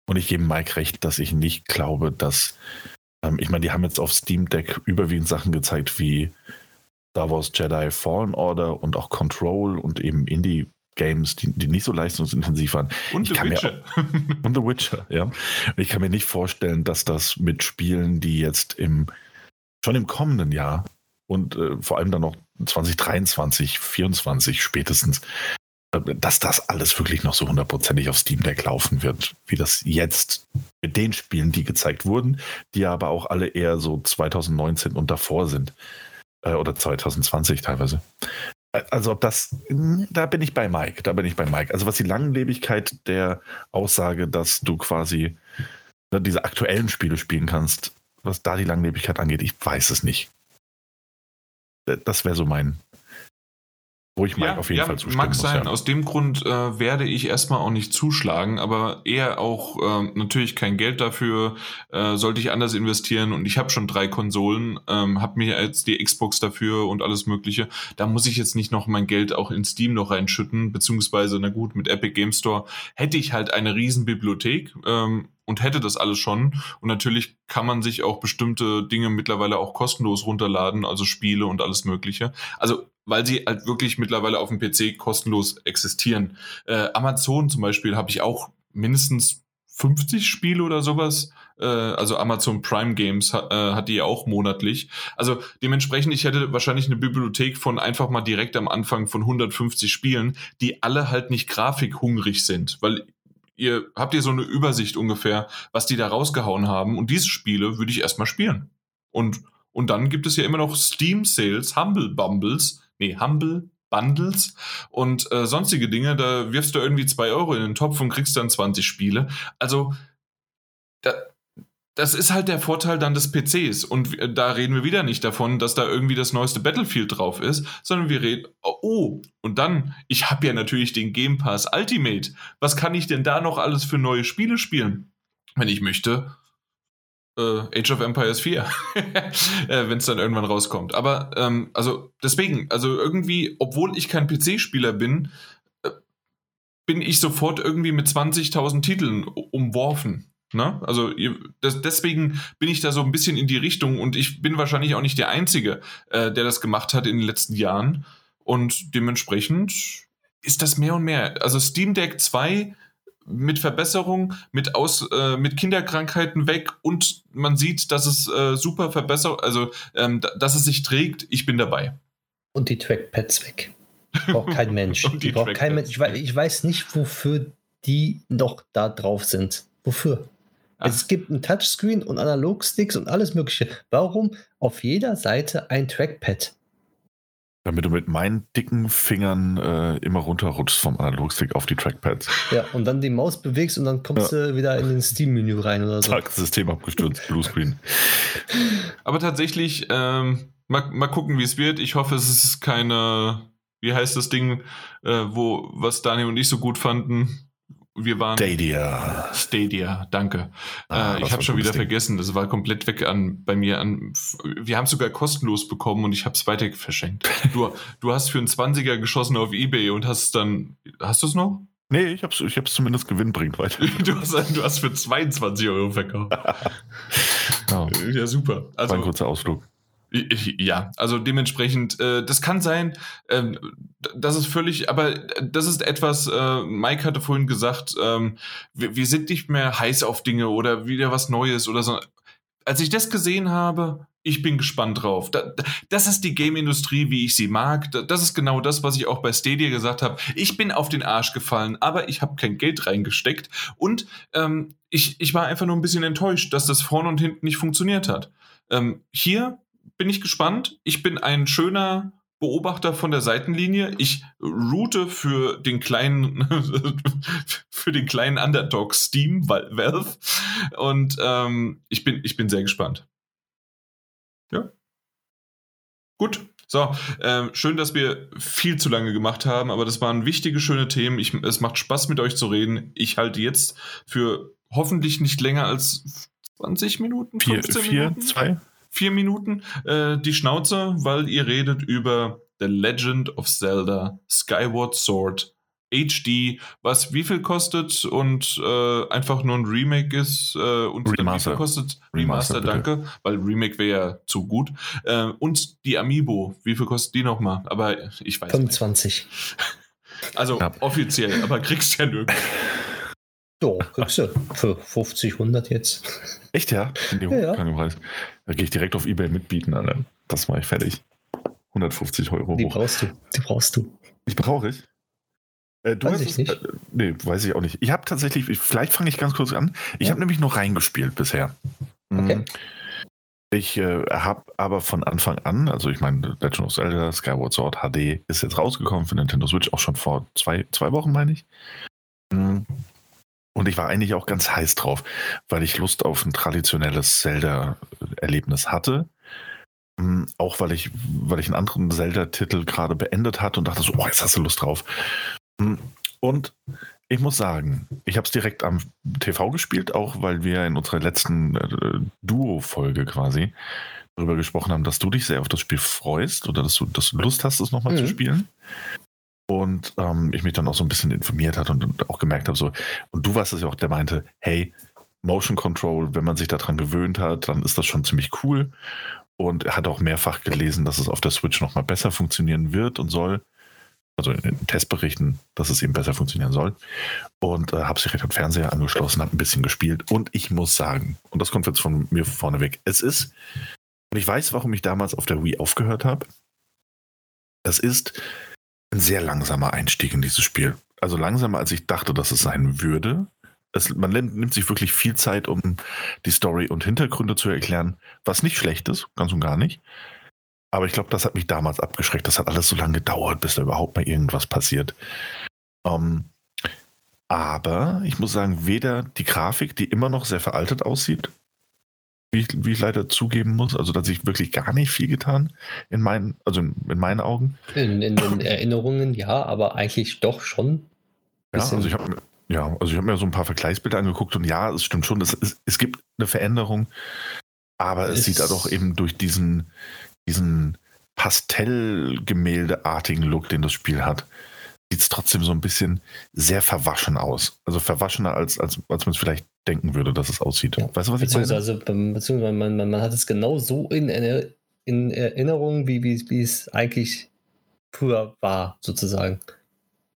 Und ich gebe Mike recht, dass ich nicht glaube, dass, ähm, ich meine, die haben jetzt auf Steam Deck überwiegend Sachen gezeigt wie Star Wars Jedi Fallen Order und auch Control und eben Indie Games, die, die nicht so leistungsintensiv waren. Und ich The Witcher. Auch, [laughs] und The Witcher, ja. Ich kann mir nicht vorstellen, dass das mit Spielen, die jetzt im schon im kommenden Jahr und äh, vor allem dann noch 2023, 2024 spätestens dass das alles wirklich noch so hundertprozentig auf Steam Deck laufen wird, wie das jetzt mit den Spielen, die gezeigt wurden, die aber auch alle eher so 2019 und davor sind. Äh, oder 2020 teilweise. Also ob das, da bin ich bei Mike, da bin ich bei Mike. Also was die Langlebigkeit der Aussage, dass du quasi ne, diese aktuellen Spiele spielen kannst, was da die Langlebigkeit angeht, ich weiß es nicht. Das wäre so mein, wo ich Mike ja, auf jeden ja, Fall zustimmen mag muss. Sein. Ja. Aus dem Grund äh, werde ich erstmal auch nicht zuschlagen, aber eher auch äh, natürlich kein Geld dafür. Äh, sollte ich anders investieren und ich habe schon drei Konsolen, ähm, habe mir jetzt die Xbox dafür und alles Mögliche. Da muss ich jetzt nicht noch mein Geld auch in Steam noch reinschütten, beziehungsweise, na gut, mit Epic Game Store hätte ich halt eine riesen Bibliothek. Ähm, und hätte das alles schon. Und natürlich kann man sich auch bestimmte Dinge mittlerweile auch kostenlos runterladen, also Spiele und alles Mögliche. Also weil sie halt wirklich mittlerweile auf dem PC kostenlos existieren. Äh, Amazon zum Beispiel habe ich auch mindestens 50 Spiele oder sowas. Äh, also Amazon Prime Games hat, äh, hat die ja auch monatlich. Also dementsprechend, ich hätte wahrscheinlich eine Bibliothek von einfach mal direkt am Anfang von 150 Spielen, die alle halt nicht grafikhungrig sind, weil ihr habt ihr so eine Übersicht ungefähr, was die da rausgehauen haben. Und diese Spiele würde ich erstmal spielen. Und, und dann gibt es ja immer noch Steam Sales, Humble Bumbles, nee, Humble Bundles und äh, sonstige Dinge. Da wirfst du irgendwie 2 Euro in den Topf und kriegst dann 20 Spiele. Also, da, das ist halt der Vorteil dann des PCs. Und da reden wir wieder nicht davon, dass da irgendwie das neueste Battlefield drauf ist, sondern wir reden, oh, und dann, ich habe ja natürlich den Game Pass Ultimate. Was kann ich denn da noch alles für neue Spiele spielen? Wenn ich möchte, Age of Empires 4, [laughs] äh, wenn es dann irgendwann rauskommt. Aber, ähm, also deswegen, also irgendwie, obwohl ich kein PC-Spieler bin, äh, bin ich sofort irgendwie mit 20.000 Titeln umworfen. Ne? Also das, deswegen bin ich da so ein bisschen in die Richtung und ich bin wahrscheinlich auch nicht der Einzige, äh, der das gemacht hat in den letzten Jahren. Und dementsprechend ist das mehr und mehr. Also Steam Deck 2 mit Verbesserung, mit, Aus, äh, mit Kinderkrankheiten weg und man sieht, dass es äh, super verbessert, also ähm, dass es sich trägt. Ich bin dabei. Und die Trackpads weg. Braucht kein Mensch. [laughs] die, die braucht kein Mensch. Ich weiß, ich weiß nicht, wofür die noch da drauf sind. Wofür? Ach. Es gibt ein Touchscreen und Analogsticks und alles Mögliche. Warum auf jeder Seite ein Trackpad? Damit du mit meinen dicken Fingern äh, immer runterrutschst vom Analogstick auf die Trackpads. Ja, und dann die Maus bewegst und dann kommst ja. du wieder in den Steam-Menü rein oder so. Zack, System abgestürzt, Bluescreen. [laughs] Aber tatsächlich, ähm, mal, mal gucken, wie es wird. Ich hoffe, es ist keine, wie heißt das Ding, äh, wo, was Daniel und ich so gut fanden? Wir waren. Stadia. Stadia, danke. Ah, äh, ich habe schon wieder Ding. vergessen, das war komplett weg an bei mir an. Wir haben es sogar kostenlos bekommen und ich habe es weiter verschenkt. du, [laughs] du hast für einen 20er geschossen auf Ebay und hast dann. Hast du es noch? Nee, ich hab's, ich hab's zumindest gewinnbringend weiter. [laughs] du, hast, du hast für 22 Euro verkauft. oh. [laughs] Ja, super. Also, war ein kurzer Ausflug. Ja, also dementsprechend, äh, das kann sein, ähm, das ist völlig, aber das ist etwas, äh, Mike hatte vorhin gesagt, ähm, wir, wir, sind nicht mehr heiß auf Dinge oder wieder was Neues oder so. Als ich das gesehen habe, ich bin gespannt drauf. Da, das ist die Game-Industrie, wie ich sie mag. Das ist genau das, was ich auch bei Stadia gesagt habe. Ich bin auf den Arsch gefallen, aber ich habe kein Geld reingesteckt und ähm, ich, ich war einfach nur ein bisschen enttäuscht, dass das vorne und hinten nicht funktioniert hat. Ähm, hier bin ich gespannt. Ich bin ein schöner Beobachter von der Seitenlinie. Ich route für den kleinen, [laughs] für den kleinen Underdog Steam, Valve. Und ähm, ich, bin, ich bin sehr gespannt. Ja. Gut. So, äh, schön, dass wir viel zu lange gemacht haben, aber das waren wichtige, schöne Themen. Ich, es macht Spaß, mit euch zu reden. Ich halte jetzt für hoffentlich nicht länger als 20 Minuten, 15 vier, vier, Minuten. Zwei? Vier Minuten äh, die Schnauze, weil ihr redet über The Legend of Zelda Skyward Sword HD, was wie viel kostet und äh, einfach nur ein Remake ist äh, und Remaster. wie viel kostet Remaster, Remaster danke, weil Remake wäre ja zu gut. Äh, und die Amiibo, wie viel kostet die nochmal? Aber ich weiß 25. Nicht. Also ja. offiziell, aber kriegst ja nirgends. [laughs] Ja, kriegst du für 50, 100 jetzt. Echt, ja? ja, ja. Preis. Da gehe ich direkt auf Ebay mitbieten, Alter. Das mache ich fertig. 150 Euro. Die hoch. brauchst du. Die brauchst du. Die brauche ich. Äh, du weiß ich nicht. Äh, nee, weiß ich auch nicht. Ich habe tatsächlich, vielleicht fange ich ganz kurz an. Ich ja. habe nämlich nur reingespielt bisher. Okay. Hm. Ich äh, habe aber von Anfang an, also ich meine, Legend of Zelda Skyward Sword HD ist jetzt rausgekommen für Nintendo Switch, auch schon vor zwei, zwei Wochen, meine ich. Hm. Und ich war eigentlich auch ganz heiß drauf, weil ich Lust auf ein traditionelles Zelda-Erlebnis hatte. Hm, auch weil ich, weil ich einen anderen Zelda-Titel gerade beendet hatte und dachte so, oh, jetzt hast du Lust drauf. Hm, und ich muss sagen, ich habe es direkt am TV gespielt, auch weil wir in unserer letzten äh, Duo-Folge quasi darüber gesprochen haben, dass du dich sehr auf das Spiel freust oder dass du, dass du Lust hast, es nochmal mhm. zu spielen. Und ähm, ich mich dann auch so ein bisschen informiert hat und, und auch gemerkt habe, so, und du warst es ja auch, der meinte, hey, Motion Control, wenn man sich daran gewöhnt hat, dann ist das schon ziemlich cool. Und er hat auch mehrfach gelesen, dass es auf der Switch nochmal besser funktionieren wird und soll. Also in den Testberichten, dass es eben besser funktionieren soll. Und äh, habe sich direkt am Fernseher angeschlossen, habe ein bisschen gespielt. Und ich muss sagen, und das kommt jetzt von mir vorneweg, es ist, und ich weiß, warum ich damals auf der Wii aufgehört habe. Das ist ein sehr langsamer Einstieg in dieses Spiel. Also langsamer, als ich dachte, dass es sein würde. Es, man nimmt sich wirklich viel Zeit, um die Story und Hintergründe zu erklären, was nicht schlecht ist, ganz und gar nicht. Aber ich glaube, das hat mich damals abgeschreckt. Das hat alles so lange gedauert, bis da überhaupt mal irgendwas passiert. Ähm, aber ich muss sagen, weder die Grafik, die immer noch sehr veraltet aussieht, wie ich, wie ich leider zugeben muss, also dass sich wirklich gar nicht viel getan in meinen, also in, in meinen Augen. In, in den Erinnerungen ja, aber eigentlich doch schon. Ja, also ich habe ja, also ich habe mir so ein paar Vergleichsbilder angeguckt und ja, es stimmt schon, es, es, es gibt eine Veränderung, aber es, es sieht da doch eben durch diesen, diesen Pastellgemäldeartigen Look, den das Spiel hat, sieht es trotzdem so ein bisschen sehr verwaschen aus. Also verwaschener, als, als, als man es vielleicht denken würde, dass es aussieht. Ja. Weißt du, was ich meine? Also, beziehungsweise man, man, man hat es genau so in, in Erinnerung, wie, wie es eigentlich früher war, sozusagen.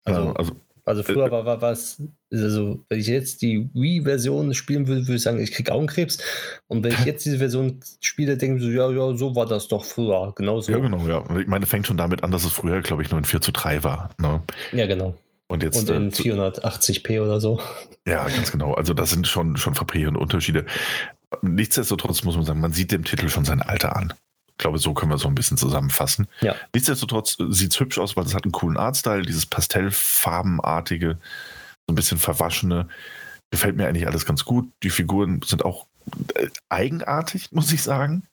Also, ja, also also früher äh, war, war was, also wenn ich jetzt die Wii-Version spielen würde, würde ich sagen, ich kriege Augenkrebs. Und wenn ich [laughs] jetzt diese Version spiele, denke ich so, ja, ja, so war das doch früher. Genau so. Ja, genau, ja. Ich meine, fängt schon damit an, dass es früher, glaube ich, nur in 4 zu 3 war. Ne? Ja, genau. Und, jetzt, und in äh, 480p oder so. Ja, ganz genau. Also das sind schon, schon verprägende Unterschiede. Nichtsdestotrotz muss man sagen, man sieht dem Titel schon sein Alter an. Ich glaube, so können wir so ein bisschen zusammenfassen. Ja. Nichtsdestotrotz äh, sieht es hübsch aus, weil es hat einen coolen Artstyle, dieses Pastellfarbenartige, so ein bisschen verwaschene. Gefällt mir eigentlich alles ganz gut. Die Figuren sind auch äh, eigenartig, [laughs] muss ich sagen.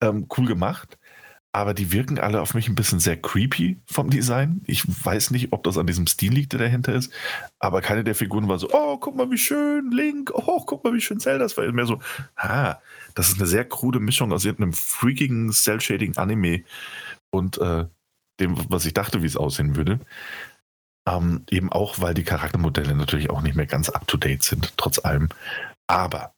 Ähm, cool gemacht aber die wirken alle auf mich ein bisschen sehr creepy vom Design. Ich weiß nicht, ob das an diesem Stil liegt, der dahinter ist, aber keine der Figuren war so, oh, guck mal, wie schön, Link, oh, guck mal, wie schön Zelda. Das war mehr so, ah, das ist eine sehr krude Mischung aus irgendeinem freakigen Cell-Shading-Anime und äh, dem, was ich dachte, wie es aussehen würde. Ähm, eben auch, weil die Charaktermodelle natürlich auch nicht mehr ganz up-to-date sind, trotz allem. Aber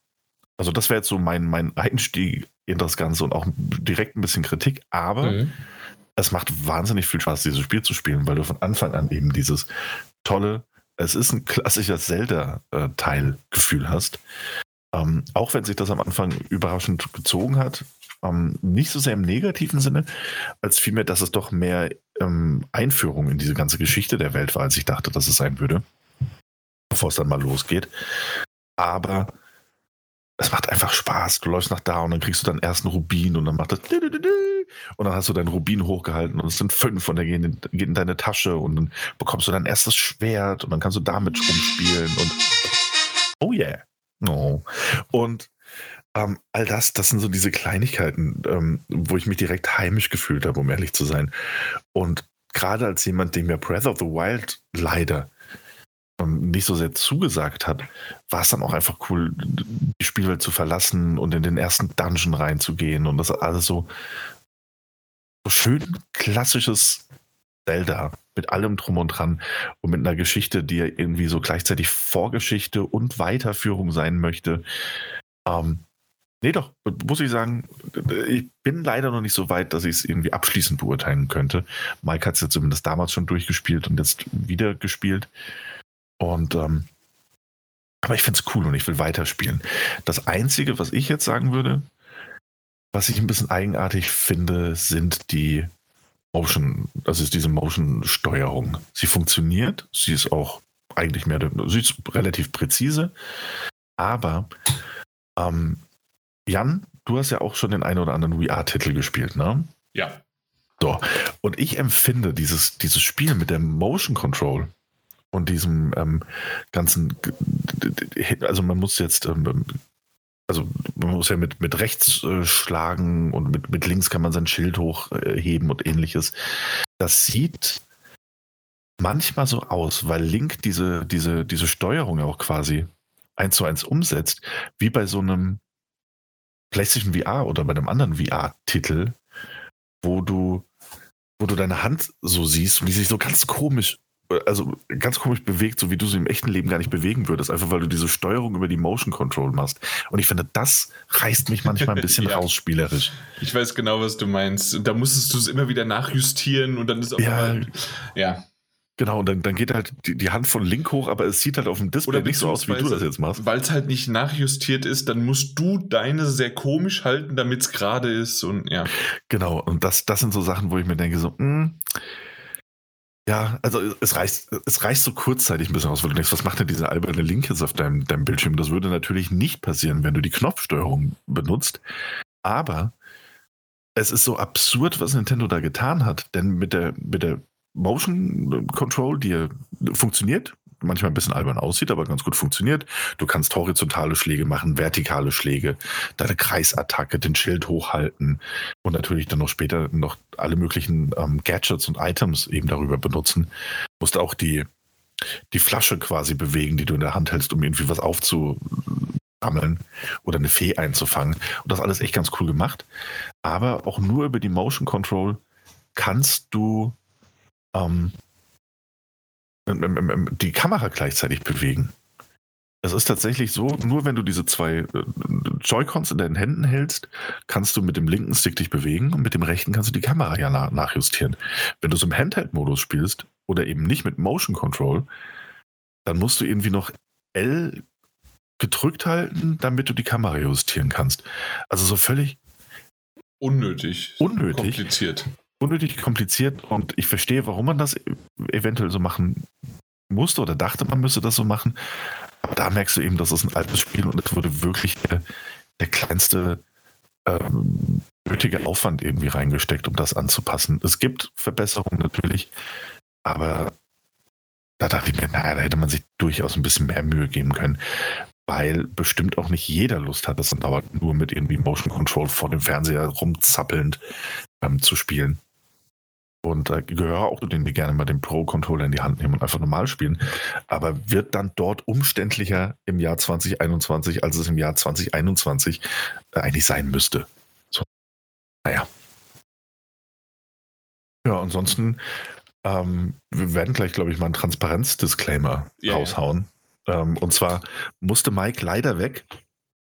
also das wäre jetzt so mein, mein Einstieg in das Ganze und auch direkt ein bisschen Kritik, aber mhm. es macht wahnsinnig viel Spaß, dieses Spiel zu spielen, weil du von Anfang an eben dieses tolle, es ist ein klassischer Zelda-Teil-Gefühl hast. Ähm, auch wenn sich das am Anfang überraschend gezogen hat, ähm, nicht so sehr im negativen Sinne, als vielmehr, dass es doch mehr ähm, Einführung in diese ganze Geschichte der Welt war, als ich dachte, dass es sein würde, bevor es dann mal losgeht. Aber es macht einfach Spaß. Du läufst nach da und dann kriegst du deinen ersten Rubin und dann macht das und dann hast du deinen Rubin hochgehalten und es sind fünf und der geht in, geht in deine Tasche und dann bekommst du dein erstes Schwert und dann kannst du damit rumspielen und oh yeah. Oh. Und ähm, all das, das sind so diese Kleinigkeiten, ähm, wo ich mich direkt heimisch gefühlt habe, um ehrlich zu sein. Und gerade als jemand, dem mir Breath of the Wild leider nicht so sehr zugesagt hat, war es dann auch einfach cool, die Spielwelt zu verlassen und in den ersten Dungeon reinzugehen und das alles so, so schön klassisches Zelda mit allem drum und dran und mit einer Geschichte, die ja irgendwie so gleichzeitig Vorgeschichte und Weiterführung sein möchte. Ähm, nee, doch, muss ich sagen, ich bin leider noch nicht so weit, dass ich es irgendwie abschließend beurteilen könnte. Mike hat es ja zumindest damals schon durchgespielt und jetzt wieder gespielt. Und ähm, aber ich finde es cool und ich will weiterspielen. Das Einzige, was ich jetzt sagen würde, was ich ein bisschen eigenartig finde, sind die Motion, also ist diese Motion-Steuerung. Sie funktioniert, sie ist auch eigentlich mehr, sie ist relativ präzise, aber ähm, Jan, du hast ja auch schon den einen oder anderen VR-Titel gespielt, ne? Ja. So, und ich empfinde dieses, dieses Spiel mit der Motion Control und diesem ähm, ganzen, also man muss jetzt, ähm, also man muss ja mit, mit rechts äh, schlagen und mit, mit links kann man sein Schild hochheben und ähnliches. Das sieht manchmal so aus, weil Link diese, diese, diese Steuerung auch quasi eins zu eins umsetzt, wie bei so einem PlayStation VR oder bei einem anderen VR-Titel, wo du, wo du deine Hand so siehst, wie sich so ganz komisch also ganz komisch bewegt, so wie du sie im echten Leben gar nicht bewegen würdest, einfach weil du diese Steuerung über die Motion Control machst. Und ich finde, das reißt mich manchmal ein bisschen [laughs] ja. raus, spielerisch. Ich weiß genau, was du meinst. Und da musstest du es immer wieder nachjustieren und dann ist auch ja. Mal, ja. Genau, und dann, dann geht halt die, die, Hand von Link hoch, aber es sieht halt auf dem Display Oder nicht so aus, wie du das jetzt machst. Weil es halt nicht nachjustiert ist, dann musst du deine sehr komisch halten, damit es gerade ist und ja. Genau, und das, das sind so Sachen, wo ich mir denke, so, mh, hm, Ja, also es reicht, es reicht so kurzzeitig ein bisschen aus, weil du denkst, was macht denn diese alberne Link jetzt auf deinem, deinem Bildschirm? Das würde natürlich nicht passieren, wenn du die Knopfsteuerung benutzt. Aber es ist so absurd, was Nintendo da getan hat. Denn mit der, mit der Motion Control, die funktioniert, manchmal ein bisschen albern aussieht, aber ganz gut funktioniert. Du kannst horizontale Schläge machen, vertikale Schläge, deine Kreisattacke, den Schild hochhalten und natürlich dann noch später noch alle möglichen ähm, Gadgets und Items eben darüber benutzen. Du musst auch die, die Flasche quasi bewegen, die du in der Hand hältst, um irgendwie was aufzusammeln oder eine Fee einzufangen. Und das alles echt ganz cool gemacht. Aber auch nur über die Motion Control kannst du ähm, die Kamera gleichzeitig bewegen. Es ist tatsächlich so, nur wenn du diese zwei äh, Joy-Cons in deinen Händen hältst, kannst du mit dem linken Stick dich bewegen und mit dem rechten kannst du die Kamera ja nach nachjustieren. Wenn du es im Handheld-Modus spielst oder eben nicht mit Motion Control, dann musst du irgendwie noch L gedrückt halten, damit du die Kamera justieren kannst. Also so völlig unnötig. Unnötig. Kompliziert unnötig kompliziert und ich verstehe, warum man das eventuell so machen musste oder dachte, man müsste das so machen. Aber da merkst du eben, das ist ein altes Spiel und es wurde wirklich der, der kleinste ähm, nötige Aufwand irgendwie reingesteckt, um das anzupassen. Es gibt Verbesserungen natürlich, aber da dachte ich mir, naja, da hätte man sich durchaus ein bisschen mehr Mühe geben können, weil bestimmt auch nicht jeder Lust hat, das dann dauert nur mit irgendwie Motion Control vor dem Fernseher rumzappelnd ähm, zu spielen. Und da gehöre auch zu denen, die gerne mal den Pro-Controller in die Hand nehmen und einfach normal spielen. Aber wird dann dort umständlicher im Jahr 2021, als es im Jahr 2021 äh, eigentlich sein müsste. So. Naja. Ja, ansonsten, ähm, wir werden gleich, glaube ich, mal einen Transparenz-Disclaimer yeah, raushauen. Ähm, und zwar musste Mike leider weg,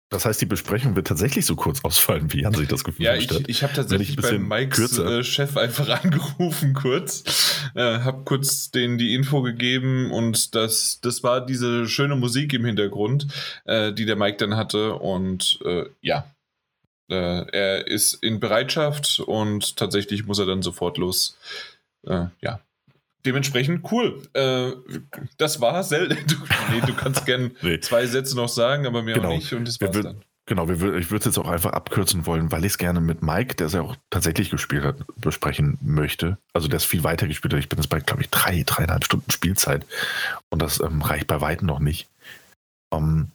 das heißt, die Besprechung wird tatsächlich so kurz ausfallen, wie Jan sich das Gefühl Ja, ich, ich habe tatsächlich bei Mikes äh, Chef einfach [laughs] angerufen kurz, äh, habe kurz denen die Info gegeben und das, das war diese schöne Musik im Hintergrund, äh, die der Mike dann hatte und äh, ja, äh, er ist in Bereitschaft und tatsächlich muss er dann sofort los. Äh, ja, dementsprechend cool. Äh, das war selten. [laughs] Du, nee, du kannst gerne [laughs] nee. zwei Sätze noch sagen, aber mir genau. auch nicht. Und das war's dann. Genau, wir, ich würde es jetzt auch einfach abkürzen wollen, weil ich es gerne mit Mike, der es ja auch tatsächlich gespielt hat, besprechen möchte. Also der ist viel weiter gespielt hat. Ich bin jetzt bei, glaube ich, drei, dreieinhalb Stunden Spielzeit. Und das ähm, reicht bei weitem noch nicht. Um, ähm,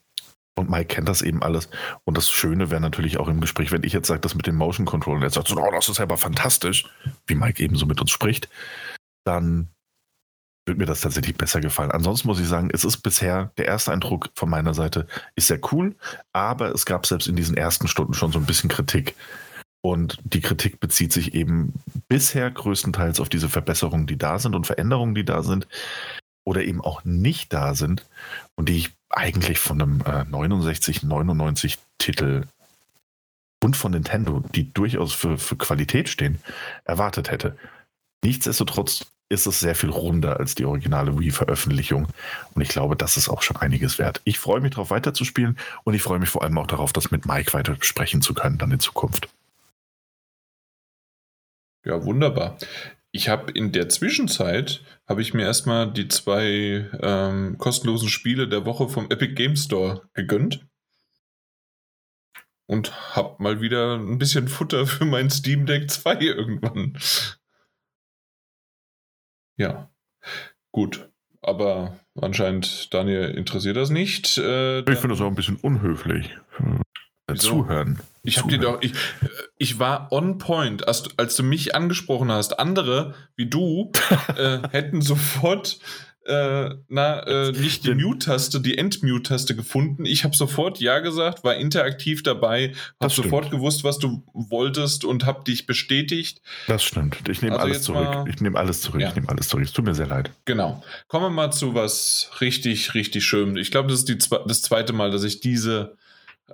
und Mike kennt das eben alles. Und das Schöne wäre natürlich auch im Gespräch, wenn ich jetzt sage, das mit dem Motion Control und er sagt so, oh, das ist aber fantastisch, wie Mike eben so mit uns spricht, dann wird mir das tatsächlich besser gefallen. Ansonsten muss ich sagen, es ist bisher der erste Eindruck von meiner Seite ist sehr cool, aber es gab selbst in diesen ersten Stunden schon so ein bisschen Kritik. Und die Kritik bezieht sich eben bisher größtenteils auf diese Verbesserungen, die da sind und Veränderungen, die da sind oder eben auch nicht da sind und die ich eigentlich von einem äh, 69, 99 Titel und von Nintendo, die durchaus für, für Qualität stehen, erwartet hätte. Nichtsdestotrotz ist es sehr viel runder als die originale Wii-Veröffentlichung. Und ich glaube, das ist auch schon einiges wert. Ich freue mich darauf, weiterzuspielen und ich freue mich vor allem auch darauf, das mit Mike weiter besprechen zu können, dann in Zukunft. Ja, wunderbar. Ich habe in der Zwischenzeit, habe ich mir erstmal die zwei ähm, kostenlosen Spiele der Woche vom Epic Game Store gegönnt. Und habe mal wieder ein bisschen Futter für mein Steam Deck 2 [laughs] irgendwann ja, gut. Aber anscheinend, Daniel, interessiert das nicht. Äh, ich finde das auch ein bisschen unhöflich. Äh, zuhören. Ich habe dir doch, ich, ich war on point, als, als du mich angesprochen hast. Andere wie du [laughs] äh, hätten sofort äh, na, äh, nicht die Mute-Taste, die End-Mute-Taste gefunden. Ich habe sofort Ja gesagt, war interaktiv dabei, habe sofort gewusst, was du wolltest und habe dich bestätigt. Das stimmt. Ich nehme also alles zurück. Mal, ich nehme alles zurück. Ich nehme alles zurück. Es tut mir sehr leid. Genau. Kommen wir mal zu was richtig, richtig schön. Ich glaube, das ist die, das zweite Mal, dass ich diese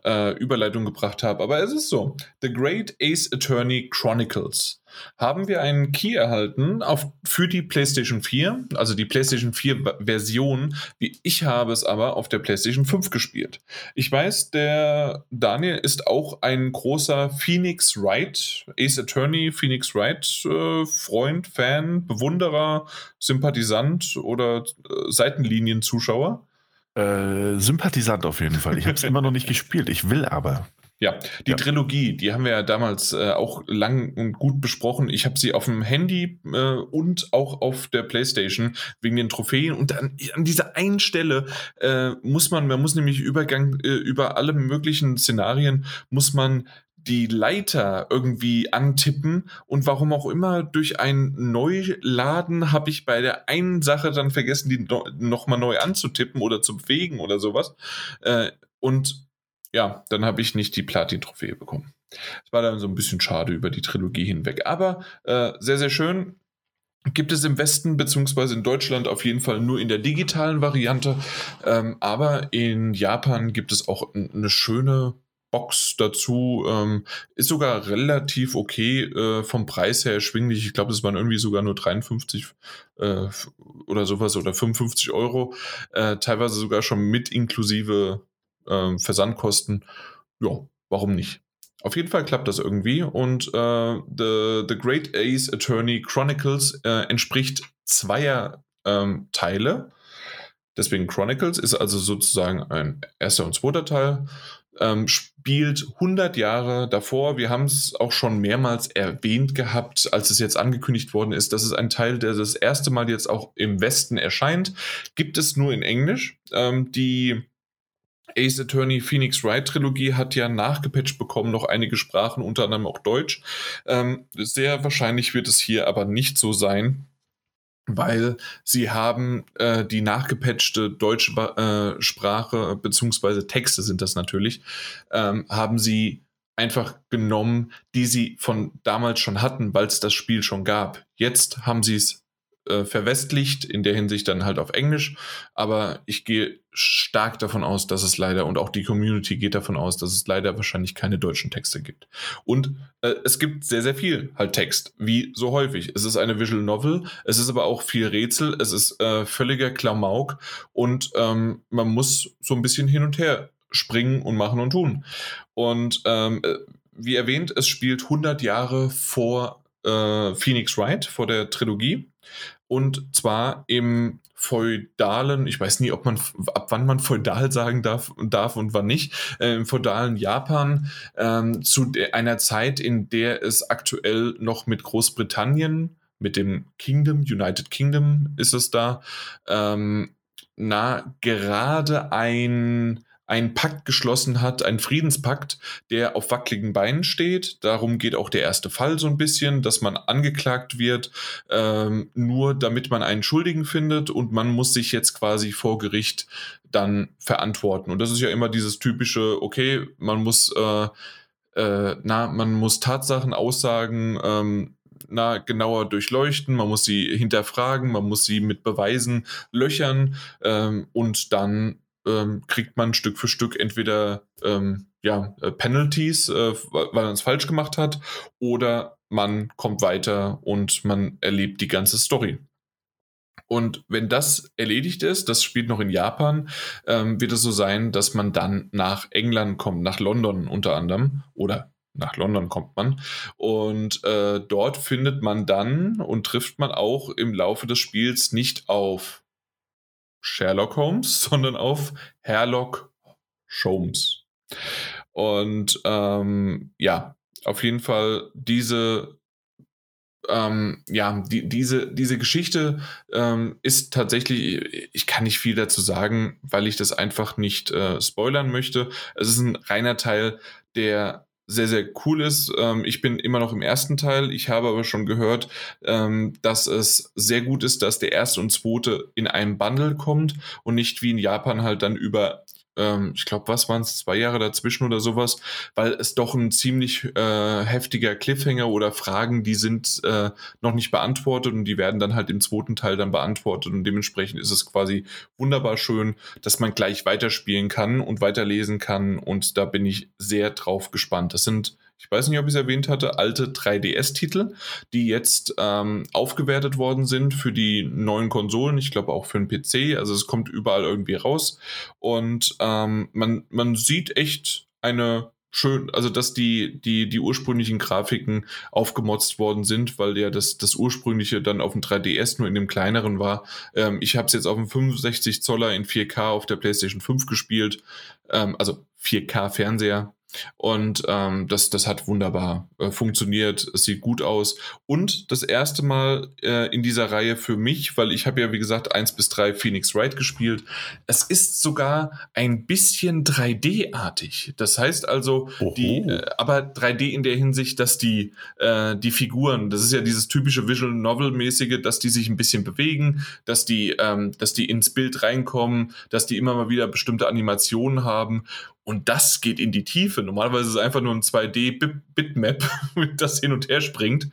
äh, Überleitung gebracht habe, aber es ist so. The Great Ace Attorney Chronicles. Haben wir einen Key erhalten auf, für die PlayStation 4, also die PlayStation 4 Version, wie ich habe es aber auf der PlayStation 5 gespielt. Ich weiß, der Daniel ist auch ein großer Phoenix Wright, Ace Attorney, Phoenix Wright äh, Freund, Fan, Bewunderer, Sympathisant oder äh, Seitenlinienzuschauer. Äh, Sympathisant auf jeden Fall. Ich habe es immer noch nicht gespielt. Ich will aber. Ja, die ja. Trilogie, die haben wir ja damals äh, auch lang und gut besprochen. Ich habe sie auf dem Handy äh, und auch auf der Playstation wegen den Trophäen. Und an, an dieser einen Stelle äh, muss man, man muss nämlich Übergang äh, über alle möglichen Szenarien, muss man die Leiter irgendwie antippen und warum auch immer durch ein Neuladen habe ich bei der einen Sache dann vergessen, die no nochmal neu anzutippen oder zu bewegen oder sowas. Äh, und ja, dann habe ich nicht die Platin-Trophäe bekommen. Es war dann so ein bisschen schade über die Trilogie hinweg. Aber äh, sehr, sehr schön. Gibt es im Westen bzw. in Deutschland auf jeden Fall nur in der digitalen Variante. Ähm, aber in Japan gibt es auch eine schöne Box dazu. Ähm, ist sogar relativ okay äh, vom Preis her erschwinglich. Ich glaube, es waren irgendwie sogar nur 53 äh, oder sowas oder 55 Euro. Äh, teilweise sogar schon mit inklusive ähm, Versandkosten. Ja, warum nicht? Auf jeden Fall klappt das irgendwie und äh, The, The Great Ace Attorney Chronicles äh, entspricht zweier ähm, Teile. Deswegen Chronicles ist also sozusagen ein erster und zweiter Teil ähm, spielt 100 Jahre davor. Wir haben es auch schon mehrmals erwähnt gehabt, als es jetzt angekündigt worden ist. Das ist ein Teil, der das erste Mal jetzt auch im Westen erscheint. Gibt es nur in Englisch. Ähm, die Ace Attorney Phoenix Wright Trilogie hat ja nachgepatcht bekommen, noch einige Sprachen, unter anderem auch Deutsch. Ähm, sehr wahrscheinlich wird es hier aber nicht so sein weil sie haben äh, die nachgepatchte deutsche äh, Sprache beziehungsweise Texte sind das natürlich, ähm, haben sie einfach genommen, die sie von damals schon hatten, weil es das Spiel schon gab. Jetzt haben sie es äh, verwestlicht, in der Hinsicht dann halt auf Englisch. Aber ich gehe stark davon aus, dass es leider, und auch die Community geht davon aus, dass es leider wahrscheinlich keine deutschen Texte gibt. Und äh, es gibt sehr, sehr viel halt Text, wie so häufig. Es ist eine Visual Novel, es ist aber auch viel Rätsel, es ist äh, völliger Klamauk und ähm, man muss so ein bisschen hin und her springen und machen und tun. Und ähm, äh, wie erwähnt, es spielt 100 Jahre vor äh, Phoenix Wright, vor der Trilogie. Und zwar im feudalen, ich weiß nie, ob man ab wann man feudal sagen darf, darf und wann nicht, äh, im feudalen Japan ähm, zu einer Zeit, in der es aktuell noch mit Großbritannien, mit dem Kingdom, United Kingdom ist es da, ähm, na, gerade ein einen Pakt geschlossen hat, einen Friedenspakt, der auf wackeligen Beinen steht. Darum geht auch der erste Fall so ein bisschen, dass man angeklagt wird, ähm, nur damit man einen Schuldigen findet und man muss sich jetzt quasi vor Gericht dann verantworten. Und das ist ja immer dieses typische, okay, man muss, äh, äh, na, man muss Tatsachen, Aussagen, ähm, na, genauer durchleuchten, man muss sie hinterfragen, man muss sie mit Beweisen löchern ähm, und dann ähm, kriegt man Stück für Stück entweder ähm, ja, äh, Penalties, äh, weil man es falsch gemacht hat, oder man kommt weiter und man erlebt die ganze Story. Und wenn das erledigt ist, das spielt noch in Japan, ähm, wird es so sein, dass man dann nach England kommt, nach London unter anderem, oder nach London kommt man. Und äh, dort findet man dann und trifft man auch im Laufe des Spiels nicht auf Sherlock Holmes, [laughs] sondern auf Herlock Holmes. Und ähm, ja, auf jeden Fall diese ähm, ja, die, diese, diese Geschichte ähm, ist tatsächlich, ich kann nicht viel dazu sagen, weil ich das einfach nicht äh, spoilern möchte. Es ist ein reiner Teil der sehr, sehr cool ist. Ähm, ich bin immer noch im ersten Teil. Ich habe aber schon gehört, ähm, dass es sehr gut ist, dass der erste und zweite in einem Bundle kommt und nicht wie in Japan halt dann über ähm, ich glaube, was waren es, zwei Jahre dazwischen oder sowas, weil es doch ein ziemlich äh, heftiger Cliffhanger oder Fragen, die sind äh, noch nicht beantwortet und die werden dann halt im zweiten Teil dann beantwortet. Und dementsprechend ist es quasi wunderbar schön, dass man gleich weiterspielen kann und weiterlesen kann. Und da bin ich sehr drauf gespannt. Das sind ich weiß nicht, ob ich es erwähnt hatte, alte 3DS-Titel, die jetzt ähm, aufgewertet worden sind für die neuen Konsolen, ich glaube auch für den PC, also es kommt überall irgendwie raus. Und ähm, man, man sieht echt eine schön, also dass die, die, die ursprünglichen Grafiken aufgemotzt worden sind, weil ja das, das ursprüngliche dann auf dem 3DS nur in dem kleineren war. Ähm, ich habe es jetzt auf dem 65 Zoller in 4K auf der PlayStation 5 gespielt, ähm, also 4K Fernseher und ähm, das, das hat wunderbar äh, funktioniert. Es sieht gut aus. Und das erste Mal äh, in dieser Reihe für mich, weil ich habe ja, wie gesagt, 1 bis 3 Phoenix Wright gespielt. Es ist sogar ein bisschen 3D-artig. Das heißt also, die, äh, aber 3D in der Hinsicht, dass die, äh, die Figuren, das ist ja dieses typische Visual Novel-mäßige, dass die sich ein bisschen bewegen, dass die, ähm, dass die ins Bild reinkommen, dass die immer mal wieder bestimmte Animationen haben. Und das geht in die Tiefe. Normalerweise ist es einfach nur ein 2D-Bitmap, [laughs] das hin und her springt.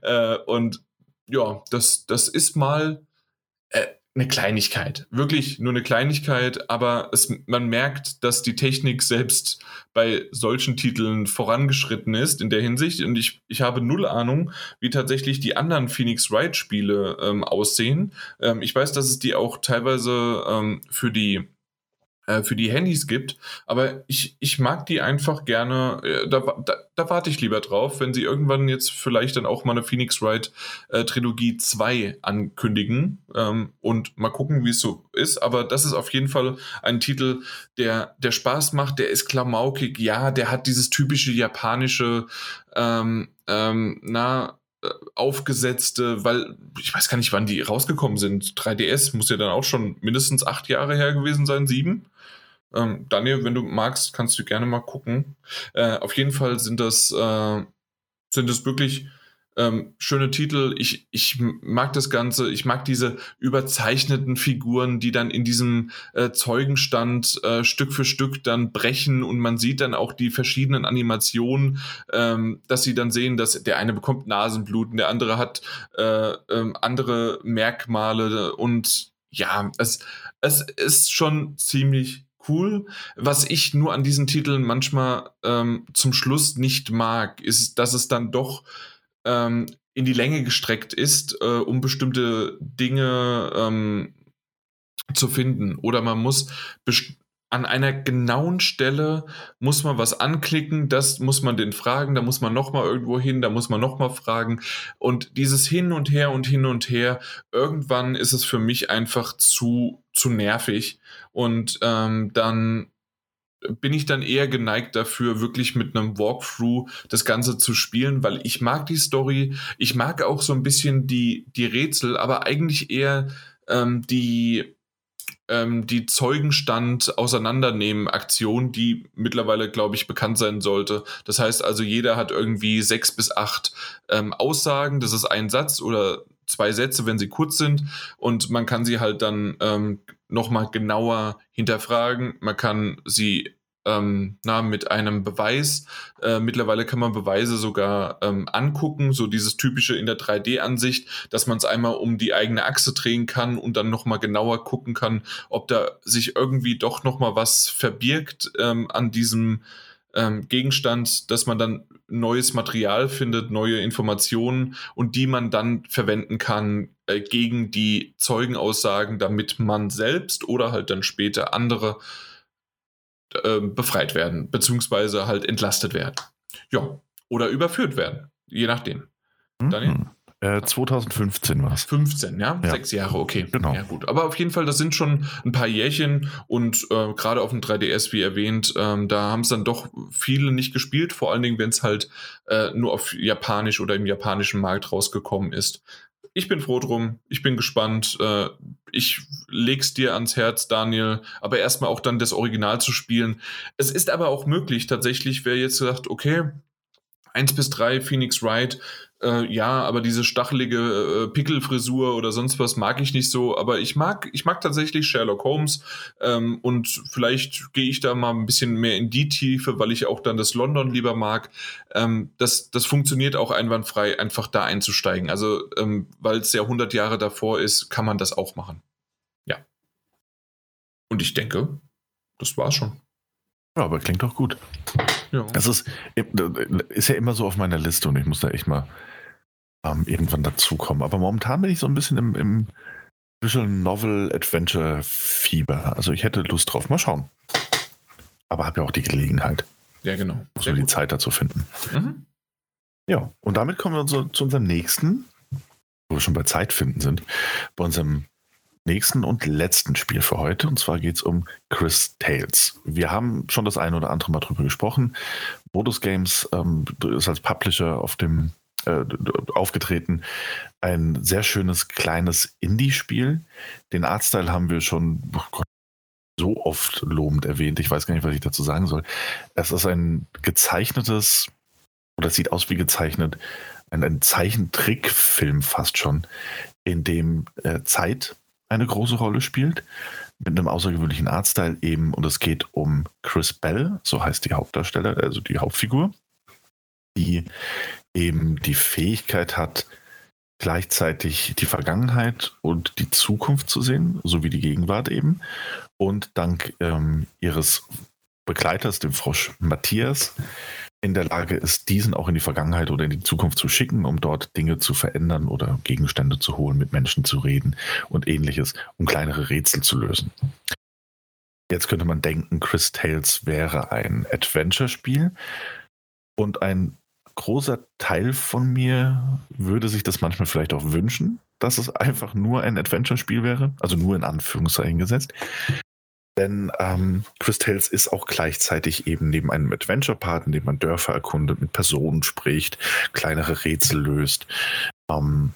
Äh, und ja, das, das ist mal äh, eine Kleinigkeit. Wirklich nur eine Kleinigkeit, aber es, man merkt, dass die Technik selbst bei solchen Titeln vorangeschritten ist in der Hinsicht. Und ich, ich habe null Ahnung, wie tatsächlich die anderen Phoenix Wright-Spiele ähm, aussehen. Ähm, ich weiß, dass es die auch teilweise ähm, für die äh, für die Handys gibt. Aber ich, ich mag die einfach gerne. Äh, da, da, da warte ich lieber drauf, wenn sie irgendwann jetzt vielleicht dann auch mal eine Phoenix Wright äh, Trilogie 2 ankündigen ähm, und mal gucken, wie es so ist. Aber das ist auf jeden Fall ein Titel, der, der Spaß macht, der ist klamaukig. Ja, der hat dieses typische japanische, ähm, ähm, na, aufgesetzte, weil ich weiß gar nicht, wann die rausgekommen sind. 3DS muss ja dann auch schon mindestens acht Jahre her gewesen sein, sieben. Ähm, Daniel, wenn du magst, kannst du gerne mal gucken. Äh, auf jeden Fall sind das, äh, sind das wirklich ähm, schöne Titel. Ich, ich mag das Ganze. Ich mag diese überzeichneten Figuren, die dann in diesem äh, Zeugenstand äh, Stück für Stück dann brechen und man sieht dann auch die verschiedenen Animationen, ähm, dass sie dann sehen, dass der eine bekommt Nasenbluten, der andere hat äh, ähm, andere Merkmale und ja, es, es ist schon ziemlich cool. Was ich nur an diesen Titeln manchmal ähm, zum Schluss nicht mag, ist, dass es dann doch ähm, in die Länge gestreckt ist, äh, um bestimmte Dinge ähm, zu finden. Oder man muss an einer genauen Stelle muss man was anklicken, das muss man den fragen, da muss man nochmal irgendwo hin, da muss man nochmal fragen. Und dieses Hin und Her und Hin und Her, irgendwann ist es für mich einfach zu, zu nervig. Und ähm, dann bin ich dann eher geneigt dafür, wirklich mit einem Walkthrough das Ganze zu spielen, weil ich mag die Story, ich mag auch so ein bisschen die, die Rätsel, aber eigentlich eher ähm, die, ähm, die Zeugenstand auseinandernehmen Aktion, die mittlerweile, glaube ich, bekannt sein sollte. Das heißt also, jeder hat irgendwie sechs bis acht ähm, Aussagen, das ist ein Satz oder zwei Sätze, wenn sie kurz sind und man kann sie halt dann ähm, nochmal genauer hinterfragen. Man kann sie ähm, na, mit einem Beweis. Äh, mittlerweile kann man Beweise sogar ähm, angucken, so dieses typische in der 3D-Ansicht, dass man es einmal um die eigene Achse drehen kann und dann nochmal genauer gucken kann, ob da sich irgendwie doch nochmal was verbirgt ähm, an diesem ähm, Gegenstand, dass man dann neues Material findet, neue Informationen und die man dann verwenden kann äh, gegen die Zeugenaussagen, damit man selbst oder halt dann später andere äh, befreit werden, beziehungsweise halt entlastet werden. Ja, oder überführt werden, je nachdem. Mhm. Daniel? 2015 war es. 15, ja? ja? Sechs Jahre, okay. Genau. Ja, gut. Aber auf jeden Fall, das sind schon ein paar Jährchen und äh, gerade auf dem 3DS, wie erwähnt, ähm, da haben es dann doch viele nicht gespielt, vor allen Dingen, wenn es halt äh, nur auf Japanisch oder im japanischen Markt rausgekommen ist. Ich bin froh drum, ich bin gespannt. Äh, ich leg's dir ans Herz, Daniel, aber erstmal auch dann das Original zu spielen. Es ist aber auch möglich, tatsächlich, wer jetzt sagt, okay, 1 bis 3 Phoenix Wright, äh, ja, aber diese stachelige äh, Pickelfrisur oder sonst was mag ich nicht so. Aber ich mag, ich mag tatsächlich Sherlock Holmes ähm, und vielleicht gehe ich da mal ein bisschen mehr in die Tiefe, weil ich auch dann das London lieber mag. Ähm, das, das funktioniert auch einwandfrei, einfach da einzusteigen. Also, ähm, weil es ja 100 Jahre davor ist, kann man das auch machen. Ja. Und ich denke, das war's schon. Ja, aber klingt doch gut. Ja. Das ist, ist ja immer so auf meiner Liste und ich muss da echt mal ähm, irgendwann dazukommen. Aber momentan bin ich so ein bisschen im, im Visual Novel Adventure Fieber. Also ich hätte Lust drauf. Mal schauen. Aber habe ja auch die Gelegenheit. Ja, genau. Muss man die Zeit dazu finden. Mhm. Ja, und damit kommen wir zu, zu unserem nächsten, wo wir schon bei Zeit finden sind, bei unserem nächsten und letzten Spiel für heute. Und zwar geht es um Chris Tales. Wir haben schon das eine oder andere Mal drüber gesprochen. Modus Games ähm, ist als Publisher auf dem äh, aufgetreten. Ein sehr schönes kleines Indie-Spiel. Den Artstyle haben wir schon oh Gott, so oft lobend erwähnt. Ich weiß gar nicht, was ich dazu sagen soll. Es ist ein gezeichnetes, oder es sieht aus wie gezeichnet, ein, ein Zeichentrickfilm fast schon, in dem äh, Zeit eine große Rolle spielt, mit einem außergewöhnlichen Artstyle eben. Und es geht um Chris Bell, so heißt die Hauptdarsteller, also die Hauptfigur, die eben die Fähigkeit hat, gleichzeitig die Vergangenheit und die Zukunft zu sehen, sowie die Gegenwart eben. Und dank ähm, ihres Begleiters, dem Frosch Matthias, in der Lage ist, diesen auch in die Vergangenheit oder in die Zukunft zu schicken, um dort Dinge zu verändern oder Gegenstände zu holen, mit Menschen zu reden und ähnliches, um kleinere Rätsel zu lösen. Jetzt könnte man denken, Chris Tales wäre ein Adventure-Spiel und ein großer Teil von mir würde sich das manchmal vielleicht auch wünschen, dass es einfach nur ein Adventure-Spiel wäre, also nur in Anführungszeichen gesetzt. Denn ähm, Chris Tales ist auch gleichzeitig eben neben einem Adventure-Part, in dem man Dörfer erkundet, mit Personen spricht, kleinere Rätsel löst, ähm,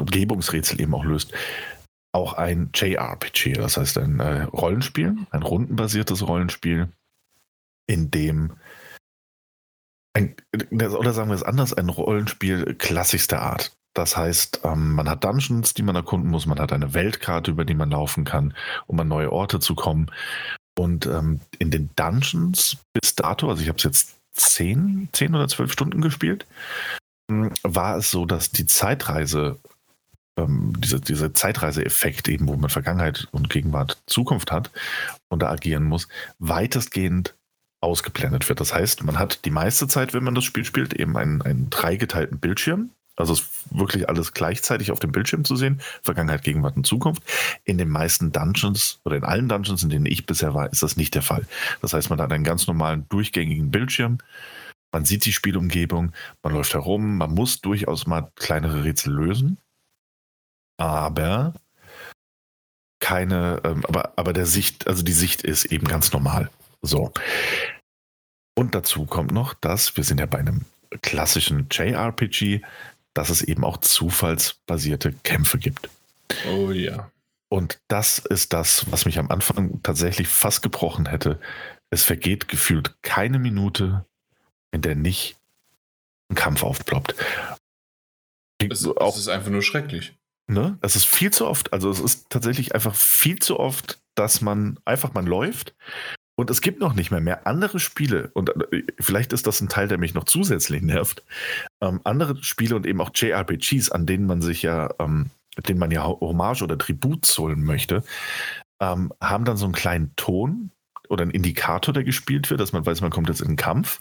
Umgebungsrätsel eben auch löst, auch ein JRPG, das heißt ein äh, Rollenspiel, ein rundenbasiertes Rollenspiel, in dem ein, oder sagen wir es anders, ein Rollenspiel klassischster Art. Das heißt, ähm, man hat Dungeons, die man erkunden muss, man hat eine Weltkarte, über die man laufen kann, um an neue Orte zu kommen. Und ähm, in den Dungeons bis dato, also ich habe es jetzt zehn, zehn oder zwölf Stunden gespielt, hm, war es so, dass die Zeitreise, ähm, diese, dieser Zeitreiseeffekt eben, wo man Vergangenheit und Gegenwart, Zukunft hat und da agieren muss, weitestgehend ausgeblendet wird. Das heißt, man hat die meiste Zeit, wenn man das Spiel spielt, eben einen, einen dreigeteilten Bildschirm also ist wirklich alles gleichzeitig auf dem Bildschirm zu sehen, Vergangenheit, Gegenwart und Zukunft. In den meisten Dungeons oder in allen Dungeons, in denen ich bisher war, ist das nicht der Fall. Das heißt, man hat einen ganz normalen durchgängigen Bildschirm, man sieht die Spielumgebung, man läuft herum, man muss durchaus mal kleinere Rätsel lösen, aber keine, ähm, aber, aber der Sicht, also die Sicht ist eben ganz normal. So. Und dazu kommt noch, dass wir sind ja bei einem klassischen JRPG, dass es eben auch zufallsbasierte Kämpfe gibt. Oh ja. Und das ist das, was mich am Anfang tatsächlich fast gebrochen hätte. Es vergeht gefühlt keine Minute, in der nicht ein Kampf aufploppt. Es, auch, es ist einfach nur schrecklich. Ne? Es ist viel zu oft. Also es ist tatsächlich einfach viel zu oft, dass man einfach man läuft und es gibt noch nicht mehr mehr andere Spiele, und äh, vielleicht ist das ein Teil, der mich noch zusätzlich nervt, ähm, andere Spiele und eben auch JRPGs, an denen man sich ja, ähm, denen man ja Hommage oder Tribut zollen möchte, ähm, haben dann so einen kleinen Ton oder einen Indikator, der gespielt wird, dass man weiß, man kommt jetzt in den Kampf.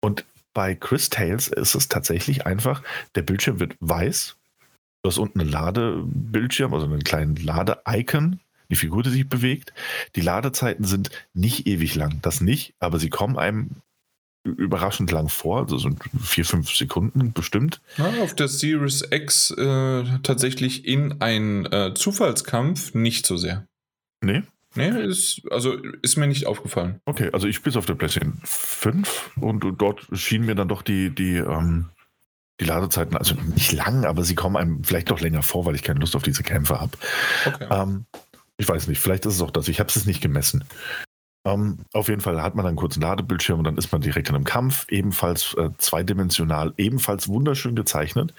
Und bei Chris Tales ist es tatsächlich einfach, der Bildschirm wird weiß, du hast unten einen Ladebildschirm, also einen kleinen Lade-Icon, die Figur, die sich bewegt. Die Ladezeiten sind nicht ewig lang, das nicht, aber sie kommen einem überraschend lang vor, also so vier, fünf Sekunden bestimmt. Ja, auf der Series X äh, tatsächlich in einen äh, Zufallskampf nicht so sehr. Nee? Nee, ist, also ist mir nicht aufgefallen. Okay, also ich spiele es auf der PlayStation 5 und dort schienen mir dann doch die, die, ähm, die Ladezeiten, also nicht lang, aber sie kommen einem vielleicht doch länger vor, weil ich keine Lust auf diese Kämpfe habe. Okay. Ähm, ich weiß nicht, vielleicht ist es auch das. Ich habe es nicht gemessen. Ähm, auf jeden Fall hat man dann einen kurzen Ladebildschirm und dann ist man direkt in einem Kampf, ebenfalls äh, zweidimensional, ebenfalls wunderschön gezeichnet.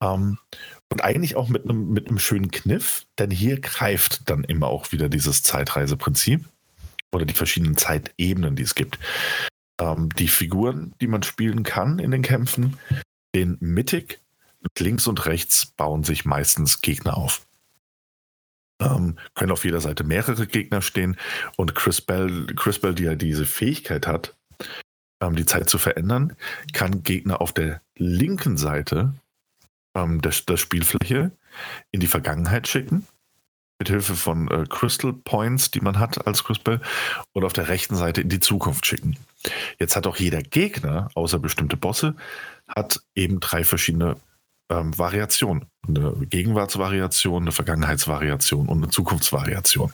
Ähm, und eigentlich auch mit einem, mit schönen Kniff, denn hier greift dann immer auch wieder dieses Zeitreiseprinzip oder die verschiedenen Zeitebenen, die es gibt. Ähm, die Figuren, die man spielen kann in den Kämpfen, den mittig, links und rechts bauen sich meistens Gegner auf. Ähm, können auf jeder Seite mehrere Gegner stehen und Chris Bell, Chris Bell die ja diese Fähigkeit hat, ähm, die Zeit zu verändern, kann Gegner auf der linken Seite ähm, der, der Spielfläche in die Vergangenheit schicken mit Hilfe von äh, Crystal Points, die man hat als Crystal, und auf der rechten Seite in die Zukunft schicken. Jetzt hat auch jeder Gegner, außer bestimmte Bosse, hat eben drei verschiedene ähm, Variationen. Eine Gegenwartsvariation, eine Vergangenheitsvariation und eine Zukunftsvariation.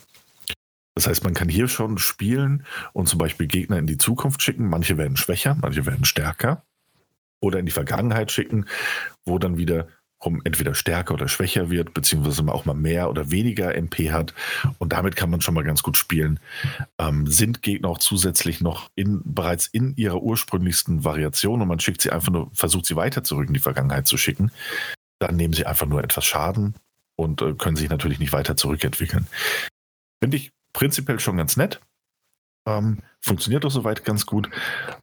Das heißt, man kann hier schon spielen und zum Beispiel Gegner in die Zukunft schicken. Manche werden schwächer, manche werden stärker. Oder in die Vergangenheit schicken, wo dann wieder rum entweder stärker oder schwächer wird, beziehungsweise auch mal mehr oder weniger MP hat. Und damit kann man schon mal ganz gut spielen. Ähm, sind Gegner auch zusätzlich noch in, bereits in ihrer ursprünglichsten Variation und man schickt sie einfach nur, versucht sie weiter zurück in die Vergangenheit zu schicken, dann nehmen sie einfach nur etwas Schaden und äh, können sich natürlich nicht weiter zurückentwickeln. Finde ich prinzipiell schon ganz nett. Ähm, funktioniert doch soweit ganz gut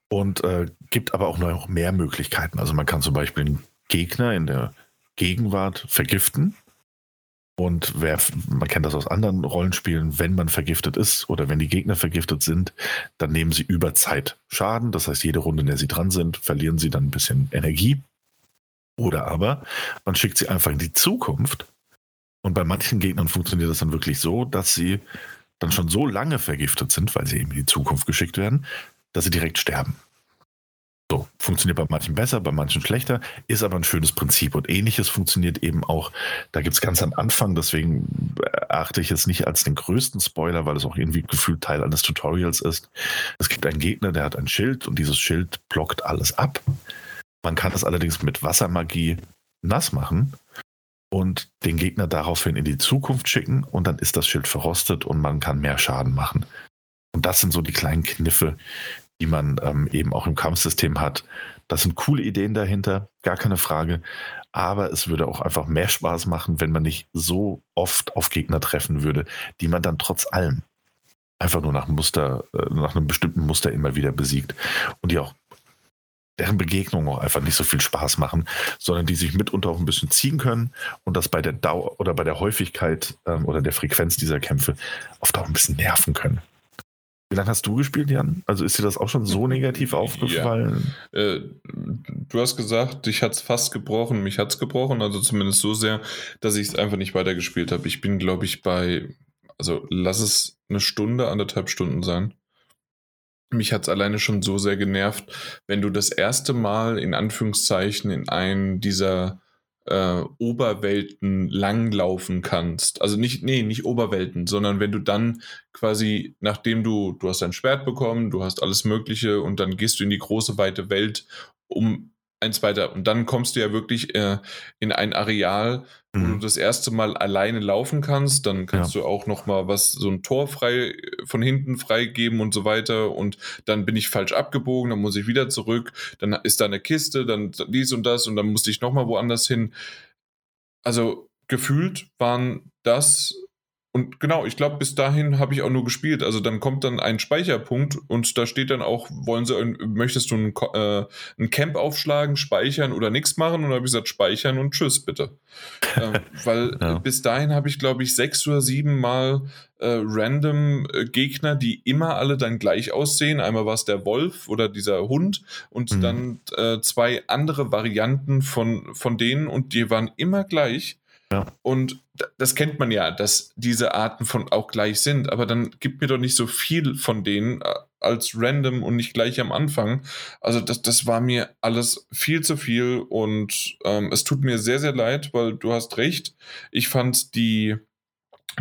und äh, gibt aber auch noch mehr Möglichkeiten. Also man kann zum Beispiel einen Gegner in der Gegenwart vergiften. Und wer, man kennt das aus anderen Rollenspielen, wenn man vergiftet ist oder wenn die Gegner vergiftet sind, dann nehmen sie über Zeit Schaden. Das heißt, jede Runde, in der sie dran sind, verlieren sie dann ein bisschen Energie. Oder aber man schickt sie einfach in die Zukunft. Und bei manchen Gegnern funktioniert das dann wirklich so, dass sie dann schon so lange vergiftet sind, weil sie eben in die Zukunft geschickt werden, dass sie direkt sterben. So, funktioniert bei manchen besser, bei manchen schlechter, ist aber ein schönes Prinzip. Und ähnliches funktioniert eben auch, da gibt es ganz am Anfang, deswegen erachte ich es nicht als den größten Spoiler, weil es auch irgendwie gefühlt Teil eines Tutorials ist. Es gibt einen Gegner, der hat ein Schild und dieses Schild blockt alles ab. Man kann es allerdings mit Wassermagie nass machen und den Gegner daraufhin in die Zukunft schicken und dann ist das Schild verrostet und man kann mehr Schaden machen. Und das sind so die kleinen Kniffe, die man ähm, eben auch im Kampfsystem hat. Das sind coole Ideen dahinter, gar keine Frage. Aber es würde auch einfach mehr Spaß machen, wenn man nicht so oft auf Gegner treffen würde, die man dann trotz allem einfach nur nach Muster, äh, nach einem bestimmten Muster immer wieder besiegt und die auch deren Begegnungen auch einfach nicht so viel Spaß machen, sondern die sich mitunter auch ein bisschen ziehen können und das bei der Dauer oder bei der Häufigkeit ähm, oder der Frequenz dieser Kämpfe oft auch ein bisschen nerven können. Wie lange hast du gespielt, Jan? Also ist dir das auch schon so negativ aufgefallen? Ja. Äh, du hast gesagt, dich hat es fast gebrochen, mich hat es gebrochen, also zumindest so sehr, dass ich es einfach nicht weitergespielt habe. Ich bin, glaube ich, bei, also lass es eine Stunde, anderthalb Stunden sein. Mich hat es alleine schon so sehr genervt, wenn du das erste Mal in Anführungszeichen in einen dieser äh, Oberwelten langlaufen kannst. Also nicht, nee, nicht Oberwelten, sondern wenn du dann quasi, nachdem du, du hast dein Schwert bekommen, du hast alles Mögliche und dann gehst du in die große, weite Welt, um eins weiter. Und dann kommst du ja wirklich äh, in ein Areal, wo mhm. du das erste Mal alleine laufen kannst. Dann kannst ja. du auch noch mal was, so ein Tor frei von hinten freigeben und so weiter. Und dann bin ich falsch abgebogen, dann muss ich wieder zurück. Dann ist da eine Kiste, dann dies und das und dann musste ich noch mal woanders hin. Also gefühlt waren das und genau, ich glaube, bis dahin habe ich auch nur gespielt. Also dann kommt dann ein Speicherpunkt und da steht dann auch, wollen sie, möchtest du ein, äh, ein Camp aufschlagen, speichern oder nichts machen? Und dann habe ich gesagt, speichern und tschüss, bitte. [laughs] ähm, weil ja. bis dahin habe ich, glaube ich, sechs oder sieben Mal äh, random äh, Gegner, die immer alle dann gleich aussehen. Einmal war es der Wolf oder dieser Hund und mhm. dann äh, zwei andere Varianten von, von denen und die waren immer gleich. Ja. Und das kennt man ja, dass diese Arten von auch gleich sind, aber dann gibt mir doch nicht so viel von denen äh, als random und nicht gleich am Anfang. Also das, das war mir alles viel zu viel und ähm, es tut mir sehr, sehr leid, weil du hast recht. Ich fand die,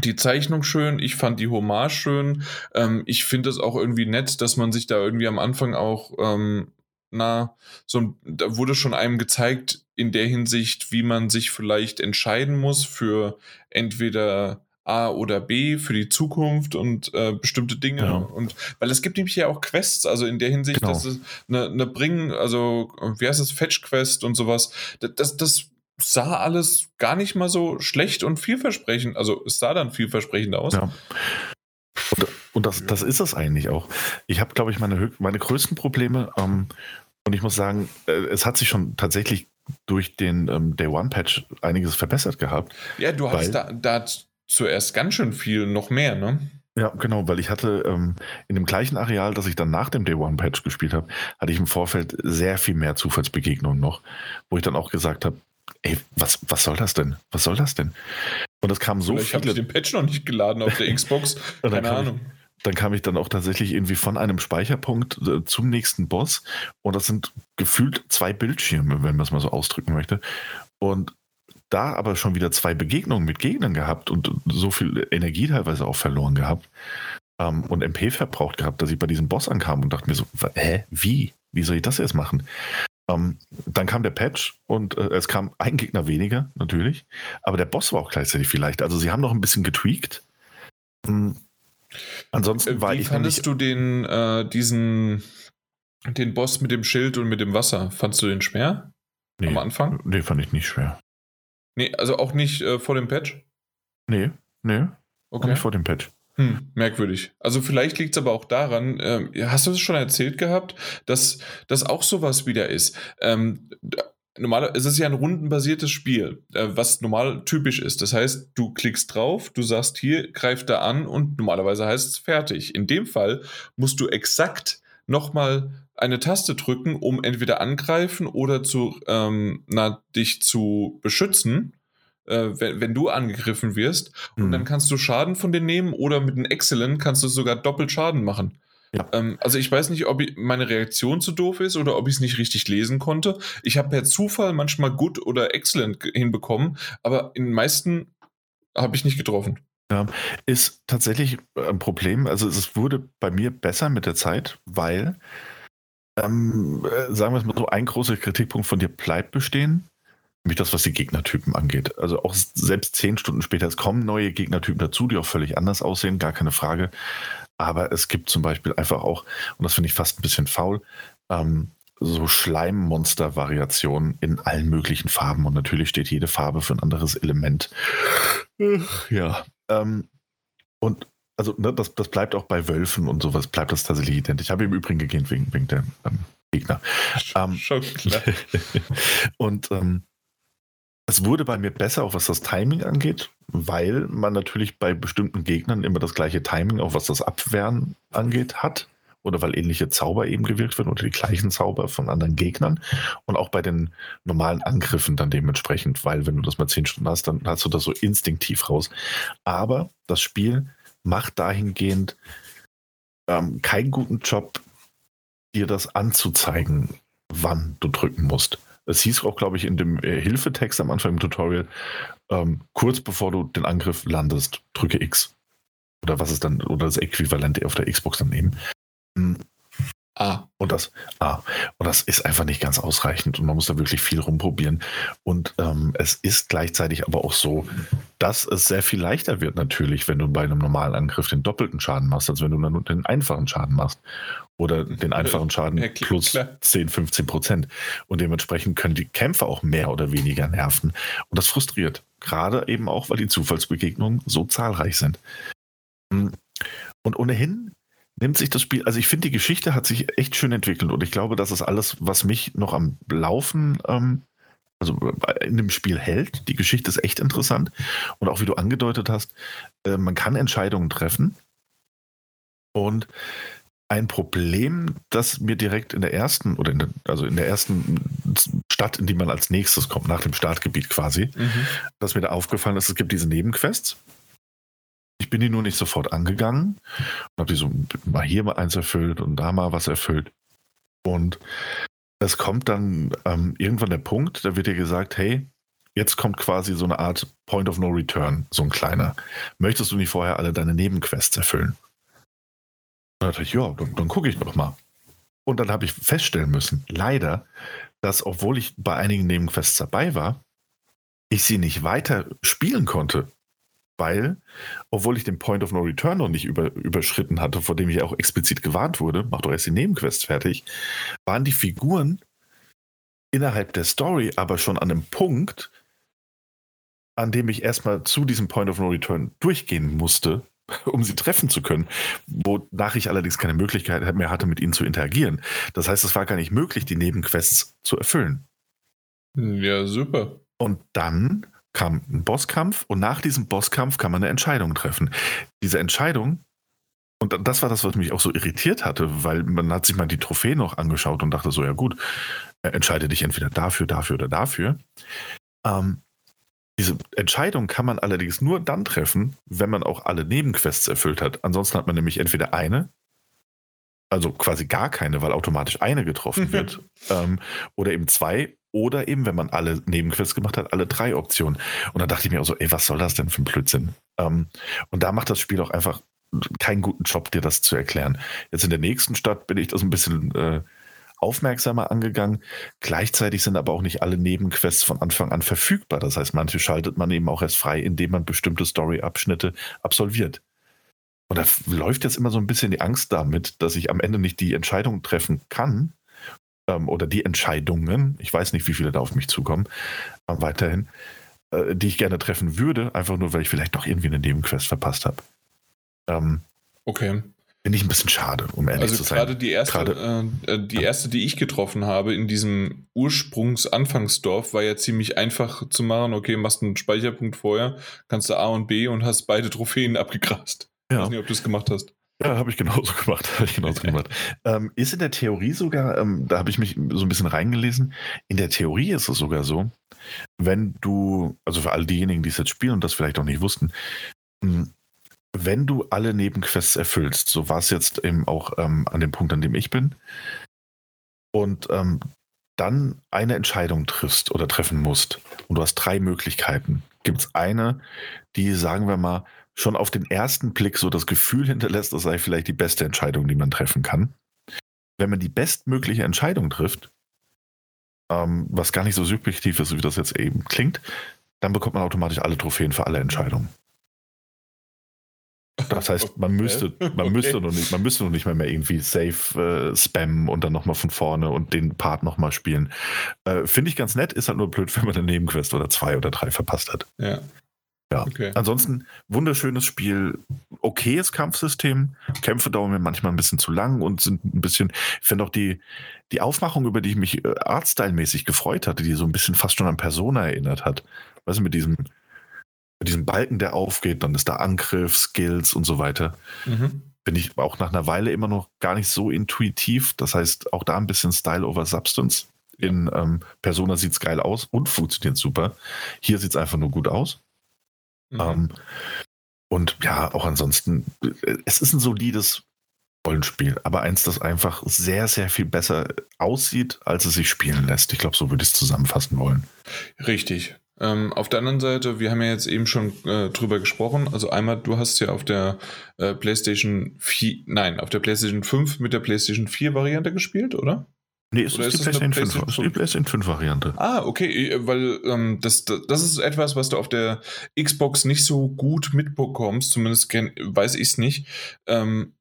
die Zeichnung schön, ich fand die Hommage schön. Ähm, ich finde es auch irgendwie nett, dass man sich da irgendwie am Anfang auch ähm, na, so da wurde schon einem gezeigt, in der Hinsicht, wie man sich vielleicht entscheiden muss für entweder A oder B für die Zukunft und äh, bestimmte Dinge. Ja. Und weil es gibt nämlich ja auch Quests, also in der Hinsicht, Genau. dass es eine, eine Bringen, also wie heißt es, Fetch-Quest und sowas. Das, das, das sah alles gar nicht mal so schlecht und vielversprechend. Also es sah dann vielversprechend aus. Ja. Und, und das, das ist es eigentlich auch. Ich habe, glaube ich, meine, meine größten Probleme ähm, und ich muss sagen, äh, es hat sich schon tatsächlich durch den ähm, Day One Patch einiges verbessert gehabt. Ja, du Weil- da, da zuerst ganz schön viel, noch mehr, ne? Ja, genau, weil ich hatte ähm, in dem gleichen Areal, das ich dann nach dem Day One Patch gespielt habe, hatte ich im Vorfeld sehr viel mehr Zufallsbegegnungen noch, wo ich dann auch gesagt habe, ey, was, was soll das denn? Was soll das denn? Und es kamen so Vielleicht habe viele. ich den Patch noch nicht geladen auf der [laughs] Xbox. Keine kam Ahnung. dann kam ich dann auch tatsächlich irgendwie von einem Speicherpunkt äh, zum nächsten Boss. Und das sind gefühlt zwei Bildschirme, wenn man es mal so ausdrücken möchte. Und da aber schon wieder zwei Begegnungen mit Gegnern gehabt und so viel Energie teilweise auch verloren gehabt ähm, und MP verbraucht gehabt, dass ich bei diesem Boss ankam und dachte mir so, hä, wie? Wie soll ich das jetzt machen? Ähm, dann kam der Patch und äh, es kam ein Gegner weniger, natürlich. Aber der Boss war auch gleichzeitig viel leichter. Also sie haben noch ein bisschen getweakt. Hm. Ansonsten Äh, war Wie ich fandest du den, äh, diesen, den Boss mit dem Schild und mit dem Wasser? Fandst du den schwer nee, am Anfang? Nee, fand ich nicht schwer. Nee, also auch nicht äh, vor dem Patch? Nee, nee, auch Okay. nicht vor dem Patch. Hm, merkwürdig. Also vielleicht liegt es aber auch daran, ähm, hast du es schon erzählt gehabt, dass das auch sowas wieder ist. Ähm, normal, es ist ja ein rundenbasiertes Spiel, äh, was normal typisch ist. Das heißt, du klickst drauf, du sagst hier, greif da an und normalerweise heißt es fertig. In dem Fall musst du exakt nochmal eine Taste drücken, um entweder angreifen oder zu, ähm, na, dich zu beschützen, äh, wenn, wenn du angegriffen wirst. Und Hm. dann kannst du Schaden von denen nehmen oder mit einem Excellent kannst du sogar doppelt Schaden machen. Ja. Ähm, also ich weiß nicht, ob ich, meine Reaktion zu doof ist oder ob ich es nicht richtig lesen konnte. Ich habe per Zufall manchmal Good oder Excellent hinbekommen, aber in den meisten habe ich nicht getroffen. ist tatsächlich ein Problem. Also es wurde bei mir besser mit der Zeit, weil, ähm, äh, sagen wir es mal so, ein großer Kritikpunkt von dir bleibt bestehen, nämlich das, was die Gegnertypen angeht. Also auch selbst zehn Stunden später, es kommen neue Gegnertypen dazu, die auch völlig anders aussehen, gar keine Frage. Aber es gibt zum Beispiel einfach auch, und das finde ich fast ein bisschen faul, ähm, so Schleimmonster-Variationen in allen möglichen Farben. Und natürlich steht jede Farbe für ein anderes Element. Ach, Ja. Ähm, und also ne, das, das bleibt auch bei Wölfen und sowas, bleibt das tatsächlich identisch. Ich habe im Übrigen gegeben wegen, wegen der ähm, Gegner. Ähm, Schon klar. [laughs] und ähm, es wurde bei mir besser, auch was das Timing angeht, weil man natürlich bei bestimmten Gegnern immer das gleiche Timing, auch was das Abwehren angeht, hat. Oder weil ähnliche Zauber eben gewirkt werden oder die gleichen Zauber von anderen Gegnern. Und auch bei den normalen Angriffen dann dementsprechend, weil wenn du das mal zehn Stunden hast, dann hast du das so instinktiv raus. Aber das Spiel macht dahingehend ähm, keinen guten Job, dir das anzuzeigen, wann du drücken musst. Es hieß auch, glaube ich, in dem äh, Hilfetext am Anfang im Tutorial, ähm, kurz bevor du den Angriff landest, drücke X. Oder was ist dann, oder das Äquivalent auf der Xbox dann eben. Mm, Ah, Und das, ah, und das ist einfach nicht ganz ausreichend und man muss da wirklich viel rumprobieren. Und ähm, es ist gleichzeitig aber auch so, dass es sehr viel leichter wird natürlich, wenn du bei einem normalen Angriff den doppelten Schaden machst, als wenn du dann nur den einfachen Schaden machst. Oder den einfachen Schaden Ja, klar, plus klar. 10, 15 Prozent. Und dementsprechend können die Kämpfe auch mehr oder weniger nerven. Und das frustriert. Gerade eben auch, weil die Zufallsbegegnungen so zahlreich sind. Und ohnehin nimmt sich das Spiel, also ich finde, die Geschichte hat sich echt schön entwickelt und ich glaube, das ist alles, was mich noch am Laufen, ähm, also in dem Spiel hält. Die Geschichte ist echt interessant und auch wie du angedeutet hast, äh, man kann Entscheidungen treffen und ein Problem, das mir direkt in der ersten oder in der, also in der ersten Stadt, in die man als nächstes kommt, nach dem Startgebiet quasi, mhm. dass mir da aufgefallen ist, es gibt diese Nebenquests. Ich bin die nur nicht sofort angegangen und habe die so mal hier mal eins erfüllt und da mal was erfüllt. Und es kommt dann ähm, irgendwann der Punkt, da wird dir gesagt, hey, jetzt kommt quasi so eine Art Point of No Return, so ein kleiner. Möchtest du nicht vorher alle deine Nebenquests erfüllen? Und dann ich, ja, dann, dann gucke ich doch mal. Und dann habe ich feststellen müssen, leider, dass obwohl ich bei einigen Nebenquests dabei war, ich sie nicht weiter spielen konnte, weil, obwohl ich den Point of No Return noch nicht über, überschritten hatte, vor dem ich auch explizit gewarnt wurde, mach doch erst die Nebenquests fertig, waren die Figuren innerhalb der Story aber schon an einem Punkt, an dem ich erstmal zu diesem Point of No Return durchgehen musste, [laughs] um sie treffen zu können, wonach ich allerdings keine Möglichkeit mehr hatte, mit ihnen zu interagieren. Das heißt, es war gar nicht möglich, die Nebenquests zu erfüllen. Ja, super. Und dann kam ein Bosskampf und nach diesem Bosskampf kann man eine Entscheidung treffen. Diese Entscheidung, und das war das, was mich auch so irritiert hatte, weil man hat sich mal die Trophäe noch angeschaut und dachte so, ja gut, entscheide dich entweder dafür, dafür oder dafür. Ähm, diese Entscheidung kann man allerdings nur dann treffen, wenn man auch alle Nebenquests erfüllt hat. Ansonsten hat man nämlich entweder eine, also quasi gar keine, weil automatisch eine getroffen wird, ähm, oder eben zwei, oder eben, wenn man alle Nebenquests gemacht hat, alle drei Optionen. Und da dachte ich mir auch so, ey, was soll das denn für ein Blödsinn? Ähm, und da macht das Spiel auch einfach keinen guten Job, dir das zu erklären. Jetzt in der nächsten Stadt bin ich das ein bisschen äh, aufmerksamer angegangen. Gleichzeitig sind aber auch nicht alle Nebenquests von Anfang an verfügbar. Das heißt, manche schaltet man eben auch erst frei, indem man bestimmte Story-Abschnitte absolviert. Und da läuft jetzt immer so ein bisschen die Angst damit, dass ich am Ende nicht die Entscheidung treffen kann ähm, oder die Entscheidungen, ich weiß nicht, wie viele da auf mich zukommen, äh, weiterhin, äh, die ich gerne treffen würde, einfach nur, weil ich vielleicht doch irgendwie eine Nebenquest verpasst habe. Ähm, okay. Finde ich ein bisschen schade, um ehrlich also zu sein. Also gerade die erste, äh, äh, die erste, die ich getroffen habe in diesem Ursprungsanfangsdorf, war ja ziemlich einfach zu machen. Okay, machst einen Speicherpunkt vorher, kannst du A und B und hast beide Trophäen abgegrast. Ja. Ich weiß nicht, ob du es gemacht hast. Ja, habe ich genauso gemacht. [laughs] Ich genauso gemacht. Ähm, ist in der Theorie sogar, ähm, da habe ich mich so ein bisschen reingelesen, in der Theorie ist es sogar so, wenn du, also für all diejenigen, die es jetzt spielen und das vielleicht auch nicht wussten, wenn du alle Nebenquests erfüllst, so war es jetzt eben auch ähm, an dem Punkt, an dem ich bin, und ähm, dann eine Entscheidung triffst oder treffen musst, und du hast drei Möglichkeiten, gibt es eine, die, sagen wir mal, schon auf den ersten Blick so das Gefühl hinterlässt, das sei vielleicht die beste Entscheidung, die man treffen kann. Wenn man die bestmögliche Entscheidung trifft, ähm, was gar nicht so subjektiv ist, wie das jetzt eben klingt, dann bekommt man automatisch alle Trophäen für alle Entscheidungen. Das heißt, man müsste, man okay. müsste noch nicht, man müsste noch nicht mehr, mehr irgendwie safe äh, spammen und dann nochmal von vorne und den Part nochmal spielen. Äh, Finde ich ganz nett, ist halt nur blöd, wenn man eine Nebenquest oder zwei oder drei verpasst hat. Ja. Ja. Okay. Ansonsten wunderschönes Spiel, okayes Kampfsystem. Kämpfe dauern mir manchmal ein bisschen zu lang und sind ein bisschen, ich finde auch die, die Aufmachung, über die ich mich äh, artstyle-mäßig gefreut hatte, die so ein bisschen fast schon an Persona erinnert hat. Weißt du, mit diesem, mit diesem Balken, der aufgeht, dann ist da Angriff, Skills und so weiter. Mhm. Bin ich auch nach einer Weile immer noch gar nicht so intuitiv. Das heißt, auch da ein bisschen Style over Substance. In ähm, Persona sieht es geil aus und funktioniert super. Hier sieht es einfach nur gut aus. Mhm. Ähm, und ja, auch ansonsten, es ist ein solides Rollenspiel, aber eins, das einfach sehr, sehr viel besser aussieht, als es sich spielen lässt. Ich glaube, so würde ich es zusammenfassen wollen. Richtig. Ähm, auf der anderen Seite, wir haben ja jetzt eben schon äh, drüber gesprochen. Also einmal, du hast ja auf der äh, PlayStation 4, nein, auf der PlayStation 5 mit der PlayStation 4 Variante gespielt, oder? Nee, es ist, ist, die PlayStation, PlayStation 5, 5? die PlayStation 5 Variante. Ah, okay, äh, weil ähm, das, das ist etwas, was du auf der Xbox nicht so gut mitbekommst, zumindest weiß ich es nicht. Ähm,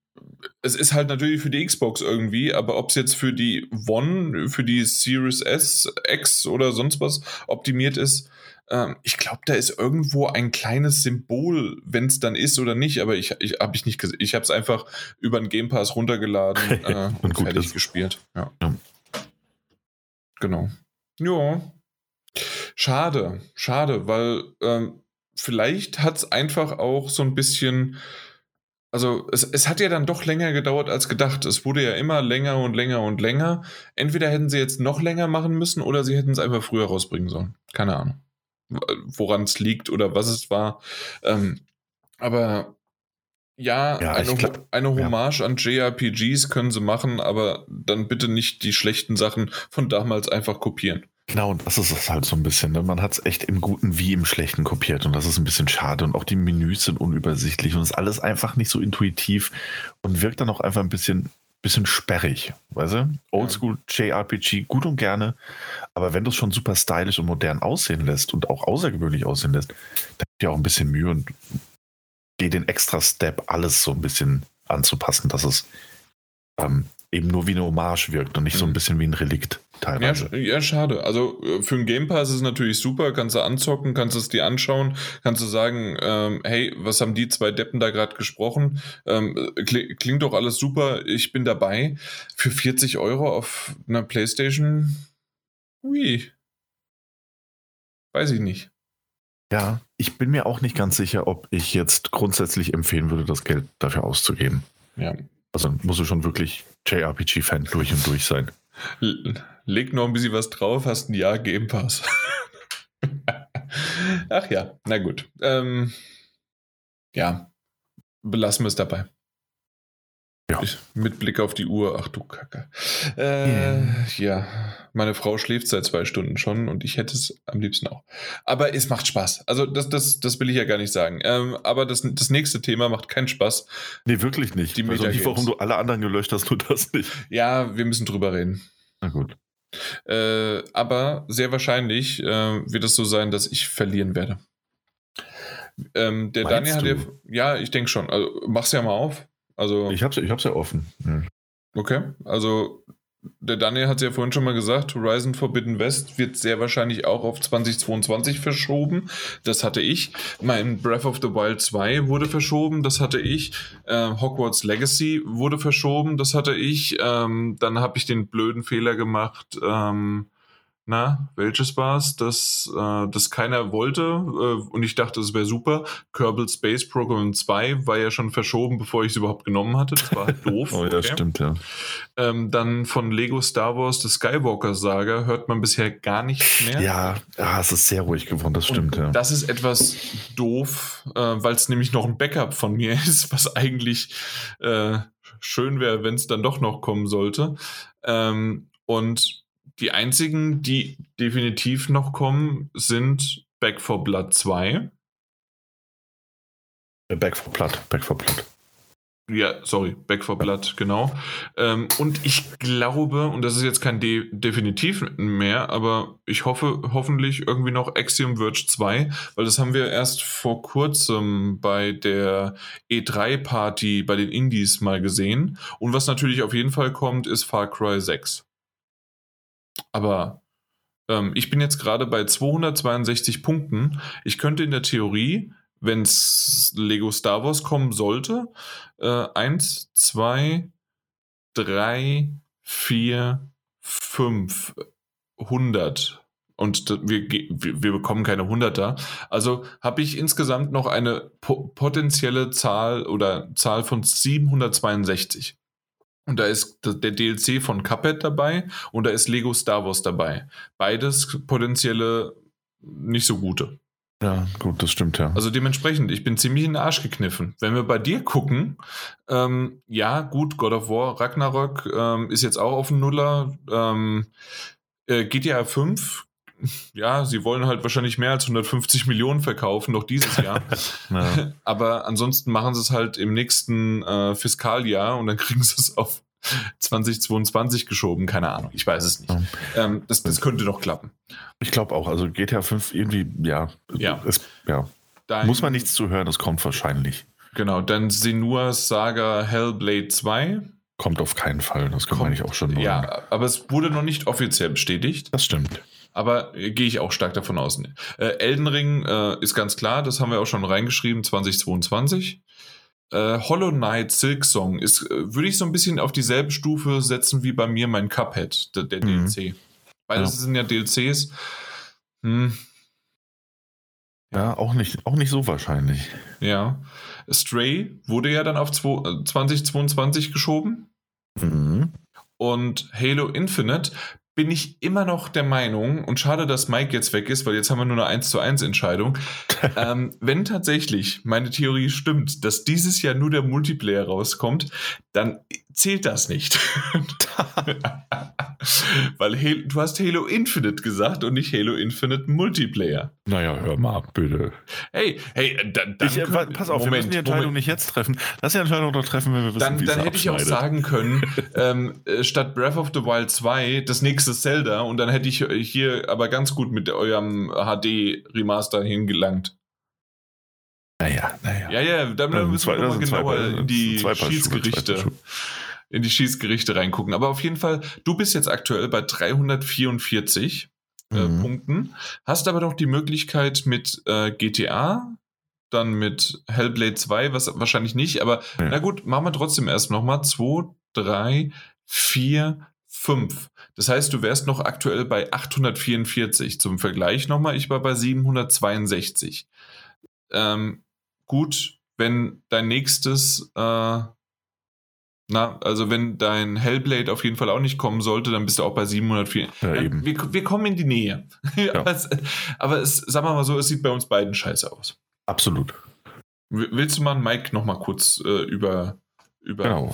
es ist halt natürlich für die Xbox irgendwie, aber ob es jetzt für die One, für die Series S, X oder sonst was optimiert ist, ähm, ich glaube, da ist irgendwo ein kleines Symbol, wenn es dann ist oder nicht, aber ich, ich habe ich nicht. Ich habe es einfach über den Game Pass runtergeladen [laughs] äh, und, und fertig ist. gespielt. Ja. ja. Genau. Ja. Schade, schade, weil ähm, vielleicht hat es einfach auch so ein bisschen also es, es hat ja dann doch länger gedauert als gedacht. Es wurde ja immer länger und länger und länger. Entweder hätten sie jetzt noch länger machen müssen oder sie hätten es einfach früher rausbringen sollen. Keine Ahnung, woran es liegt oder was es war. Ähm, aber ja, ja eine, glaub, eine, Hommage ja. an JRPGs können sie machen, aber dann bitte nicht die schlechten Sachen von damals einfach kopieren. Genau, und das ist es halt so ein bisschen. Ne? Man hat es echt im Guten wie im Schlechten kopiert und das ist ein bisschen schade. Und auch die Menüs sind unübersichtlich und es ist alles einfach nicht so intuitiv und wirkt dann auch einfach ein bisschen, bisschen sperrig. Weißt du? Oldschool JRPG, gut und gerne. Aber wenn du es schon super stylisch und modern aussehen lässt und auch außergewöhnlich aussehen lässt, dann dir auch ein bisschen Mühe und geh den extra Step, alles so ein bisschen anzupassen, dass es ähm, eben nur wie eine Hommage wirkt und nicht so ein mhm. bisschen wie ein Relikt teilweise. Ja, ja, schade. Also äh, für einen Game Pass ist es natürlich super, kannst du anzocken, kannst es dir anschauen, kannst du sagen, ähm, hey, was haben die zwei Deppen da gerade gesprochen? Ähm, klingt doch alles super, ich bin dabei. Für 40 Euro auf einer Playstation, ui, weiß ich nicht. Ja, ich bin mir auch nicht ganz sicher, ob ich jetzt grundsätzlich empfehlen würde, das Geld dafür auszugeben. Ja. Also musst du schon wirklich JRPG-Fan durch und durch sein. Leg noch ein bisschen was drauf, hast ein Jahr Game Pass. [laughs] Ach ja, na gut. Ähm, ja, belassen wir es dabei. Ja. Ich, mit Blick auf die Uhr, ach du Kacke. Äh, yeah. Ja, meine Frau schläft seit zwei Stunden schon und ich hätte es am liebsten auch. Aber es macht Spaß. Also das, das, das will ich ja gar nicht sagen. Ähm, aber das, das nächste Thema macht keinen Spaß. Nee, wirklich nicht. Die also nicht, warum du alle anderen gelöscht hast, nur das nicht. Ja, wir müssen drüber reden. Na gut. Äh, aber sehr wahrscheinlich äh, wird es so sein, dass ich verlieren werde. Ähm, der Meinst Daniel hat ja, ja, ich denke schon. Also mach's ja mal auf. Also, ich hab's, ich hab's ja offen. Ja. Okay, also der Daniel hat es ja vorhin schon mal gesagt, Horizon Forbidden West wird sehr wahrscheinlich auch auf 2022 verschoben. Das hatte ich. Mein Breath of the Wild 2 wurde verschoben, das hatte ich. Äh, Hogwarts Legacy wurde verschoben, das hatte ich. Ähm, dann habe ich den blöden Fehler gemacht. Ähm, na, welches war es, das, äh, das keiner wollte äh, und ich dachte, es wäre super. Kerbal Space Program 2 war ja schon verschoben, bevor ich es überhaupt genommen hatte. Das war halt doof. [laughs] oh ja, okay. stimmt, ja. Ähm, dann von Lego Star Wars, The Skywalker Saga, hört man bisher gar nichts mehr. Ja, ah, es ist sehr ruhig geworden, das stimmt, und ja. Das ist etwas doof, äh, weil es nämlich noch ein Backup von mir [laughs] ist, was eigentlich äh, schön wäre, wenn es dann doch noch kommen sollte. Ähm, und die einzigen, die definitiv noch kommen, sind Back for Blood 2. Äh, Back for Blood, Back for Blood. Ja, sorry, Back for Blood, genau. Ähm, und ich glaube, und das ist jetzt kein De Definitiv mehr, aber ich hoffe hoffentlich irgendwie noch Axiom Verge 2, weil das haben wir erst vor kurzem bei der E3-Party bei den Indies mal gesehen. Und was natürlich auf jeden Fall kommt, ist Far Cry 6. Aber ähm, ich bin jetzt gerade bei 262 Punkten. Ich könnte in der Theorie, wenn es Lego Star Wars kommen sollte, äh, 1, 2, 3, 4, 5, 100 und wir, wir bekommen keine Hunderter. Also habe ich insgesamt noch eine potenzielle Zahl oder Zahl von 762. Und da ist der DLC von Cuphead dabei und da ist Lego Star Wars dabei. Beides potenzielle nicht so gute. Ja, gut, das stimmt, ja. Also dementsprechend, ich bin ziemlich in den Arsch gekniffen. Wenn wir bei dir gucken, ähm, ja, gut, God of War, Ragnarok ähm, ist jetzt auch auf dem Nuller. Ähm, äh, GTA 5 ja, sie wollen halt wahrscheinlich mehr als 150 Millionen verkaufen, noch dieses Jahr. [laughs] ja. Aber ansonsten machen sie es halt im nächsten äh, Fiskaljahr und dann kriegen sie es auf 2022 geschoben. Keine Ahnung, ich weiß es nicht. Ähm, das, das könnte doch klappen. Ich glaube auch, also GTA 5 irgendwie, ja, ja. Es, ja. Dein, Muss man nichts zu hören, das kommt wahrscheinlich. Genau, dann Senua's Saga Hellblade 2. Kommt auf keinen Fall, das kann man nicht auch schon sagen. Ja, aber es wurde noch nicht offiziell bestätigt. Das stimmt aber äh, gehe ich auch stark davon aus. Äh, Elden Ring äh, ist ganz klar, das haben wir auch schon reingeschrieben, 2022. Äh, Hollow Knight Silk Song ist, äh, würde ich so ein bisschen auf dieselbe Stufe setzen wie bei mir mein Cuphead, der, der mhm. DLC. Beides ja. sind ja DLCs. Hm. Ja, auch nicht, auch nicht so wahrscheinlich. Ja. Stray wurde ja dann auf 2022 geschoben. Mhm. Und Halo Infinite bin ich immer noch der Meinung, und schade, dass Mike jetzt weg ist, weil jetzt haben wir nur eine 1 zu 1 Entscheidung. [laughs] ähm, wenn tatsächlich meine Theorie stimmt, dass dieses Jahr nur der Multiplayer rauskommt, dann zählt das nicht. [laughs] Weil Halo, du hast Halo Infinite gesagt und nicht Halo Infinite Multiplayer. Naja, hör mal, bitte. Hey, hey, dann, dann ich, äh, können, pass auf, Moment, wir müssen die Entscheidung Moment. nicht jetzt treffen. Lass die Entscheidung doch treffen, wenn wir wissen, dann, wie Dann hätte ich auch sagen können, [laughs] ähm, äh, statt Breath of the Wild 2 das nächste Zelda und dann hätte ich hier aber ganz gut mit eurem HD Remaster hingelangt. Naja, naja. Ja, ja, dann Ähm, müssen zwei- wir nochmal genauer in die Schießgerichte, in die Schießgerichte reingucken. Aber auf jeden Fall, du bist jetzt aktuell bei 344 äh, Mhm. Punkten, hast aber noch die Möglichkeit mit äh, GTA, dann mit Hellblade 2, was wahrscheinlich nicht, aber Ja. na gut, machen wir trotzdem erst nochmal 2, 3, 4, 5. Das heißt, du wärst noch aktuell bei 844. Zum Vergleich nochmal, ich war bei 762. Ähm, gut, wenn dein nächstes, äh, na, also wenn dein Hellblade auf jeden Fall auch nicht kommen sollte, dann bist du auch bei 704. Ja, eben. Wir, wir kommen in die Nähe. [laughs] aber es, aber es, sagen wir mal so, es sieht bei uns beiden scheiße aus. Absolut. Willst du mal einen Mike nochmal kurz äh, über, über Genau.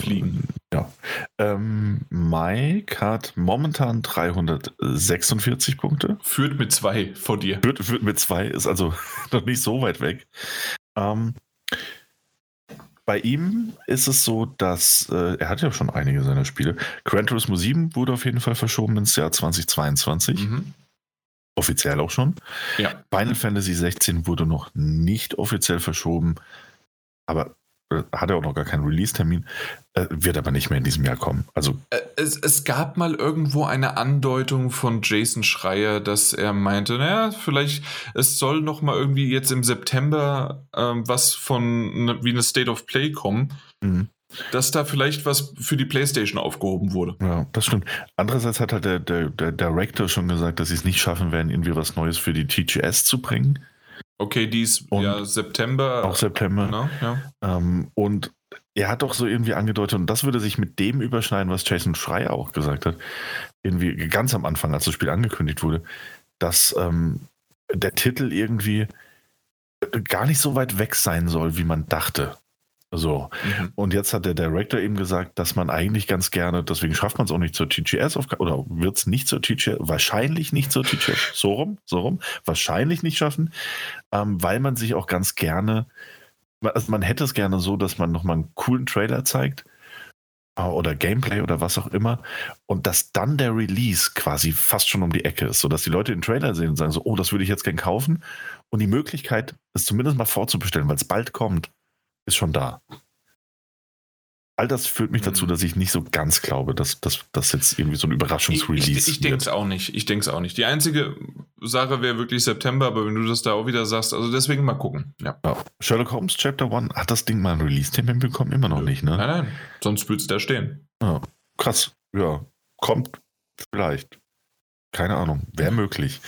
Ja. Ähm, Mike hat momentan 346 Punkte. Führt mit zwei vor dir. Führt, führt mit zwei, ist also [laughs] noch nicht so weit weg. Ähm, bei ihm ist es so, dass äh, er hat ja schon einige seiner Spiele. Gran Turismo 7 wurde auf jeden Fall verschoben ins Jahr 2022. Mhm. Offiziell auch schon. Ja. Final Fantasy 16 wurde noch nicht offiziell verschoben, aber äh, hat er auch noch gar keinen Release-Termin, wird aber nicht mehr in diesem Jahr kommen. Also Äh, Es, es gab mal irgendwo eine Andeutung von Jason Schreier, dass er meinte, naja, vielleicht, es soll noch mal irgendwie jetzt im September ähm, was von ne, wie eine State of Play kommen, mh, dass da vielleicht was für die Playstation aufgehoben wurde. ja, das stimmt. Andererseits hat halt der, der, der Director schon gesagt, dass sie es nicht schaffen werden, irgendwie was Neues für die TGS zu bringen. Okay, die ist Und ja September. Auch September. Na, ja. Ähm, und er hat doch so irgendwie angedeutet, und das würde sich mit dem überschneiden, was Jason Schreier auch gesagt hat, irgendwie ganz am Anfang, als das Spiel angekündigt wurde, dass ähm, der Titel irgendwie gar nicht so weit weg sein soll, wie man dachte. So. Mhm. Und jetzt hat der Director eben gesagt, dass man eigentlich ganz gerne, deswegen schafft man es auch nicht zur TGS auf, oder wird es nicht zur TGS, wahrscheinlich nicht zur TGS, so rum, so rum, wahrscheinlich nicht schaffen, ähm, weil man sich auch ganz gerne, also man hätte es gerne so, dass man nochmal einen coolen Trailer zeigt äh, oder Gameplay oder was auch immer und dass dann der Release quasi fast schon um die Ecke ist, sodass die Leute den Trailer sehen und sagen so, oh, das würde ich jetzt gern kaufen und die Möglichkeit, es zumindest mal vorzubestellen, weil es bald kommt, ist schon da. All das führt mich dazu, Mhm. dass ich nicht so ganz glaube, dass das jetzt irgendwie so ein Ich, Überraschungsrelease ich, ich denke es auch nicht. Ich denke es auch nicht. Die einzige Sache wäre wirklich September, aber wenn du das da auch wieder sagst, also deswegen mal gucken. Ja. Ja. Sherlock Holmes Chapter 1, hat das Ding mal ein Release-Termin bekommen? Immer noch nicht, ne? Nein, nein. Sonst würde es da stehen. Ja, krass. Ja, kommt vielleicht. Keine Ahnung. Wäre möglich.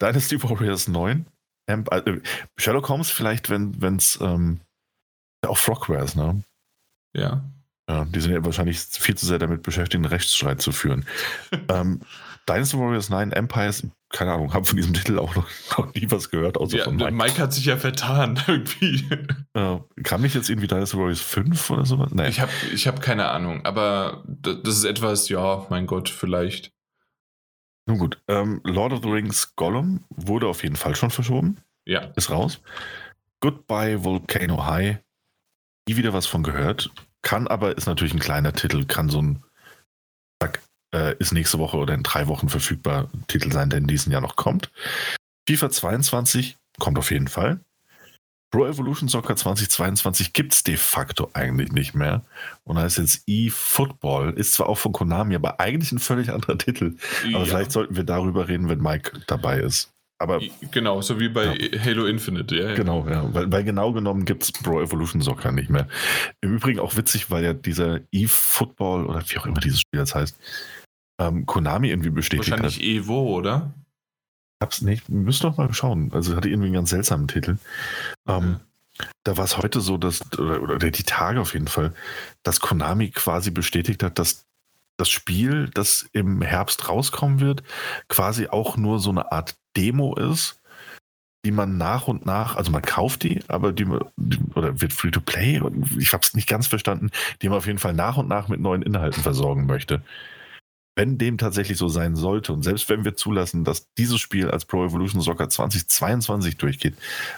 Dynasty Warriors 9. Ähm, äh, Sherlock Holmes vielleicht, wenn es ähm, auch Frogware ist, ne? Ja. Ja, die sind ja wahrscheinlich viel zu sehr damit beschäftigt, einen Rechtsstreit zu führen. [laughs] ähm, Dynasty Warriors 9 Empires, keine Ahnung, habe von diesem Titel auch noch, noch nie was gehört, außer ja von Mike. Mike. hat sich ja vertan [laughs] irgendwie. Äh, kam nicht jetzt irgendwie Dynasty Warriors 5 oder sowas? Nee. Ich habe ich hab keine Ahnung, aber das ist etwas, ja, mein Gott, vielleicht. Nun gut, ähm, Lord of the Rings Gollum wurde auf jeden Fall schon verschoben. Ja. ist raus. Goodbye Volcano High. Nie wieder was von gehört. Kann aber, ist natürlich ein kleiner Titel, kann so ein, zack, äh, ist nächste Woche oder in drei Wochen verfügbar Titel sein, der in diesem Jahr noch kommt. FIFA 22 kommt auf jeden Fall. Pro Evolution Soccer 2022 gibt es de facto eigentlich nicht mehr. Und heißt jetzt eFootball. Ist zwar auch von Konami, aber eigentlich ein völlig anderer Titel. Aber ja. vielleicht sollten wir darüber reden, wenn Mike dabei ist. Aber Genau, so wie bei Halo Infinite. Ja, ja. Genau, ja. Weil, weil genau genommen gibt es Pro Evolution Soccer nicht mehr. Im Übrigen auch witzig, weil ja dieser Eve-Football oder wie auch immer dieses Spiel jetzt heißt, ähm, Konami irgendwie bestätigt Wahrscheinlich hat. Evo, oder? Hab's nicht, wir müssen doch mal schauen. Also hatte irgendwie einen ganz seltsamen Titel. Ähm, Da war es heute so, dass, oder, oder die Tage auf jeden Fall, dass Konami quasi bestätigt hat, dass das Spiel, das im Herbst rauskommen wird, quasi auch nur so eine Art Demo ist, die man nach und nach, also man kauft die, aber die, oder wird free to play, ich habe es nicht ganz verstanden, die man auf jeden Fall nach und nach mit neuen Inhalten versorgen möchte. Wenn dem tatsächlich so sein sollte und selbst wenn wir zulassen, dass dieses Spiel als Pro Evolution Soccer 2022 durchgeht,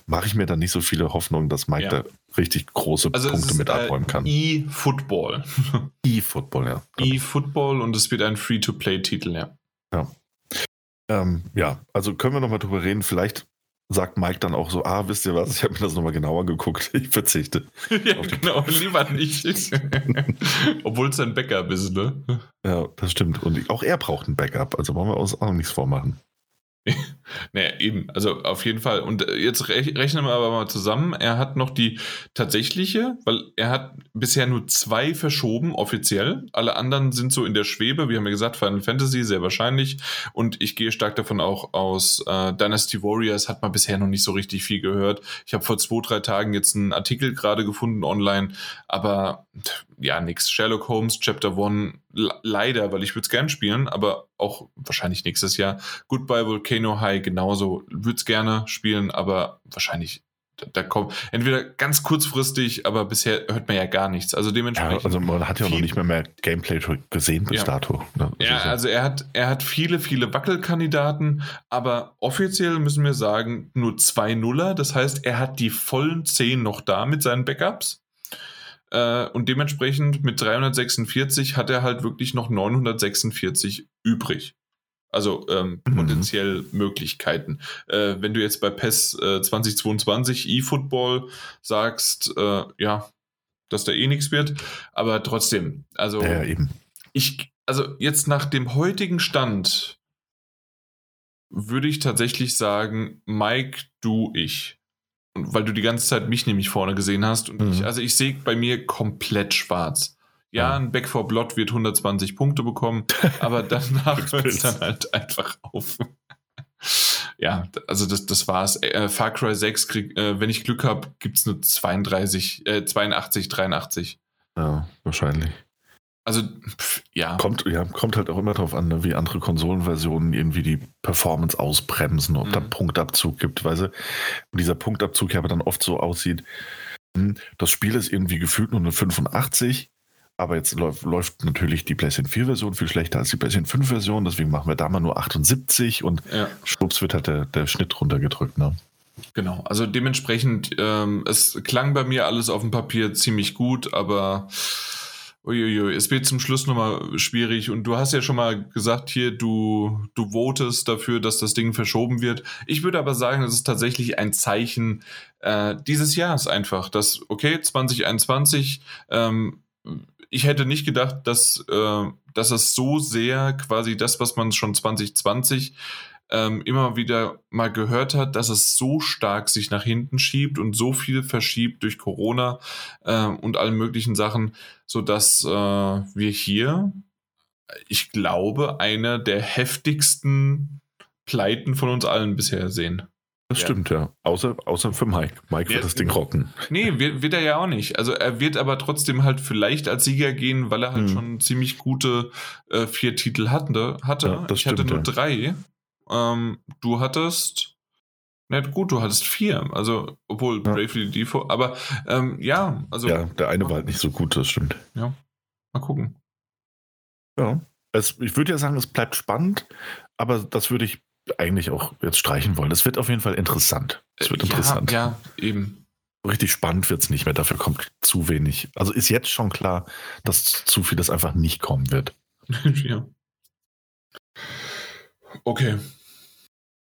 mache ich mir dann nicht so viele Hoffnungen, dass Mike Ja. da richtig große Also Punkte ist mit abräumen kann. äh, E-Football. [laughs] E-Football, ja. E-Football und es wird ein Free-to-Play-Titel, ja. Ähm, ja, also können wir nochmal drüber reden. Vielleicht sagt Mike dann auch so, ah, wisst ihr was, ich habe mir das nochmal genauer geguckt, ich verzichte. [laughs] ja, genau, lieber nicht. [laughs] Obwohl es ein Backup ist, ne? Ja, das stimmt. Und auch er braucht ein Backup, also wollen wir uns auch nichts vormachen. [laughs] naja, eben, also auf jeden Fall. Und äh, jetzt rechnen wir aber mal zusammen. Er hat noch die tatsächliche, weil er hat bisher nur zwei verschoben, offiziell. Alle anderen sind so in der Schwebe. Wir haben ja gesagt, Final Fantasy, sehr wahrscheinlich. Und ich gehe stark davon auch aus, äh, Dynasty Warriors hat man bisher noch nicht so richtig viel gehört. Ich habe vor zwei, drei Tagen jetzt einen Artikel gerade gefunden online, aber ja, nix. Sherlock Holmes, Chapter One, leider, weil ich würde es gern spielen, aber auch wahrscheinlich nächstes Jahr. Goodbye Volcano High genauso, würde es gerne spielen, aber wahrscheinlich da, da kommt entweder ganz kurzfristig, aber bisher hört man ja gar nichts. Also dementsprechend. Ja, also man hat ja auch noch nicht mehr mehr Gameplay gesehen bis ja. dato. Ne? Also ja, also er hat, er hat viele, viele Wackelkandidaten, aber offiziell müssen wir sagen, nur zwei Nuller. Das heißt, er hat die vollen zehn noch da mit seinen Backups. Äh, und dementsprechend mit 346 hat er halt wirklich noch 946 übrig. Also ähm, mhm. potenziell Möglichkeiten. Äh, wenn du jetzt bei PES äh, 2022 eFootball sagst, äh, ja, dass da eh nichts wird, aber trotzdem, also ja, eben. ich, also jetzt nach dem heutigen Stand würde ich tatsächlich sagen, Mike, du, ich weil du die ganze Zeit mich nämlich vorne gesehen hast. Und mhm. ich, also ich sehe bei mir komplett schwarz. Ja, ein Back for Blood wird 120 Punkte bekommen, [laughs] aber danach hört es dann halt einfach auf. [laughs] ja, also das, das war's. Äh, Far Cry 6, krieg, äh, wenn ich Glück habe, gibt es nur 32, äh, 82, 83. Ja, wahrscheinlich. Also, pff, ja. Kommt, ja. kommt halt auch immer darauf an, ne, wie andere Konsolenversionen irgendwie die Performance ausbremsen, ob mhm. da Punktabzug gibt, weil sie, dieser Punktabzug ja aber dann oft so aussieht, hm, das Spiel ist irgendwie gefühlt nur eine 85, aber jetzt läuft, läuft natürlich die PlayStation 4 Version viel schlechter als die PlayStation 5 Version, deswegen machen wir da mal nur 78 und ja. schwupps wird halt der, der Schnitt runtergedrückt, ne? Genau, also dementsprechend, ähm, es klang bei mir alles auf dem Papier ziemlich gut, aber Uiuiui, es wird zum Schluss nochmal schwierig und du hast ja schon mal gesagt hier, du, du votest dafür, dass das Ding verschoben wird. Ich würde aber sagen, es ist tatsächlich ein Zeichen äh, dieses Jahres einfach, dass, okay, 2021, ähm, ich hätte nicht gedacht, dass, äh, dass es so sehr quasi das, was man schon 2020 ähm, immer wieder mal gehört hat, dass es so stark sich nach hinten schiebt und so viel verschiebt durch Corona äh, und allen möglichen Sachen, sodass äh, wir hier, ich glaube, eine der heftigsten Pleiten von uns allen bisher sehen. Das ja. stimmt, ja. Außer, außer für Mike. Mike wird, wird das Ding rocken. Nee, wird, wird, er ja auch nicht. Also er wird aber trotzdem halt vielleicht als Sieger gehen, weil er halt hm. schon ziemlich gute äh, vier Titel hatte. hatte. Ja, ich stimmt, hatte nur ja. drei. Ähm, du hattest, nicht gut, du hattest vier. Also, obwohl ja. Bravely Default, aber ähm, ja, also. Ja, der eine war halt nicht so gut, das stimmt. Ja, mal gucken. Ja, es, ich würde ja sagen, es bleibt spannend, aber das würde ich eigentlich auch jetzt streichen wollen. Es wird auf jeden Fall interessant. Es wird ja, interessant. Ja, eben. Richtig spannend wird es nicht mehr, dafür kommt zu wenig. Also ist jetzt schon klar, dass zu viel das einfach nicht kommen wird. [laughs] ja. Okay.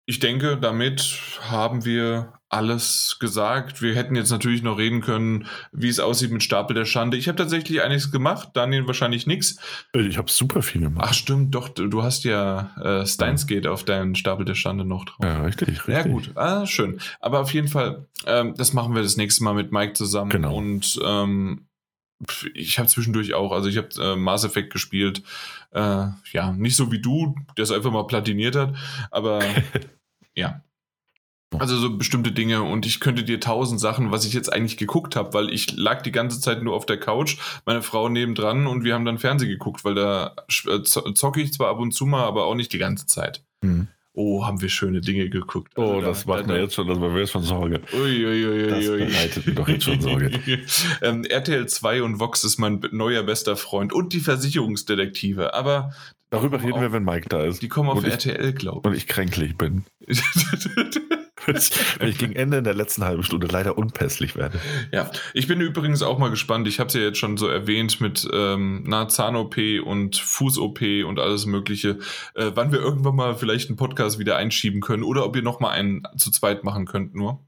Ich denke, damit haben wir alles gesagt. Wir hätten jetzt natürlich noch reden können, wie es aussieht mit Stapel der Schande. Ich habe tatsächlich einiges gemacht, Daniel wahrscheinlich nichts. Ich habe super viel gemacht. Ach stimmt, doch, du hast ja äh, Steins Gate auf deinen Stapel der Schande noch drauf. Ja, richtig, richtig. Ja, gut, ah, schön. Aber auf jeden Fall, ähm, das machen wir das nächste Mal mit Mike zusammen. Genau. Und ähm, ich habe zwischendurch auch, also ich habe äh, Mass Effect gespielt. Äh, ja, nicht so wie du, der es einfach mal platiniert hat, aber [laughs] ja. Also so bestimmte Dinge und ich könnte dir tausend Sachen, was ich jetzt eigentlich geguckt habe, weil ich lag die ganze Zeit nur auf der Couch, meine Frau nebendran und wir haben dann Fernsehen geguckt, weil da äh, zocke ich zwar ab und zu mal, aber auch nicht die ganze Zeit. Mhm. Oh, haben wir schöne Dinge geguckt. Oh, also das da, macht da, mir jetzt schon, das macht mir jetzt schon Sorge. Uiuiuiui. Das bereitet mir doch jetzt schon Sorge. [laughs] ähm, RTL 2 und Vox ist mein neuer bester Freund und die Versicherungsdetektive, aber Darüber reden wir, wenn Mike da ist. Die kommen auf und RTL, glaube ich. Und ich kränklich bin. [laughs] Wenn ich gegen Ende in der letzten halben Stunde leider unpässlich werde. Ja, ich bin übrigens auch mal gespannt. Ich habe es ja jetzt schon so erwähnt mit ähm, Zahn-OP und Fuß-OP und alles Mögliche. Äh, wann wir irgendwann mal vielleicht einen Podcast wieder einschieben können oder ob ihr noch mal einen zu zweit machen könnt nur.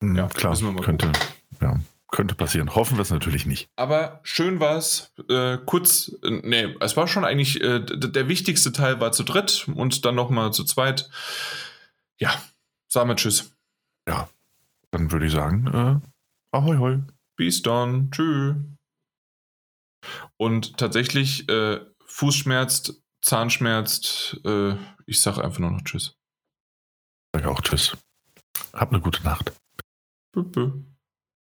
Hm, ja, klar, könnte. Ja. Könnte passieren. Hoffen wir es natürlich nicht. Aber schön war es. Äh, kurz, äh, nee, es war schon eigentlich, äh, der wichtigste Teil war zu dritt und dann nochmal zu zweit. Ja, sagen wir Tschüss. Ja, dann würde ich sagen, äh, ahoi hoi. Bis dann. Tschüss. Und tatsächlich, äh, Fuß schmerzt, Zahn schmerzt. Äh, ich sage einfach nur noch Tschüss. Ich sage auch Tschüss. Hab eine gute Nacht. Bü -bü.